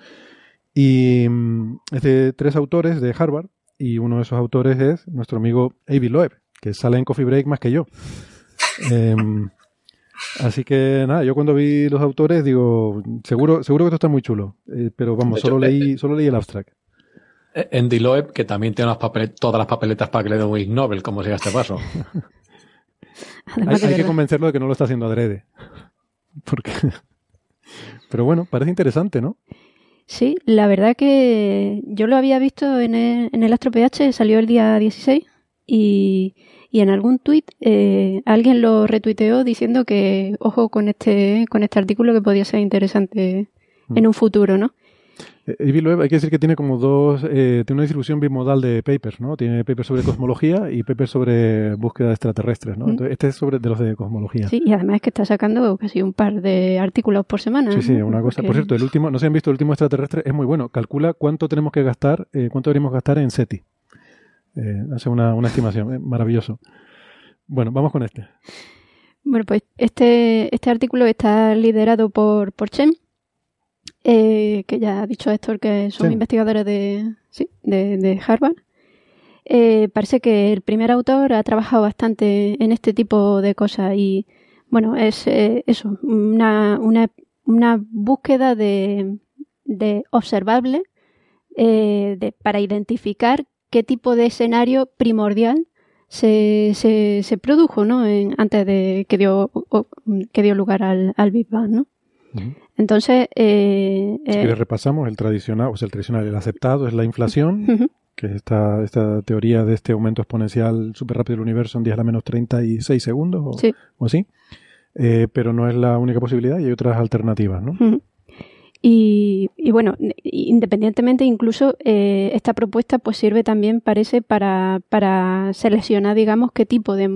Speaker 1: y mm, es de tres autores de Harvard, y uno de esos autores es nuestro amigo Avi Loeb, que sale en Coffee Break más que yo. Em, Así que nada, yo cuando vi los autores digo, seguro, seguro que esto está muy chulo, eh, pero vamos, solo leí, solo leí el abstract.
Speaker 2: Andy Loeb, que también tiene todas las papeletas para que le dé un Ig Nobel, como sea este paso. *laughs*
Speaker 1: hay, que convencerlo de que no lo está haciendo adrede. Porque... *laughs* Pero bueno, parece interesante, ¿no?
Speaker 3: Sí, la verdad que yo lo había visto en el, en el Astro PH, salió el día 16 y y en algún tuit eh, alguien lo retuiteó diciendo que ojo con este con este artículo que podía ser interesante mm. en un futuro, ¿no?
Speaker 1: Eh, hay que decir que tiene como dos, eh, tiene una distribución bimodal de papers, ¿no? Tiene papers sobre cosmología y papers sobre búsqueda de extraterrestres, ¿no? Mm. este es sobre de los de cosmología.
Speaker 3: Sí, y además es que está sacando casi un par de artículos por semana.
Speaker 1: Sí, sí, una cosa. Por cierto, el último, no se han visto el último extraterrestre, es muy bueno. Calcula cuánto tenemos que gastar, cuánto deberíamos gastar en SETI. Eh, hace una, estimación, eh, maravilloso. Bueno, vamos con este.
Speaker 3: Bueno, pues este, este artículo está liderado por, por Chen, eh, que ya ha dicho Héctor que son investigadores de, sí, de, Harvard. parece que el primer autor ha trabajado bastante en este tipo de cosas y, bueno, es eso, una, una, una búsqueda de, de observable de, para identificar qué tipo de escenario primordial se, se, produjo ¿no? antes de que dio, que dio lugar al, al Big Bang. ¿no? Entonces, eh,
Speaker 1: si eh, repasamos el tradicional, o sea, el tradicional, el aceptado es la inflación, que es esta, esta teoría de este aumento exponencial súper rápido del universo en 10 a la menos 36 segundos o, así. Eh, pero no es la única posibilidad y hay otras alternativas, ¿no?
Speaker 3: Y, bueno, independientemente, incluso eh, esta propuesta pues sirve también, parece, para, para seleccionar, digamos, qué tipo de,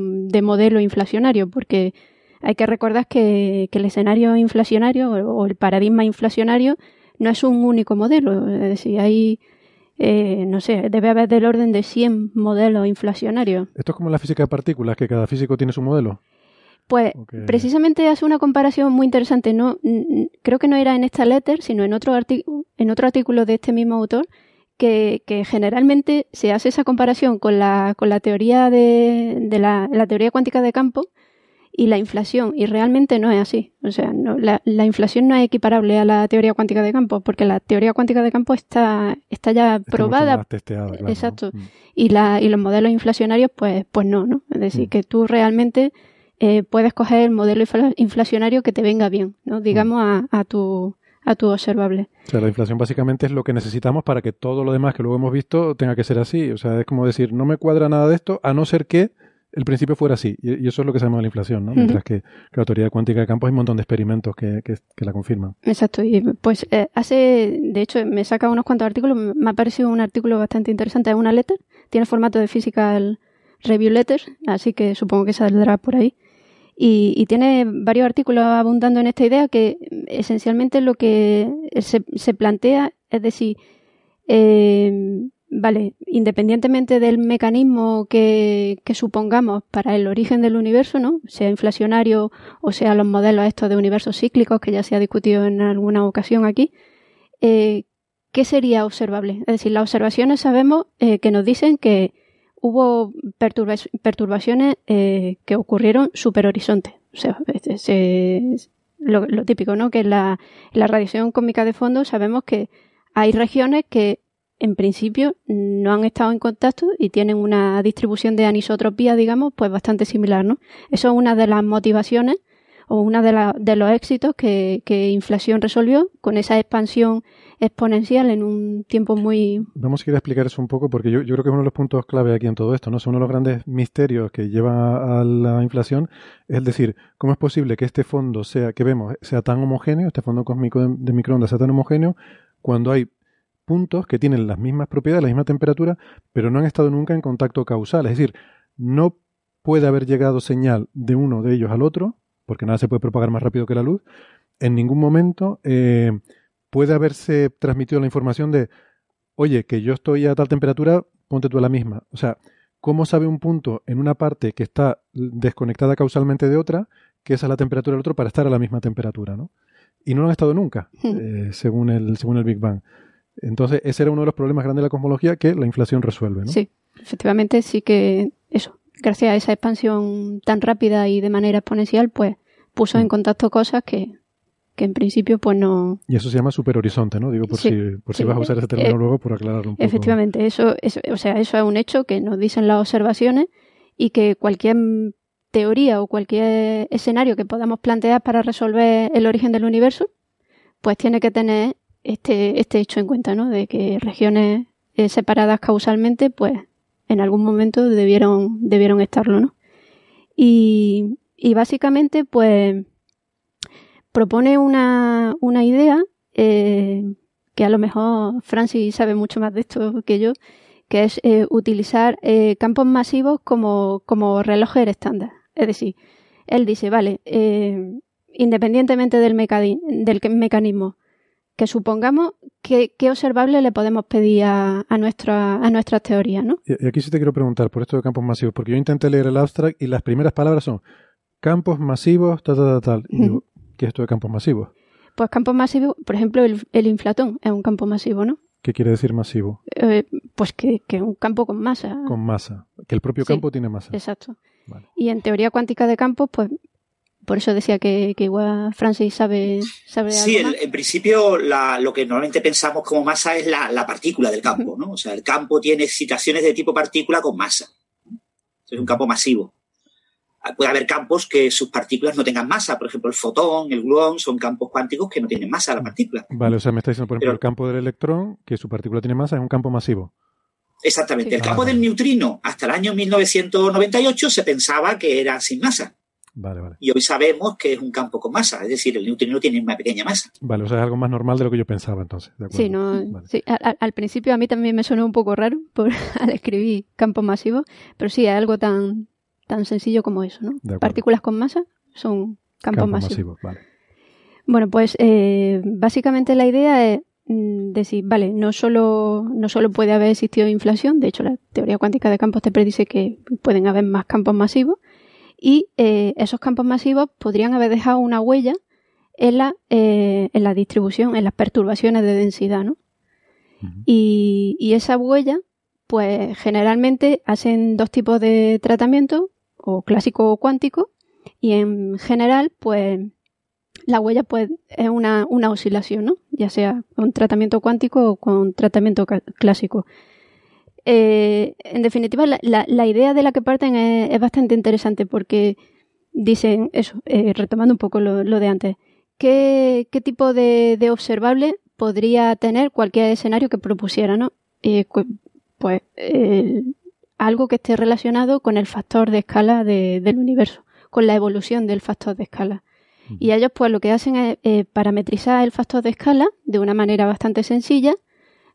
Speaker 3: modelo inflacionario, porque hay que recordar que, el escenario inflacionario o, el paradigma inflacionario no es un único modelo, es decir, hay, eh, no sé, debe haber del orden de 100 modelos inflacionarios.
Speaker 1: Esto es como la física de partículas, que cada físico tiene su modelo.
Speaker 3: Pues precisamente hace una comparación muy interesante. No, creo que no era en esta letter, sino en otro, en otro artículo de este mismo autor, que, generalmente se hace esa comparación con la, con la teoría de, la, teoría cuántica de campo y la inflación. Y realmente no es así. O sea, la, la, inflación no es equiparable a la teoría cuántica de campo, porque la teoría cuántica de campo está, está ya probada. exacto. Mm. Y, la, y los modelos inflacionarios, pues, pues no, ¿no? Es decir, mm. que tú realmente eh, puedes coger el modelo inflacionario que te venga bien, ¿no? digamos, a, a, tu, a tu observable.
Speaker 1: O sea, la inflación básicamente es lo que necesitamos para que todo lo demás que luego hemos visto tenga que ser así. O sea, es como decir, no me cuadra nada de esto, a no ser que el principio fuera así. Y, eso es lo que se llama la inflación, ¿no? Mientras que, la teoría cuántica de campo hay un montón de experimentos que, que, la confirman.
Speaker 3: Exacto. Y pues eh, hace, de hecho, me saca unos cuantos artículos. Me ha parecido un artículo bastante interesante. Es una letter. Tiene formato de physical review letter, así que supongo que saldrá por ahí. Y, tiene varios artículos abundando en esta idea que esencialmente lo que se, plantea es decir, eh, vale, independientemente del mecanismo que, supongamos para el origen del universo, ¿no? sea inflacionario o sea los modelos estos de universos cíclicos que ya se ha discutido en alguna ocasión aquí, eh, ¿qué sería observable? Es decir, las observaciones sabemos eh, que nos dicen que hubo perturbaciones eh, que ocurrieron superhorizonte. O sea, este, lo, típico, ¿no? Que la, la radiación cósmica de fondo sabemos que hay regiones que en principio no han estado en contacto y tienen una distribución de anisotropía, digamos, pues bastante similar, ¿no? Eso es una de las motivaciones o uno de, de los éxitos que, Inflación resolvió con esa expansión exponencial en un tiempo muy...
Speaker 1: Vamos a ir a explicar eso un poco porque yo, yo creo que es uno de los puntos clave aquí en todo esto, ¿no? Es uno de los grandes misterios que lleva a la inflación, es decir, ¿cómo es posible que este fondo sea, que vemos, sea tan homogéneo, este fondo cósmico de, microondas sea tan homogéneo, cuando hay puntos que tienen las mismas propiedades, la misma temperatura, pero no han estado nunca en contacto causal? Es decir, no puede haber llegado señal de uno de ellos al otro, porque nada se puede propagar más rápido que la luz, en ningún momento eh, puede haberse transmitido la información de, oye, que yo estoy a tal temperatura, ponte tú a la misma. O sea, ¿cómo sabe un punto en una parte que está desconectada causalmente de otra, que esa es la temperatura del otro para estar a la misma temperatura, ¿no? Y no lo han estado nunca, hmm. eh, según, el, según el Big Bang. Entonces, ese era uno de los problemas grandes de la cosmología que la inflación resuelve, ¿no?
Speaker 3: Sí, efectivamente sí que eso, gracias a esa expansión tan rápida y de manera exponencial, pues puso en hmm. contacto cosas que que en principio pues no...
Speaker 1: Y eso se llama superhorizonte, ¿no? Digo, por, si, por si vas a usar ese término eh, luego, por aclararlo un poco.
Speaker 3: Efectivamente, eso, eso, o sea, eso es un hecho que nos dicen las observaciones y que cualquier teoría o cualquier escenario que podamos plantear para resolver el origen del universo, pues tiene que tener este, este hecho en cuenta, ¿no? De que regiones eh, separadas causalmente, pues en algún momento debieron, debieron estarlo, ¿no? Y, y básicamente, pues propone una, una idea eh, que a lo mejor Francis sabe mucho más de esto que yo, que es eh, utilizar campos masivos como, como relojes estándar. Es decir, él dice, vale, independientemente del mecanismo que supongamos, ¿qué, observable le podemos pedir a, a, nuestra, a nuestras teorías? ¿no?
Speaker 1: Y aquí sí te quiero preguntar por esto de campos masivos, porque yo intenté leer el abstract y las primeras palabras son campos masivos, tal, tal, tal. Y digo, ¿Qué es esto de campos masivos?
Speaker 3: Pues campos masivos, por ejemplo, el, inflatón es un campo masivo, ¿no?
Speaker 1: ¿Qué quiere decir masivo?
Speaker 3: Eh, pues que es un campo con masa.
Speaker 1: Con masa. Que el propio campo tiene masa.
Speaker 3: Exacto. Y en teoría cuántica de campos, pues por eso decía que, igual Francis sabe, sabe
Speaker 4: Sí, en principio lo que normalmente pensamos como masa es la, partícula del campo, ¿no? O sea, el campo tiene excitaciones de tipo partícula con masa. Es un campo masivo puede haber campos que sus partículas no tengan masa. Por ejemplo, el fotón, el gluón, son campos cuánticos que no tienen masa la partícula.
Speaker 1: Vale, o sea, me está diciendo, por ejemplo, el campo del electrón, que su partícula tiene masa, es un campo masivo.
Speaker 4: Exactamente. El campo del neutrino, hasta el año 1998, se pensaba que era sin masa. Vale, vale. Y hoy sabemos que es un campo con masa, es decir, el neutrino tiene una pequeña masa.
Speaker 1: Vale, o sea, es algo más normal de lo que yo pensaba entonces.
Speaker 3: sí, no, sí, al, principio a mí también me sonó un poco raro por, *laughs* al escribir campos masivos, pero sí, es algo tan, tan sencillo como eso, ¿no? Partículas con masa son campos, masivos. vale. Bueno, pues eh, básicamente la idea es mm, decir, vale, no solo, no solo puede haber existido inflación, de hecho la teoría cuántica de campos te predice que pueden haber más campos masivos, y eh, esos campos masivos podrían haber dejado una huella en la, eh, en la distribución, en las perturbaciones de densidad, ¿no? y, y, esa huella, pues generalmente hacen dos tipos de tratamiento, o clásico o cuántico, y en general, pues la huella pues, es una, una oscilación, ¿no? ya sea con tratamiento cuántico o con tratamiento clásico. Eh, en definitiva, la, la, idea de la que parten es, bastante interesante porque dicen eso, eh, retomando un poco lo, de antes, ¿qué, qué tipo de, de, observable podría tener cualquier escenario que propusiera, ¿no? Eh, pues algo que esté relacionado con el factor de escala del universo, con la evolución del factor de escala. Y ellos pues lo que hacen es eh, parametrizar el factor de escala de una manera bastante sencilla,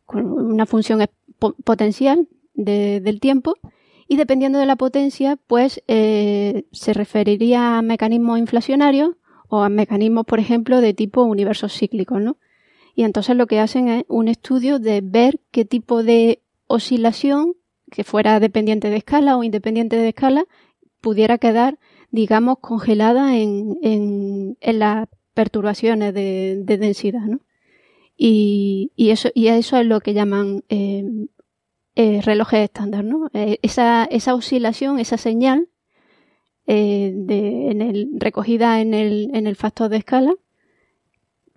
Speaker 3: con una función potencial del tiempo, y dependiendo de la potencia, pues eh, se referiría a mecanismos inflacionarios o a mecanismos, por ejemplo, de tipo universos cíclicos, ¿no? Y entonces lo que hacen es un estudio de ver qué tipo de oscilación, que fuera dependiente de escala o independiente de escala, pudiera quedar digamos, congelada en, en, en las perturbaciones de, de densidad, ¿no? Y, y, eso, y eso es lo que llaman eh, eh, relojes estándar, ¿no? Eh, esa, esa oscilación, esa señal eh, de, en el, recogida en el, en el factor de escala,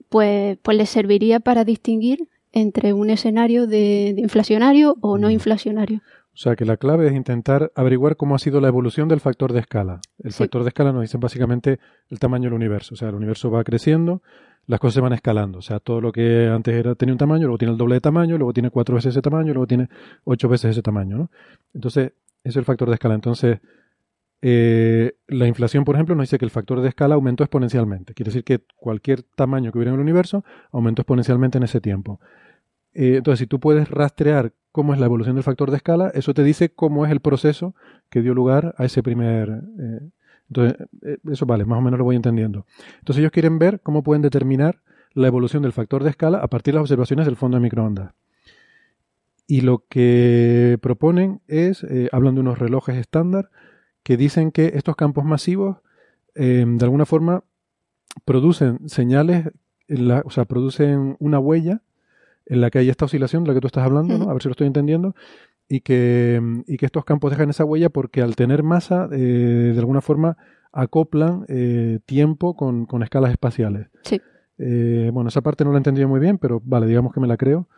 Speaker 3: pues, pues le serviría para distinguir entre un escenario de, de inflacionario o no inflacionario.
Speaker 1: O sea que la clave es intentar averiguar cómo ha sido la evolución del factor de escala. El factor de escala nos dice básicamente el tamaño del universo. O sea, el universo va creciendo, las cosas se van escalando. O sea, todo lo que antes era tenía un tamaño, luego tiene el doble de tamaño, luego tiene cuatro veces ese tamaño, luego tiene ocho veces ese tamaño. Entonces, es el factor de escala. Entonces, eh, la inflación, por ejemplo, nos dice que el factor de escala aumentó exponencialmente. Quiere decir que cualquier tamaño que hubiera en el universo aumentó exponencialmente en ese tiempo. Eh, entonces, si tú puedes rastrear cómo es la evolución del factor de escala, eso te dice cómo es el proceso que dio lugar a ese primer... Eh, entonces, eh, eso vale, más o menos lo voy entendiendo. Entonces ellos quieren ver cómo pueden determinar la evolución del factor de escala a partir de las observaciones del fondo de microondas. Y lo que proponen es, eh, hablan de unos relojes estándar, que dicen que estos campos masivos, de alguna forma, producen señales, o sea, producen una huella en la que hay esta oscilación de la que tú estás hablando, ¿no? A ver si lo estoy entendiendo. Y que, y que estos campos dejan esa huella porque al tener masa, eh, de alguna forma, acoplan eh, tiempo con, con, escalas espaciales.
Speaker 3: Sí.
Speaker 1: Eh, bueno, esa parte no la he entendido muy bien, pero vale, digamos que me la creo.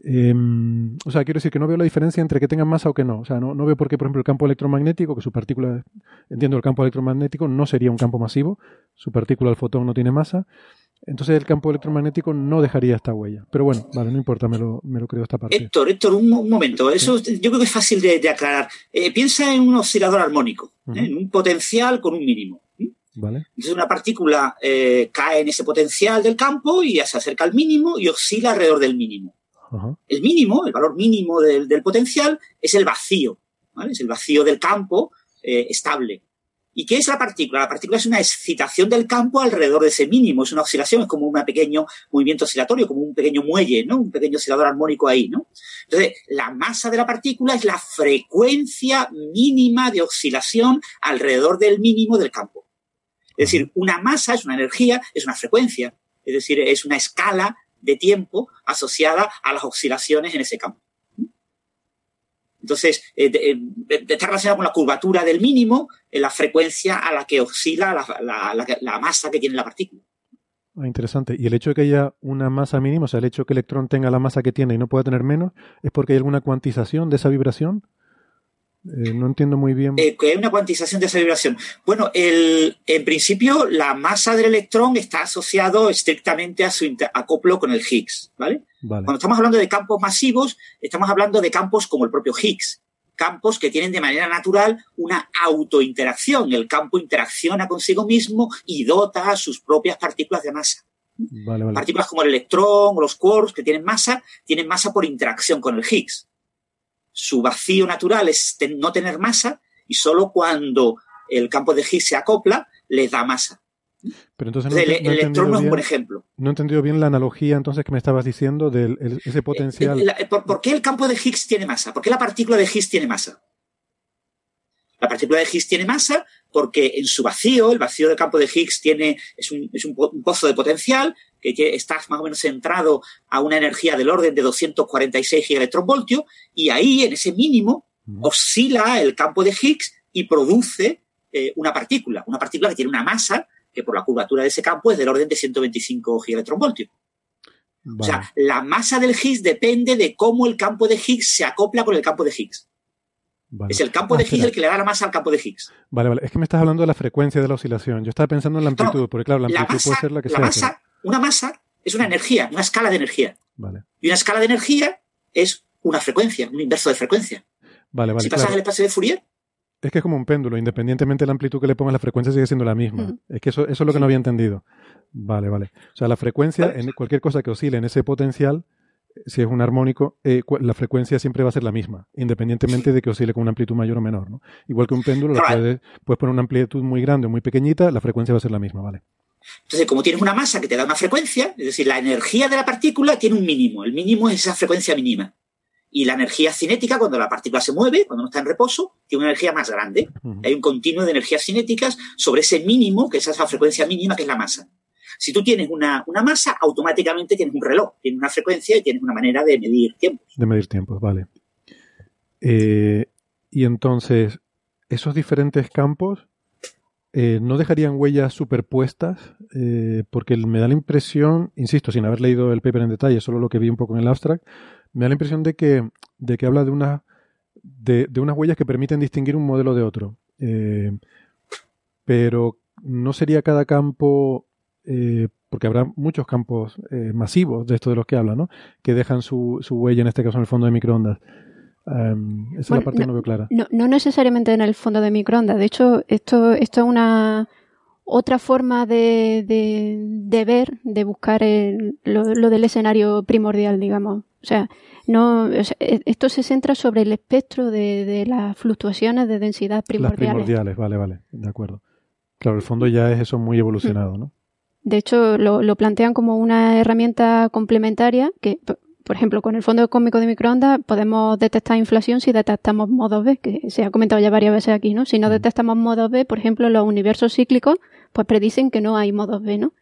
Speaker 1: Em, o sea, quiero decir que no veo la diferencia entre que tengan masa o que no. O sea, no, no veo por qué, por ejemplo, el campo electromagnético, que su partícula, entiendo el campo electromagnético, no sería un campo masivo. Su partícula, el fotón, no tiene masa. Entonces el campo electromagnético no dejaría esta huella. Pero bueno, vale, no importa, me lo, me lo creo esta parte.
Speaker 4: Héctor, Héctor, un, momento. Eso yo creo que es fácil de, aclarar. Eh, piensa en un oscilador armónico, ¿eh? en un potencial con un mínimo.
Speaker 1: Vale.
Speaker 4: Entonces una partícula eh, cae en ese potencial del campo y se acerca al mínimo y oscila alrededor del mínimo. El mínimo, el valor mínimo del, del potencial, es el vacío. ¿vale? Es el vacío del campo estable. ¿Y qué es la partícula? La partícula es una excitación del campo alrededor de ese mínimo, es una oscilación, es como un pequeño movimiento oscilatorio, como un pequeño muelle, ¿no? Un pequeño oscilador armónico ahí, ¿no? Entonces, la masa de la partícula es la frecuencia mínima de oscilación alrededor del mínimo del campo. Es decir, una masa es una energía, es una frecuencia, es decir, es una escala de tiempo asociada a las oscilaciones en ese campo. Entonces, eh, eh, está relacionado con la curvatura del mínimo, en la frecuencia a la que oscila la, masa que tiene la partícula.
Speaker 1: Ah, interesante. Y el hecho de que haya una masa mínima, o sea, el hecho de que el electrón tenga la masa que tiene y no pueda tener menos, ¿es porque hay alguna cuantización de esa vibración? Eh, no entiendo muy bien.
Speaker 4: Eh, que hay una cuantización de esa vibración. Bueno, el, en principio la masa del electrón está asociado estrictamente a su acoplo con el Higgs, ¿vale? Cuando estamos hablando de campos masivos, estamos hablando de campos como el propio Higgs, campos que tienen de manera natural una autointeracción. El campo interacciona consigo mismo y dota a sus propias partículas de masa. Partículas como el electrón o los quarks que tienen masa, tienen masa por interacción con el Higgs. Su vacío natural es no tener masa y solo cuando el campo de Higgs se acopla, les da masa.
Speaker 1: Pero entonces el,
Speaker 4: electrón no es un buen ejemplo.
Speaker 1: No he entendido bien la analogía entonces que me estabas diciendo de ese potencial.
Speaker 4: ¿por, qué el campo de Higgs tiene masa? ¿Por qué la partícula de Higgs tiene masa? La partícula de Higgs tiene masa porque en su vacío, el vacío del campo de Higgs tiene, es, un, es un, pozo de potencial que está más o menos centrado a una energía del orden de 246 gigaelectronvoltios y ahí, en ese mínimo, oscila el campo de Higgs y produce eh, una partícula, una partícula que tiene una masa que por la curvatura de ese campo es del orden de 125 gigaelectronvoltios. O sea, la masa del Higgs depende de cómo el campo de Higgs se acopla con el campo de Higgs. Es el campo de ah, Higgs el que le da la masa al campo de Higgs.
Speaker 1: Vale, vale. Es que me estás hablando de la frecuencia de la oscilación. Yo estaba pensando en la amplitud, porque claro, la amplitud puede ser la que
Speaker 4: la Masa, una masa es una energía, una escala de energía.
Speaker 1: Vale.
Speaker 4: Y una escala de energía es una frecuencia, un inverso de frecuencia.
Speaker 1: Vale, vale.
Speaker 4: Si pasas el espacio de Fourier,
Speaker 1: es que es como un péndulo, independientemente de la amplitud que le pongas, la frecuencia sigue siendo la misma. Es que eso, eso es lo que no había entendido. Vale, vale. O sea, la frecuencia, en cualquier cosa que oscile en ese potencial, si es un armónico, eh, la frecuencia siempre va a ser la misma, independientemente de que oscile con una amplitud mayor o menor. ¿no? Igual que un péndulo, puedes, puedes poner una amplitud muy grande o muy pequeñita, la frecuencia va a ser la misma, ¿vale?
Speaker 4: Entonces, como tienes una masa que te da una frecuencia, es decir, la energía de la partícula tiene un mínimo. El mínimo es esa frecuencia mínima. Y la energía cinética, cuando la partícula se mueve, cuando no está en reposo, tiene una energía más grande. Hay un continuo de energías cinéticas sobre ese mínimo, que es esa frecuencia mínima, que es la masa. Si tú tienes una, masa, automáticamente tienes un reloj, tienes una frecuencia y tienes una manera de medir tiempos.
Speaker 1: De medir tiempos, vale. Eh, y entonces, esos diferentes campos eh, no dejarían huellas superpuestas, eh, porque me da la impresión, insisto, sin haber leído el paper en detalle, solo lo que vi un poco en el abstract, me da la impresión de que, de que habla de, una, de, unas huellas que permiten distinguir un modelo de otro. Pero no sería cada campo, eh, porque habrá muchos campos eh, masivos de esto de los que habla, ¿no? Que dejan su, su huella, en este caso en el fondo de microondas. Esa es la parte que no veo clara.
Speaker 3: No, no, necesariamente en el fondo de microondas. De hecho, esto, esto es una otra forma de, de, ver, de buscar lo, del escenario primordial, digamos. O sea, no, e, esto se centra sobre el espectro de, las fluctuaciones de densidad primordiales.
Speaker 1: Las primordiales, vale, vale, de acuerdo. Claro, el fondo ya es eso muy evolucionado, ¿no?
Speaker 3: De hecho, lo, lo plantean como una herramienta complementaria que, por ejemplo, con el fondo cósmico de microondas podemos detectar inflación si detectamos modos B, que se ha comentado ya varias veces aquí, ¿no? Si no detectamos modos B, por ejemplo, los universos cíclicos pues predicen que no hay modos B, ¿no?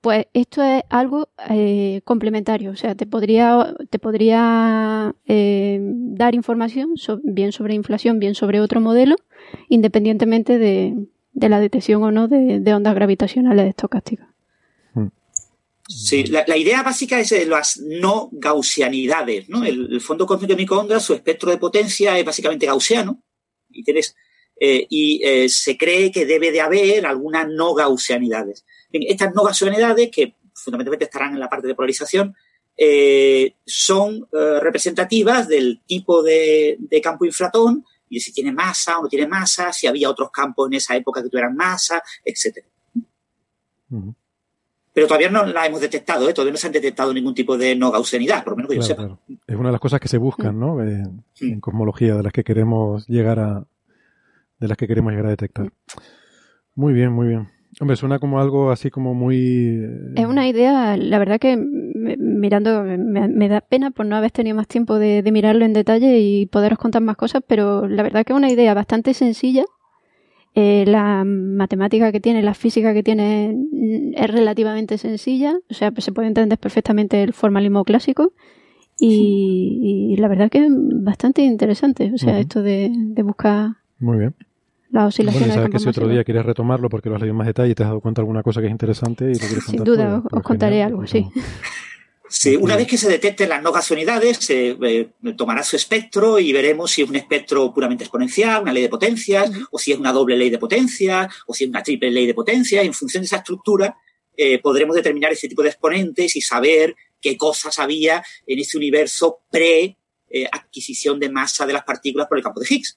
Speaker 3: Pues esto es algo eh, complementario, o sea, te podría, te podría eh, dar información bien sobre inflación, bien sobre otro modelo, independientemente de, la detección o no de, ondas gravitacionales estocásticas.
Speaker 4: Sí, la, idea básica es las no gaussianidades, ¿no? El, fondo cósmico de microondas, su espectro de potencia es básicamente gaussiano y tienes eh, y eh, se cree que debe de haber algunas no gaussianidades. estas no gaussianidades, que fundamentalmente estarán en la parte de polarización, eh, son representativas del tipo de, campo inflatón y de si tiene masa o no tiene masa, si había otros campos en esa época que tuvieran masa, etc. Pero todavía no la hemos detectado, todavía no se han detectado ningún tipo de no gaussianidad, por lo menos que yo sepa.
Speaker 1: Es una de las cosas que se buscan, mm. ¿no? en cosmología, de las que queremos llegar a, de las que queremos llegar a detectar. Muy bien, muy bien. Hombre, suena como algo así como muy...
Speaker 3: Eh, es una idea, la verdad que mirando, me, da pena por no haber tenido más tiempo de, mirarlo en detalle y poderos contar más cosas, pero la verdad que es una idea bastante sencilla. Eh, la matemática que tiene, la física que tiene es relativamente sencilla, o sea, pues se puede entender perfectamente el formalismo clásico. Y, la verdad que es bastante interesante, o sea, esto de buscar...
Speaker 1: Muy bien.
Speaker 3: la oscilación
Speaker 1: bueno, sabes que si otro día quieres retomarlo porque lo has leído en más detalle y te has dado cuenta de alguna cosa que es interesante y lo quieres
Speaker 3: Sin duda, os, pues contaré algo, sí.
Speaker 4: Sí, una vez que se detecten las no gasounidades, se eh, tomará su espectro y veremos si es un espectro puramente exponencial, una ley de potencias, o si es una doble ley de potencia, o si es una triple ley de potencia. En función de esa estructura, eh, podremos determinar ese tipo de exponentes y saber qué cosas había en ese universo pre eh, adquisición de masa de las partículas por el campo de Higgs.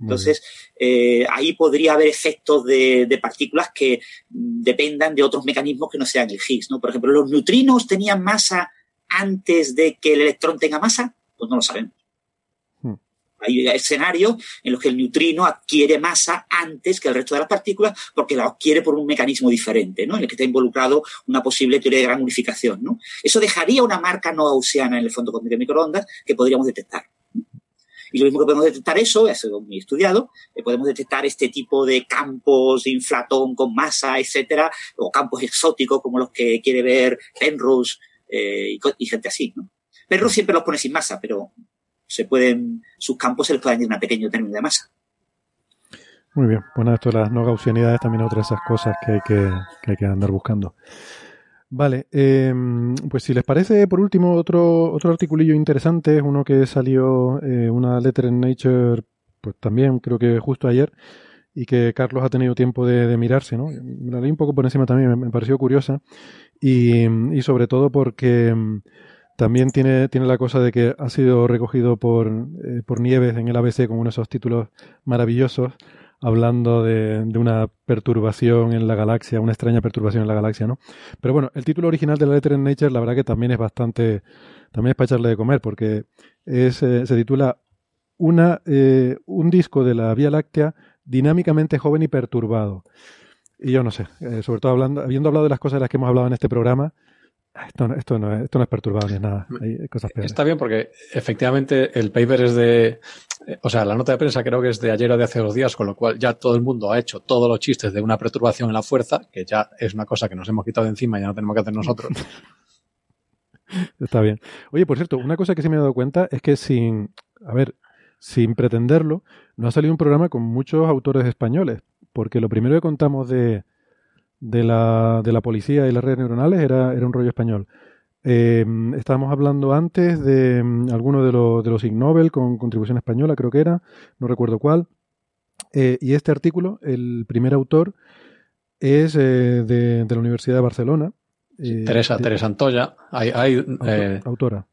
Speaker 4: Entonces, eh, ahí podría haber efectos de, partículas que dependan de otros mecanismos que no sean el Higgs. ¿no? Por ejemplo, ¿los neutrinos tenían masa antes de que el electrón tenga masa? Pues no lo sabemos. Hmm. Hay escenarios en los que el neutrino adquiere masa antes que el resto de las partículas porque la adquiere por un mecanismo diferente, ¿no? En el que está involucrado una posible teoría de gran unificación, ¿no? Eso dejaría una marca no gaussiana en el fondo cósmico de microondas que podríamos detectar. Y lo mismo que podemos detectar eso, ha sido muy estudiado, eh, podemos detectar este tipo de campos de inflatón con masa, etcétera, o campos exóticos como los que quiere ver Penrose eh, y, gente así, ¿no? Penrose siempre los pone sin masa, pero se pueden, sus campos se les puede añadir un pequeño término de masa.
Speaker 1: Muy bien, bueno, esto de las no gaussianidades también es otra de esas cosas que hay que, que, hay que andar buscando. Vale, eh, pues si les parece, por último, otro, otro articulillo interesante, es uno que salió, eh, una letter en Nature, pues también creo que justo ayer, y que Carlos ha tenido tiempo de, mirarse, ¿no? Me la leí un poco por encima también, me, pareció curiosa, y, y, sobre todo porque mm, también tiene, tiene la cosa de que ha sido recogido por, eh, por Nieves en el ABC con uno de esos títulos maravillosos hablando de, una perturbación en la galaxia, una extraña perturbación en la galaxia, ¿no? Pero bueno, el título original de la letra en Nature, la verdad que también es bastante, también es para echarle de comer, porque es, eh, se titula una, eh, un disco de la Vía Láctea dinámicamente joven y perturbado. Y yo no sé, eh, sobre todo hablando, habiendo hablado de las cosas de las que hemos hablado en este programa, esto, no, esto, no, esto no es perturbado ni nada. Hay cosas peores.
Speaker 2: Está bien porque efectivamente el paper es de. O sea, la nota de prensa creo que es de ayer o de hace dos días, con lo cual ya todo el mundo ha hecho todos los chistes de una perturbación en la fuerza, que ya es una cosa que nos hemos quitado de encima y ya no tenemos que hacer nosotros. *laughs*
Speaker 1: Está bien. Oye, por cierto, una cosa que sí me he dado cuenta es que sin. A ver, sin pretenderlo, no ha salido un programa con muchos autores españoles. Porque lo primero que contamos de de la, de la policía y las redes neuronales era, era un rollo español. Eh, estábamos hablando antes de mm, alguno de, los de los Ig Nobel con contribución española, creo que era, no recuerdo cuál. Eh, y este artículo, el primer autor, es eh, de, de, la Universidad de Barcelona.
Speaker 2: Teresa, Teresa Antoya, hay, hay
Speaker 1: autora.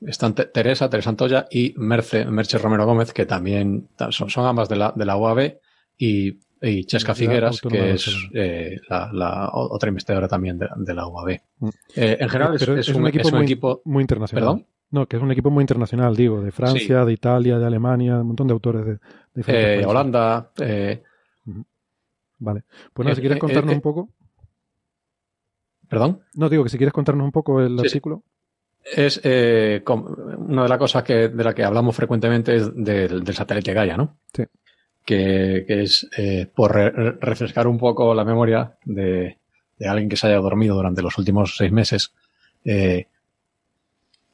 Speaker 2: están Teresa, Teresa Antoya y Merce, Merche Romero Gómez, que también son, son ambas de la, de la UAB y y Chesca Figueras, que es eh, la, otra investigadora también de, la UAB. Mm. Eh, en general es, un, equipo,
Speaker 1: muy, internacional. ¿Perdón? No, que es un equipo muy internacional, digo, de Francia, de Italia, de Alemania, un montón de autores de,
Speaker 2: de eh, Holanda.
Speaker 1: Vale. Pues nada, si quieres contarnos un poco.
Speaker 2: ¿Perdón?
Speaker 1: No, digo que si quieres contarnos un poco el artículo.
Speaker 2: Es una de las cosas que, de la que hablamos frecuentemente es del, del satélite Gaia, ¿no?
Speaker 1: Sí
Speaker 2: que, es eh, por refrescar un poco la memoria de, alguien que se haya dormido durante los últimos seis meses. Eh,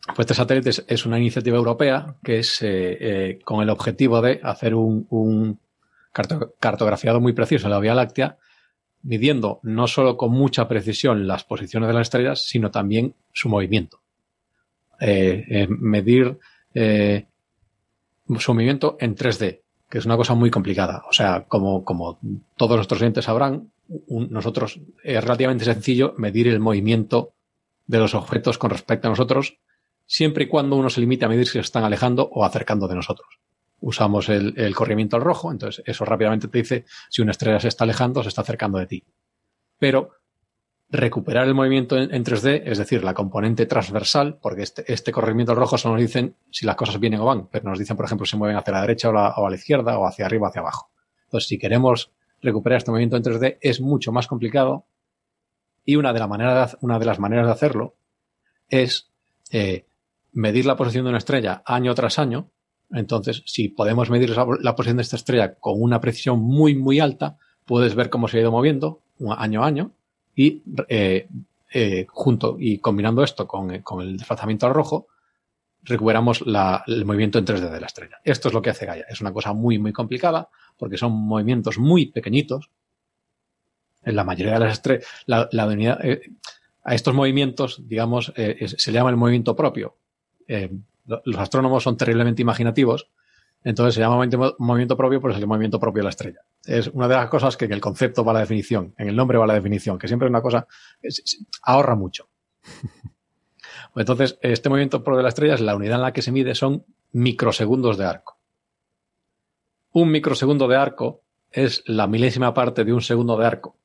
Speaker 2: pues este satélite es, una iniciativa europea que es eh, con el objetivo de hacer un, cartografiado muy preciso de la Vía Láctea, midiendo no solo con mucha precisión las posiciones de las estrellas, sino también su movimiento. medir su movimiento en 3D, que es una cosa muy complicada. O sea, como, como todos nuestros oyentes sabrán, nosotros es relativamente sencillo medir el movimiento de los objetos con respecto a nosotros, siempre y cuando uno se limite a medir si se están alejando o acercando de nosotros. Usamos el, el corrimiento al rojo, entonces eso rápidamente te dice si una estrella se está alejando o se está acercando de ti. Pero recuperar el movimiento en, 3D, es decir, la componente transversal, porque este, este corrimiento rojo solo nos dicen si las cosas vienen o van, pero nos dicen, por ejemplo, si se mueven hacia la derecha o, a la izquierda o hacia arriba o hacia abajo. Entonces, si queremos recuperar este movimiento en 3D, es mucho más complicado y una de, la manera una de las maneras de hacerlo es eh, medir la posición de una estrella año tras año. Entonces, si podemos medir la posición de esta estrella con una precisión muy, muy alta, puedes ver cómo se ha ido moviendo año a año y eh, eh, junto y combinando esto con, eh, con el desplazamiento al rojo, recuperamos la, el movimiento en 3D de la estrella. Esto es lo que hace Gaia. Es una cosa muy, muy complicada porque son movimientos muy pequeñitos. En la mayoría de las estrellas, la, la unidad, eh, a estos movimientos, digamos, eh, se llama el movimiento propio. Eh, los astrónomos son terriblemente imaginativos entonces se llama movimiento propio, pero es el movimiento propio de la estrella. Es una de las cosas que en el concepto va la definición, en el nombre va la definición, que siempre es una cosa, ahorra mucho. *laughs* Entonces, este movimiento por de la estrella es la unidad en la que se mide son microsegundos de arco. Un microsegundo de arco es la milésima parte de un segundo de arco.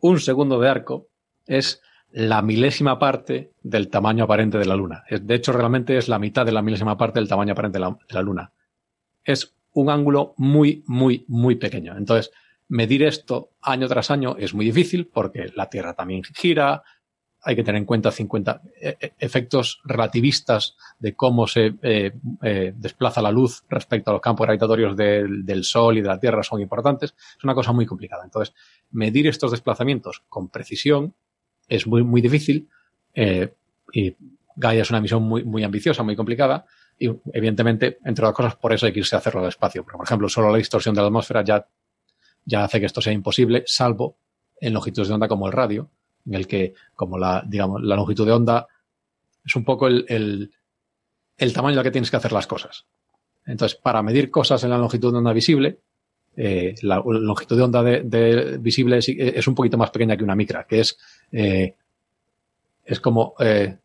Speaker 2: Un segundo de arco es la milésima parte del tamaño aparente de la Luna. De hecho, realmente es la mitad de la milésima parte del tamaño aparente de la, Luna. Es un ángulo muy, muy, muy pequeño. Entonces, medir esto año tras año es muy difícil porque la Tierra también gira, hay que tener en cuenta 50 eh, eh, efectos relativistas de cómo se eh, desplaza la luz respecto a los campos gravitatorios del, Sol y de la Tierra son importantes. Es una cosa muy complicada. Entonces, medir estos desplazamientos con precisión es muy, muy difícil. y Gaia es una misión muy, muy ambiciosa, muy complicada. Y evidentemente, entre otras cosas, por eso hay que irse a hacerlo al espacio. por ejemplo, solo la distorsión de la atmósfera ya, ya hace que esto sea imposible, salvo en longitudes de onda como el radio, en el que, como la, digamos, la longitud de onda es un poco el, el, tamaño al que tienes que hacer las cosas. Entonces, para medir cosas en la longitud de onda visible, eh, la longitud de onda de, visible es, un poquito más pequeña que una micra, que es, eh, es como eh,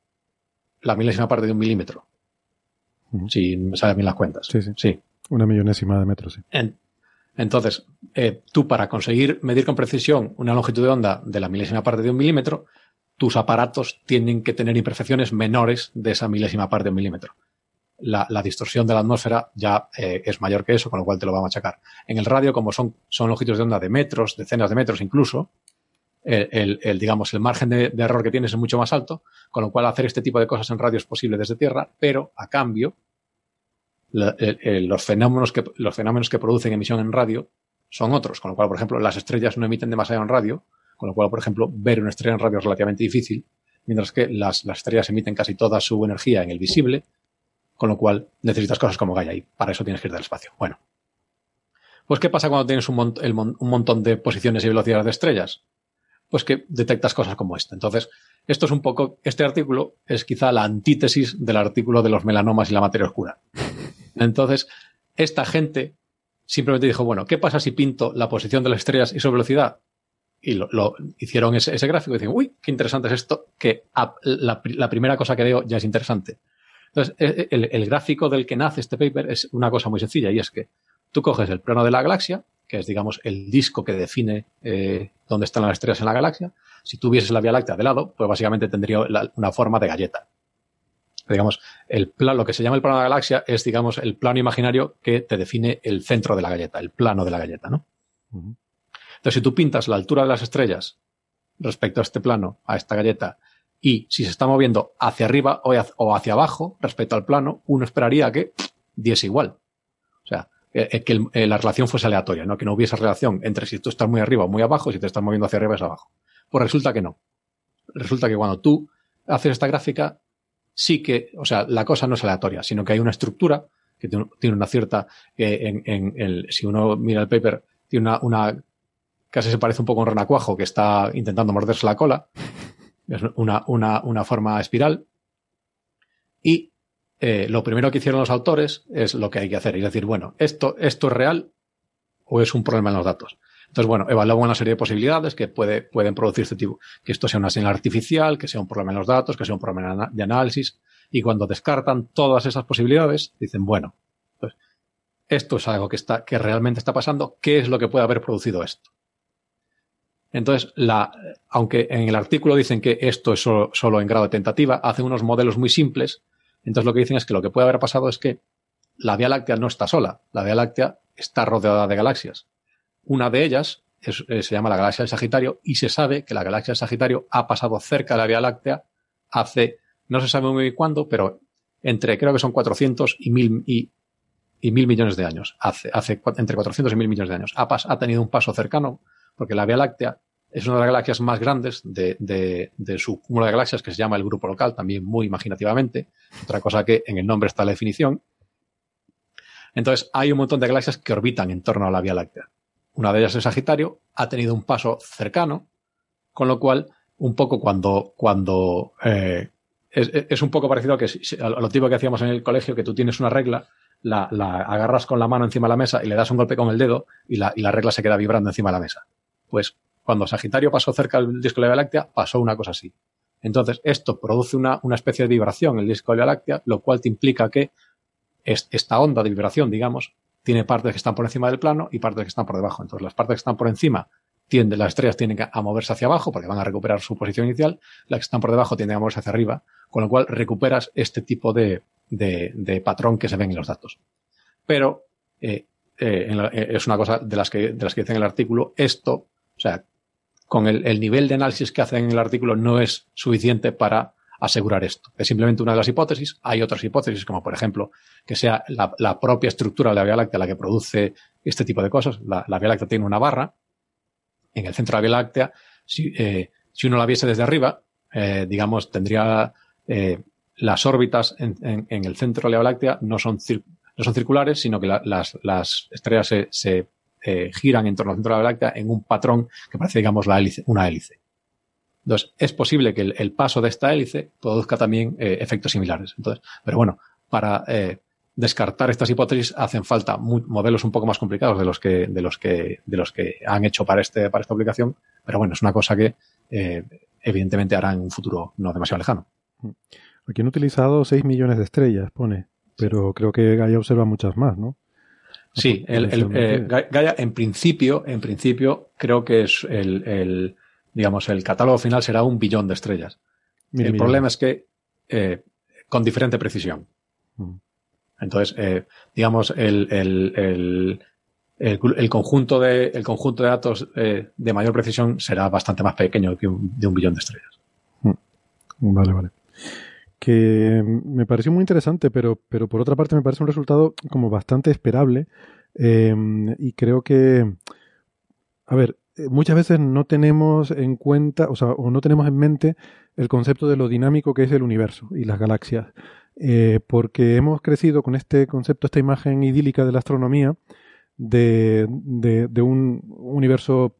Speaker 2: la milésima parte de un milímetro. Si me salen bien las cuentas.
Speaker 1: Sí, sí. Una millonésima de metro, sí.
Speaker 2: Entonces, eh, tú para conseguir medir con precisión una longitud de onda de la milésima parte de un milímetro, tus aparatos tienen que tener imperfecciones menores de esa milésima parte de un milímetro. La, distorsión de la atmósfera ya eh, es mayor que eso, con lo cual te lo va a machacar. En el radio, como son, son longitudes de onda de metros, decenas de metros incluso, el, digamos, el margen de, error que tienes es mucho más alto, con lo cual hacer este tipo de cosas en radio es posible desde Tierra, pero a cambio los, fenómenos que, los fenómenos que producen emisión en radio son otros, con lo cual, por ejemplo, las estrellas no emiten demasiado en radio, con lo cual, por ejemplo, ver una estrella en radio es relativamente difícil, mientras que las, estrellas emiten casi toda su energía en el visible, con lo cual necesitas cosas como Gaia y para eso tienes que ir del espacio. Bueno. Pues, ¿qué pasa cuando tienes un, un montón de posiciones y velocidades de estrellas? Pues que detectas cosas como esta. Entonces, esto es un poco, este artículo es quizá la antítesis del artículo de los melanomas y la materia oscura. Entonces, esta gente simplemente dijo, bueno, ¿qué pasa si pinto la posición de las estrellas y su velocidad? Y lo, hicieron ese, gráfico y dicen, uy, qué interesante es esto, que la, primera cosa que veo ya es interesante. Entonces, e, e, el, gráfico del que nace este paper es una cosa muy sencilla y es que tú coges el plano de la galaxia, que es, digamos, el disco que define eh, dónde están las estrellas en la galaxia. Si tuvieses la Vía Láctea de lado, pues básicamente tendría una forma de galleta digamos, el plan, lo que se llama el plano de la galaxia es, digamos, el plano imaginario que te define el centro de la galleta, el plano de la galleta, ¿no? Entonces, si tú pintas la altura de las estrellas respecto a este plano, a esta galleta, y si se está moviendo hacia arriba o hacia abajo respecto al plano, uno esperaría que diese igual. O sea, que eh, la relación fuese aleatoria, ¿no? Que no hubiese relación entre si tú estás muy arriba o muy abajo, si te estás moviendo hacia arriba es abajo. Pues resulta que no. Resulta que cuando tú haces esta gráfica, sí que, o sea, la cosa no es aleatoria, sino que hay una estructura que tiene una cierta, en el, si uno mira el paper, tiene una, una, casi se parece un poco a un renacuajo que está intentando morderse la cola. Es una, una, una forma espiral. Y eh, lo primero que hicieron los autores es lo que hay que hacer, es decir, bueno, esto, esto es real o es un problema en los datos. Entonces, bueno, evalúan una serie de posibilidades que puede, pueden producir este tipo, que esto sea una señal artificial, que sea un problema en los datos, que sea un problema de análisis, y cuando descartan todas esas posibilidades, dicen, bueno, pues esto es algo que está, que realmente está pasando, ¿qué es lo que puede haber producido esto? Entonces, la, aunque en el artículo dicen que esto es solo, solo, en grado de tentativa, hacen unos modelos muy simples. Entonces, lo que dicen es que lo que puede haber pasado es que la Vía Láctea no está sola. La Vía Láctea está rodeada de galaxias. Una de ellas eh, se llama la galaxia del Sagitario y se sabe que la galaxia del Sagitario ha pasado cerca de la Vía Láctea hace, no se sabe muy bien cuándo, pero entre, creo que son 400 y 1000 y, mil millones de años. Hace, entre 400 y 1000 millones de años. Ha, ha tenido un paso cercano porque la Vía Láctea es una de las galaxias más grandes de, de, de, su cúmulo de galaxias que se llama el grupo local, también muy imaginativamente. Otra cosa que en el nombre está la definición. Entonces, hay un montón de galaxias que orbitan en torno a la Vía Láctea una de ellas es Sagitario, ha tenido un paso cercano, con lo cual, un poco cuando, cuando eh, es, un poco parecido a, lo tipo que hacíamos en el colegio, que tú tienes una regla, la, la, agarras con la mano encima de la mesa y le das un golpe con el dedo y la, y la regla se queda vibrando encima de la mesa. Pues cuando Sagitario pasó cerca del disco de la Vía Láctea, pasó una cosa así. Entonces, esto produce una, especie de vibración en el disco de la Vía Láctea, lo cual te implica que esta onda de vibración, digamos, tiene partes que están por encima del plano y partes que están por debajo. Entonces, las partes que están por encima tienden, las estrellas tienen a moverse hacia abajo porque van a recuperar su posición inicial, las que están por debajo tienden a moverse hacia arriba, con lo cual recuperas este tipo de, patrón que se ven en los datos. Pero eh, eh, eh, es una cosa de las que, de las que dicen en el artículo, esto, o sea, con el, nivel de análisis que hacen en el artículo no es suficiente para asegurar esto. Es simplemente una de las hipótesis. Hay otras hipótesis, como por ejemplo que sea la, propia estructura de la Vía Láctea la que produce este tipo de cosas. La, Vía Láctea tiene una barra. En el centro de la Vía Láctea, si, eh, uno la viese desde arriba, digamos, tendría las órbitas en, el centro de la Vía Láctea no son no son circulares, sino que las, las, estrellas se, se eh, giran en torno al centro de la Láctea en un patrón que parece, digamos, la hélice, una hélice. Entonces, es posible que el, paso de esta hélice produzca también eh, efectos similares. Entonces, pero bueno, para eh, descartar estas hipótesis hacen falta modelos un poco más complicados de los que, de los que, de los que han hecho para este, para esta aplicación. Pero bueno, es una cosa que evidentemente hará en un futuro no demasiado lejano.
Speaker 1: Aquí han utilizado 6 millones de estrellas, pone pero creo que Gaia observa muchas más, ¿no?
Speaker 2: Sí, el, eh, Gaia en principio, en principio creo que es el, digamos, el catálogo final será un billón de estrellas. el problema es que eh, con diferente precisión. Mm. Entonces, eh, digamos, el, el, el, conjunto de, el conjunto de datos de mayor precisión será bastante más pequeño que un, de un billón de estrellas.
Speaker 1: Mm. Vale, vale que me pareció muy interesante, pero, pero por otra parte me parece un resultado como bastante esperable em, y creo que, a ver, eh, muchas veces no tenemos en cuenta, o sea, o no tenemos en mente el concepto de lo dinámico que es el universo y las galaxias, eh, porque hemos crecido con este concepto, esta imagen idílica de la astronomía, de, de un universo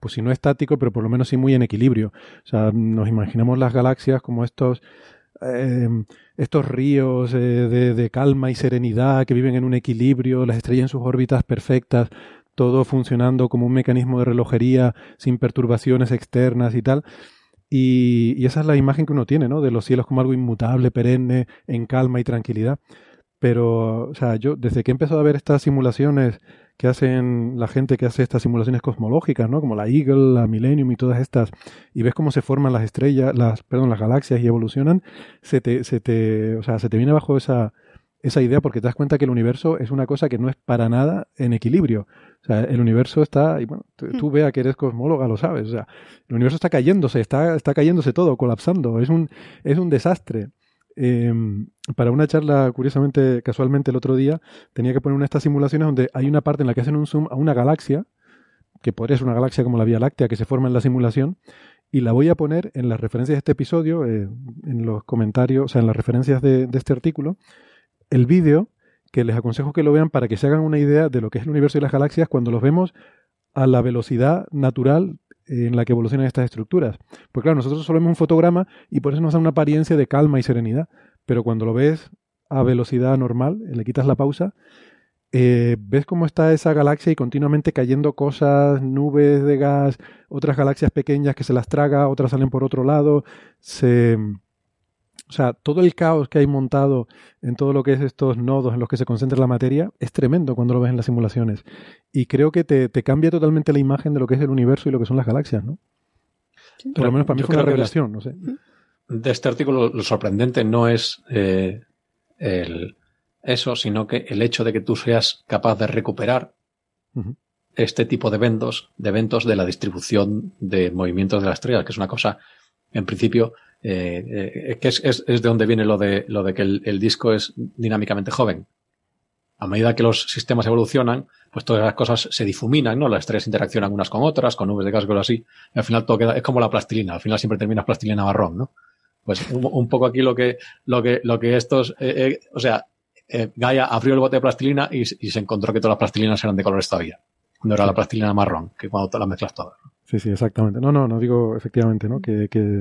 Speaker 1: pues si no estático, pero por lo menos sí muy en equilibrio. O sea, nos imaginamos las galaxias como estos Em, estos ríos eh, de, calma y serenidad que viven en un equilibrio, las estrellas en sus órbitas perfectas, todo funcionando como un mecanismo de relojería sin perturbaciones externas y tal. Y, y, esa es la imagen que uno tiene, ¿no? De los cielos como algo inmutable, perenne, en calma y tranquilidad. Pero, o sea, yo desde que he empezado a ver estas simulaciones que hacen la gente que hace estas simulaciones cosmológicas, ¿no? Como la Eagle, la Millennium y todas estas, y ves cómo se forman las estrellas, las, perdón, las galaxias y evolucionan, se te, se te, o sea, se te viene bajo esa, esa idea porque te das cuenta que el universo es una cosa que no es para nada en equilibrio. O sea, el universo está, y bueno, tú, hmm. veas que eres cosmóloga, lo sabes. O sea, el universo está cayéndose, está, está cayéndose todo, colapsando. Es un, es un desastre. Em, para una charla, curiosamente, casualmente el otro día, tenía que poner una de estas simulaciones donde hay una parte en la que hacen un zoom a una galaxia, que podría ser una galaxia como la Vía Láctea que se forma en la simulación, y la voy a poner en las referencias de este episodio, eh, en los comentarios, o sea, en las referencias de, de este artículo, el vídeo que les aconsejo que lo vean para que se hagan una idea de lo que es el universo y las galaxias cuando los vemos a la velocidad natural en la que evolucionan estas estructuras. Pues claro, nosotros solo vemos un fotograma y por eso nos da una apariencia de calma y serenidad, pero cuando lo ves a velocidad normal, le quitas la pausa, eh, ves cómo está esa galaxia y continuamente cayendo cosas, nubes de gas, otras galaxias pequeñas que se las traga, otras salen por otro lado, se, o sea, todo el caos que hay montado en todo lo que es estos nodos en los que se concentra la materia es tremendo cuando lo ves en las simulaciones. Y creo que te, cambia totalmente la imagen de lo que es el universo y lo que son las galaxias, ¿no? Por lo menos para mí fue una revelación, no sé.
Speaker 2: De este artículo lo sorprendente no es eh, eso, sino que el hecho de que tú seas capaz de recuperar este tipo de eventos, de eventos de la distribución de movimientos de la estrella, que es una cosa, en principio, eh, eh, que es, es, es, de donde viene lo de, lo de que el, el, disco es dinámicamente joven. A medida que los sistemas evolucionan, pues todas las cosas se difuminan, ¿no? Las estrellas interaccionan unas con otras, con nubes de gas, cosas así. Y al final todo queda, es como la plastilina. Al final siempre terminas plastilina marrón, ¿no? Pues un, poco aquí lo que, lo que, lo que estos, eh, eh o sea, eh, Gaia abrió el bote de plastilina y, y, se encontró que todas las plastilinas eran de colores todavía. Cuando era la plastilina marrón, que cuando te las mezclas todas.
Speaker 1: Sí, sí, exactamente. No, no, no digo efectivamente, ¿no? Que, que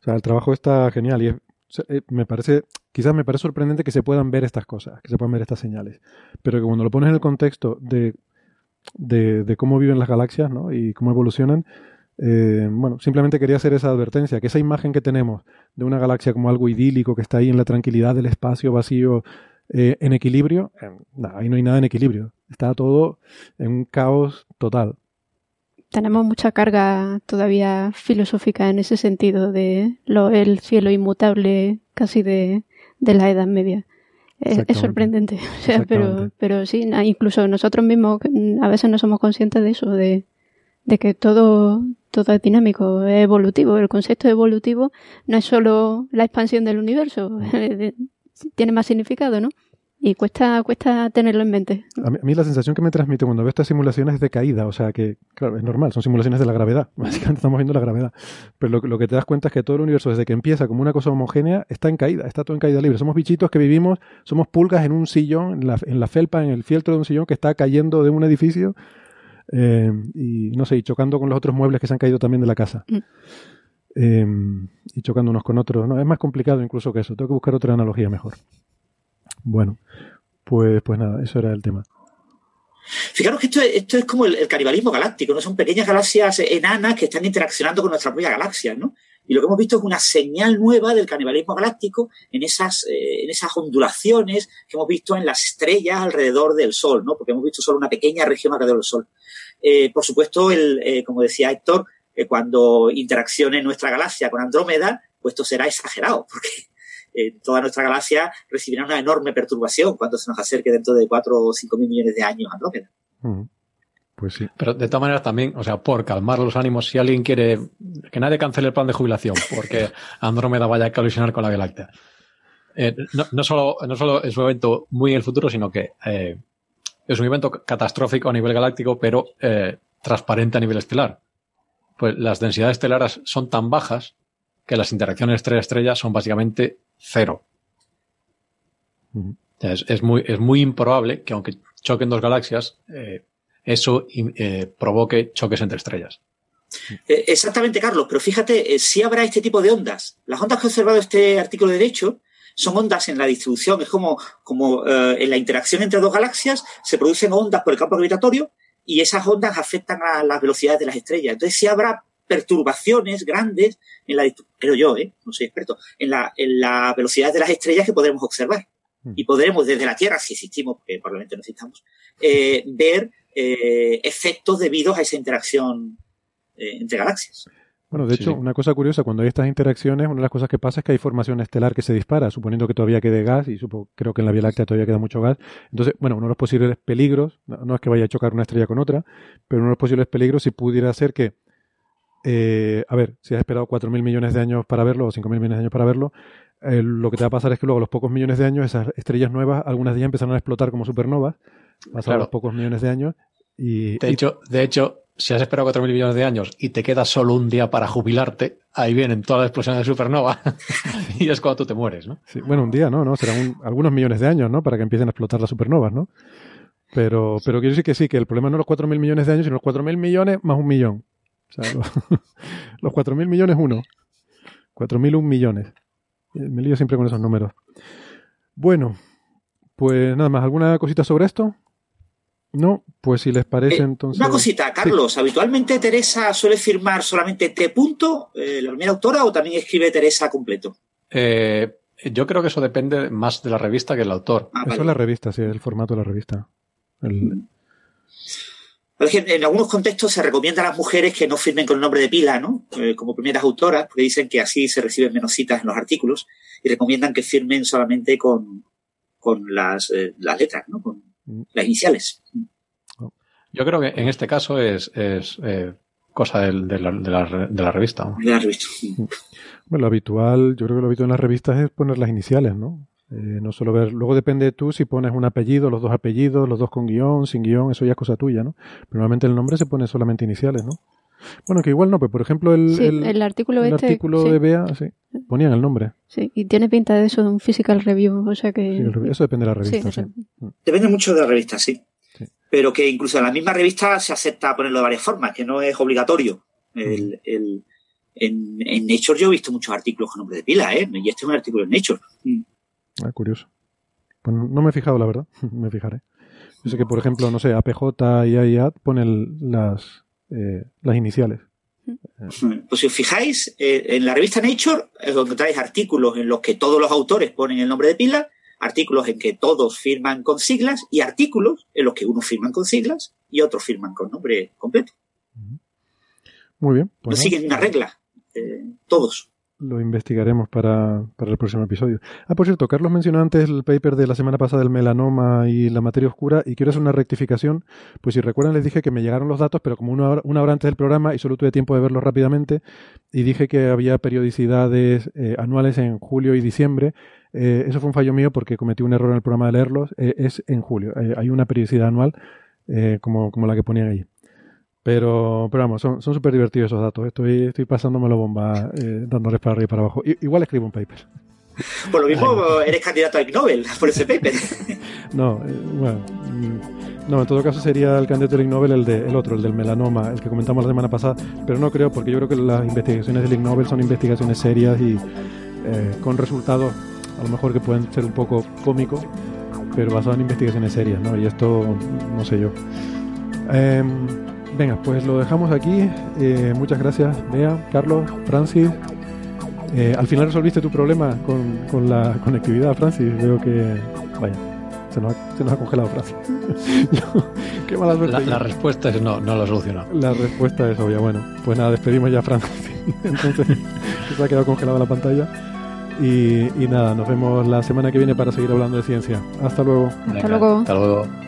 Speaker 1: o sea, el trabajo está genial y eh, me parece, quizás me parece sorprendente que se puedan ver estas cosas, que se puedan ver estas señales, pero que cuando lo pones en el contexto de, de, cómo viven las galaxias ¿no? y cómo evolucionan, Eh, bueno, simplemente quería hacer esa advertencia, que esa imagen que tenemos de una galaxia como algo idílico que está ahí en la tranquilidad del espacio vacío eh, en equilibrio, ahí no hay nada en equilibrio. Está todo en un caos total.
Speaker 3: Tenemos mucha carga todavía filosófica en ese sentido de lo, el cielo inmutable casi de, la Edad Media. Es, sorprendente, *laughs* pero, pero sí, incluso nosotros mismos a veces no somos conscientes de eso, de, de que todo, todo es dinámico, es evolutivo. El concepto evolutivo no es solo la expansión del universo, *laughs* tiene más significado, ¿no? Y cuesta, cuesta tenerlo en mente.
Speaker 1: A mí, la sensación que me transmite cuando veo estas simulaciones es de caída, o sea que, claro, es normal, son simulaciones de la gravedad, *laughs* básicamente estamos viendo la gravedad. Pero lo, que te das cuenta es que todo el universo, desde que empieza como una cosa homogénea, está en caída, está todo en caída libre. Somos bichitos que vivimos, somos pulgas en un sillón, en la, en la felpa, en el fieltro de un sillón que está cayendo de un edificio eh, y no sé, y chocando con los otros muebles que se han caído también de la casa. Mm. Eh, y chocando unos con otros. No, es más complicado incluso que eso. Tengo que buscar otra analogía mejor. Bueno, pues, pues nada, eso era el tema.
Speaker 4: Fijaros que esto es, esto es como el, canibalismo galáctico, ¿no? Son pequeñas galaxias enanas que están interaccionando con nuestra propia galaxia, ¿no? Y lo que hemos visto es una señal nueva del canibalismo galáctico en esas, eh, en esas ondulaciones que hemos visto en las estrellas alrededor del Sol, ¿no? Porque hemos visto solo una pequeña región alrededor del Sol. Eh, por supuesto, el, eh, como decía Héctor, cuando interaccione nuestra galaxia con Andrómeda, pues esto será exagerado, porque toda nuestra galaxia recibirá una enorme perturbación cuando se nos acerque dentro de 4 o 5 mil millones de años Andrómeda.
Speaker 1: Pues sí.
Speaker 2: Pero de todas maneras también, o sea, por calmar los ánimos, si alguien quiere que nadie cancele el plan de jubilación porque *laughs* Andrómeda vaya a colisionar con la Vía Láctea. Eh, no, solo, no solo es un evento muy en el futuro, sino que eh, es un evento catastrófico a nivel galáctico, pero eh, transparente a nivel estelar. Pues las densidades estelares son tan bajas que las interacciones estrella-estrella son básicamente cero. es, muy, es muy improbable que aunque choquen dos galaxias, eh, eso eh, provoque choques entre estrellas.
Speaker 4: Eh, exactamente, Carlos, pero fíjate, si habrá este tipo de ondas. Las ondas que ha observado este artículo de derecho son ondas en la distribución, es como, como en la interacción entre dos galaxias se producen ondas por el campo gravitatorio y esas ondas afectan a las velocidades de las estrellas. Entonces, si habrá perturbaciones grandes en la, creo yo, ¿eh? no soy experto, en la, en la velocidad de las estrellas que podremos observar. Mm. Y podremos desde la Tierra, si existimos, porque probablemente no existamos, eh, ver eh, efectos debidos a esa interacción eh, entre galaxias.
Speaker 1: Bueno, de hecho, una cosa curiosa, cuando hay estas interacciones, una de las cosas que pasa es que hay formación estelar que se dispara, suponiendo que todavía quede gas, y supo, creo que en la Vía Láctea todavía queda mucho gas. Entonces, bueno, uno de los posibles peligros, no, es que vaya a chocar una estrella con otra, pero uno de los posibles peligros si pudiera ser que eh, a ver, si has esperado 4.000 millones de años para verlo o 5.000 millones de años para verlo, eh, lo que te va a pasar es que luego a los pocos millones de años esas estrellas nuevas, algunas de ellas empezaron a explotar como supernovas, pasaron los pocos millones de años. Y,
Speaker 2: de, Hecho, de hecho, si has esperado 4.000 millones de años y te queda solo un día para jubilarte, ahí vienen todas las explosiones de supernova *laughs* y es cuando tú te mueres, ¿no?
Speaker 1: bueno, un día, ¿no? ¿no? Serán algunos millones de años, ¿no? Para que empiecen a explotar las supernovas, ¿no? Pero, pero quiero decir que sí, que el problema no es los 4.000 millones de años, sino los 4.000 millones más un millón. Sea, *laughs* los, 4.000 millones, uno. 4.001 millones. Me lío siempre con esos números. Bueno, pues nada más. ¿Alguna cosita sobre esto? No, pues si les parece eh, entonces.
Speaker 4: Una cosita, Carlos. Habitualmente Teresa suele firmar solamente T punto, eh, la primera autora, o también escribe Teresa completo.
Speaker 2: Eh, yo creo que eso depende más de la revista que del autor.
Speaker 1: Ah, eso es la revista, sí, el formato de la revista. El,
Speaker 4: en algunos contextos se recomienda a las mujeres que no firmen con el nombre de pila, ¿no? Eh, como primeras autoras, porque dicen que así se reciben menos citas en los artículos y recomiendan que firmen solamente con, con las, eh, las letras, ¿no? Con mm. Las iniciales.
Speaker 2: Yo creo que en este caso es, es eh, cosa de, la, de, la, de, la, revista.
Speaker 4: De la revista.
Speaker 1: Bueno, lo habitual, yo creo que lo habitual en las revistas es poner las iniciales, ¿no? Eh, no solo ver, luego depende de tú si pones un apellido, los dos apellidos, los dos con guion, sin guion, eso ya es cosa tuya, ¿no? Pero normalmente el nombre se pone solamente iniciales, ¿no? Bueno, que igual no, pues por ejemplo el,
Speaker 3: el, artículo,
Speaker 1: el
Speaker 3: este,
Speaker 1: artículo de Bea, sí, ponían el nombre.
Speaker 3: Sí, y tiene pinta de eso, de un physical review, o sea que...
Speaker 1: eso depende de la revista, sí.
Speaker 4: Mm. Depende mucho de la revista, sí. Pero que incluso en la misma revista se acepta ponerlo de varias formas, que no es obligatorio. El, el, en, en, Nature yo he visto muchos artículos con nombre de pila, ¿eh? Y este es un artículo en Nature. Mm.
Speaker 1: Ah, curioso. Pues no me he fijado, la verdad. *laughs* me fijaré. Yo sé que, por ejemplo, no sé, APJ y AIAD ponen las, eh, las iniciales.
Speaker 4: Pues si os fijáis, eh, en la revista Nature encontráis artículos en los que todos los autores ponen el nombre de pila, artículos en que todos firman con siglas y artículos en los que unos firman con siglas y otros firman con nombre completo.
Speaker 1: Muy bien.
Speaker 4: Pues no siguen una regla, eh, todos.
Speaker 1: Lo investigaremos para, para, el próximo episodio. Ah, por cierto, Carlos mencionó antes el paper de la semana pasada del melanoma y la materia oscura y quiero hacer una rectificación. Pues si recuerdan les dije que me llegaron los datos, pero como una hora, una hora antes del programa y solo tuve tiempo de verlos rápidamente y dije que había periodicidades eh, anuales en julio y diciembre. Eh, eso fue un fallo mío porque cometí un error en el programa de leerlos. Eh, es en julio. hay una periodicidad anual como, como la que ponían ahí. Pero, pero vamos, son súper divertidos esos datos. Estoy, estoy pasándomelo bomba, eh, dándoles para arriba y para abajo. igual escribo un paper.
Speaker 4: Por lo mismo, eres candidato al Nobel *laughs* por ese paper.
Speaker 1: no, eh, bueno. Mm, no, en todo caso sería el candidato al Ig Nobel el, de, el otro, el del melanoma, el que comentamos la semana pasada. Pero no creo, porque yo creo que las investigaciones del Ig Nobel son investigaciones serias y eh, con resultados a lo mejor que pueden ser un poco cómicos, pero basados en investigaciones serias, ¿no? Y esto, no sé yo. Eh, Venga, pues lo dejamos aquí. Eh, muchas gracias, Bea, Carlos, Francis. Eh, al final resolviste tu problema con, la conectividad, Francis. Veo que, vaya, se nos ha, congelado Francis. *laughs*
Speaker 2: qué mala suerte. La, respuesta es no, no lo solucionado.
Speaker 1: La respuesta es obvia. Bueno, pues nada, despedimos ya a Francis. *laughs* Entonces, se ha quedado congelada la pantalla. Y, y, nada, nos vemos la semana que viene para seguir hablando de ciencia. Hasta luego.
Speaker 3: Hasta luego.
Speaker 2: Hasta luego.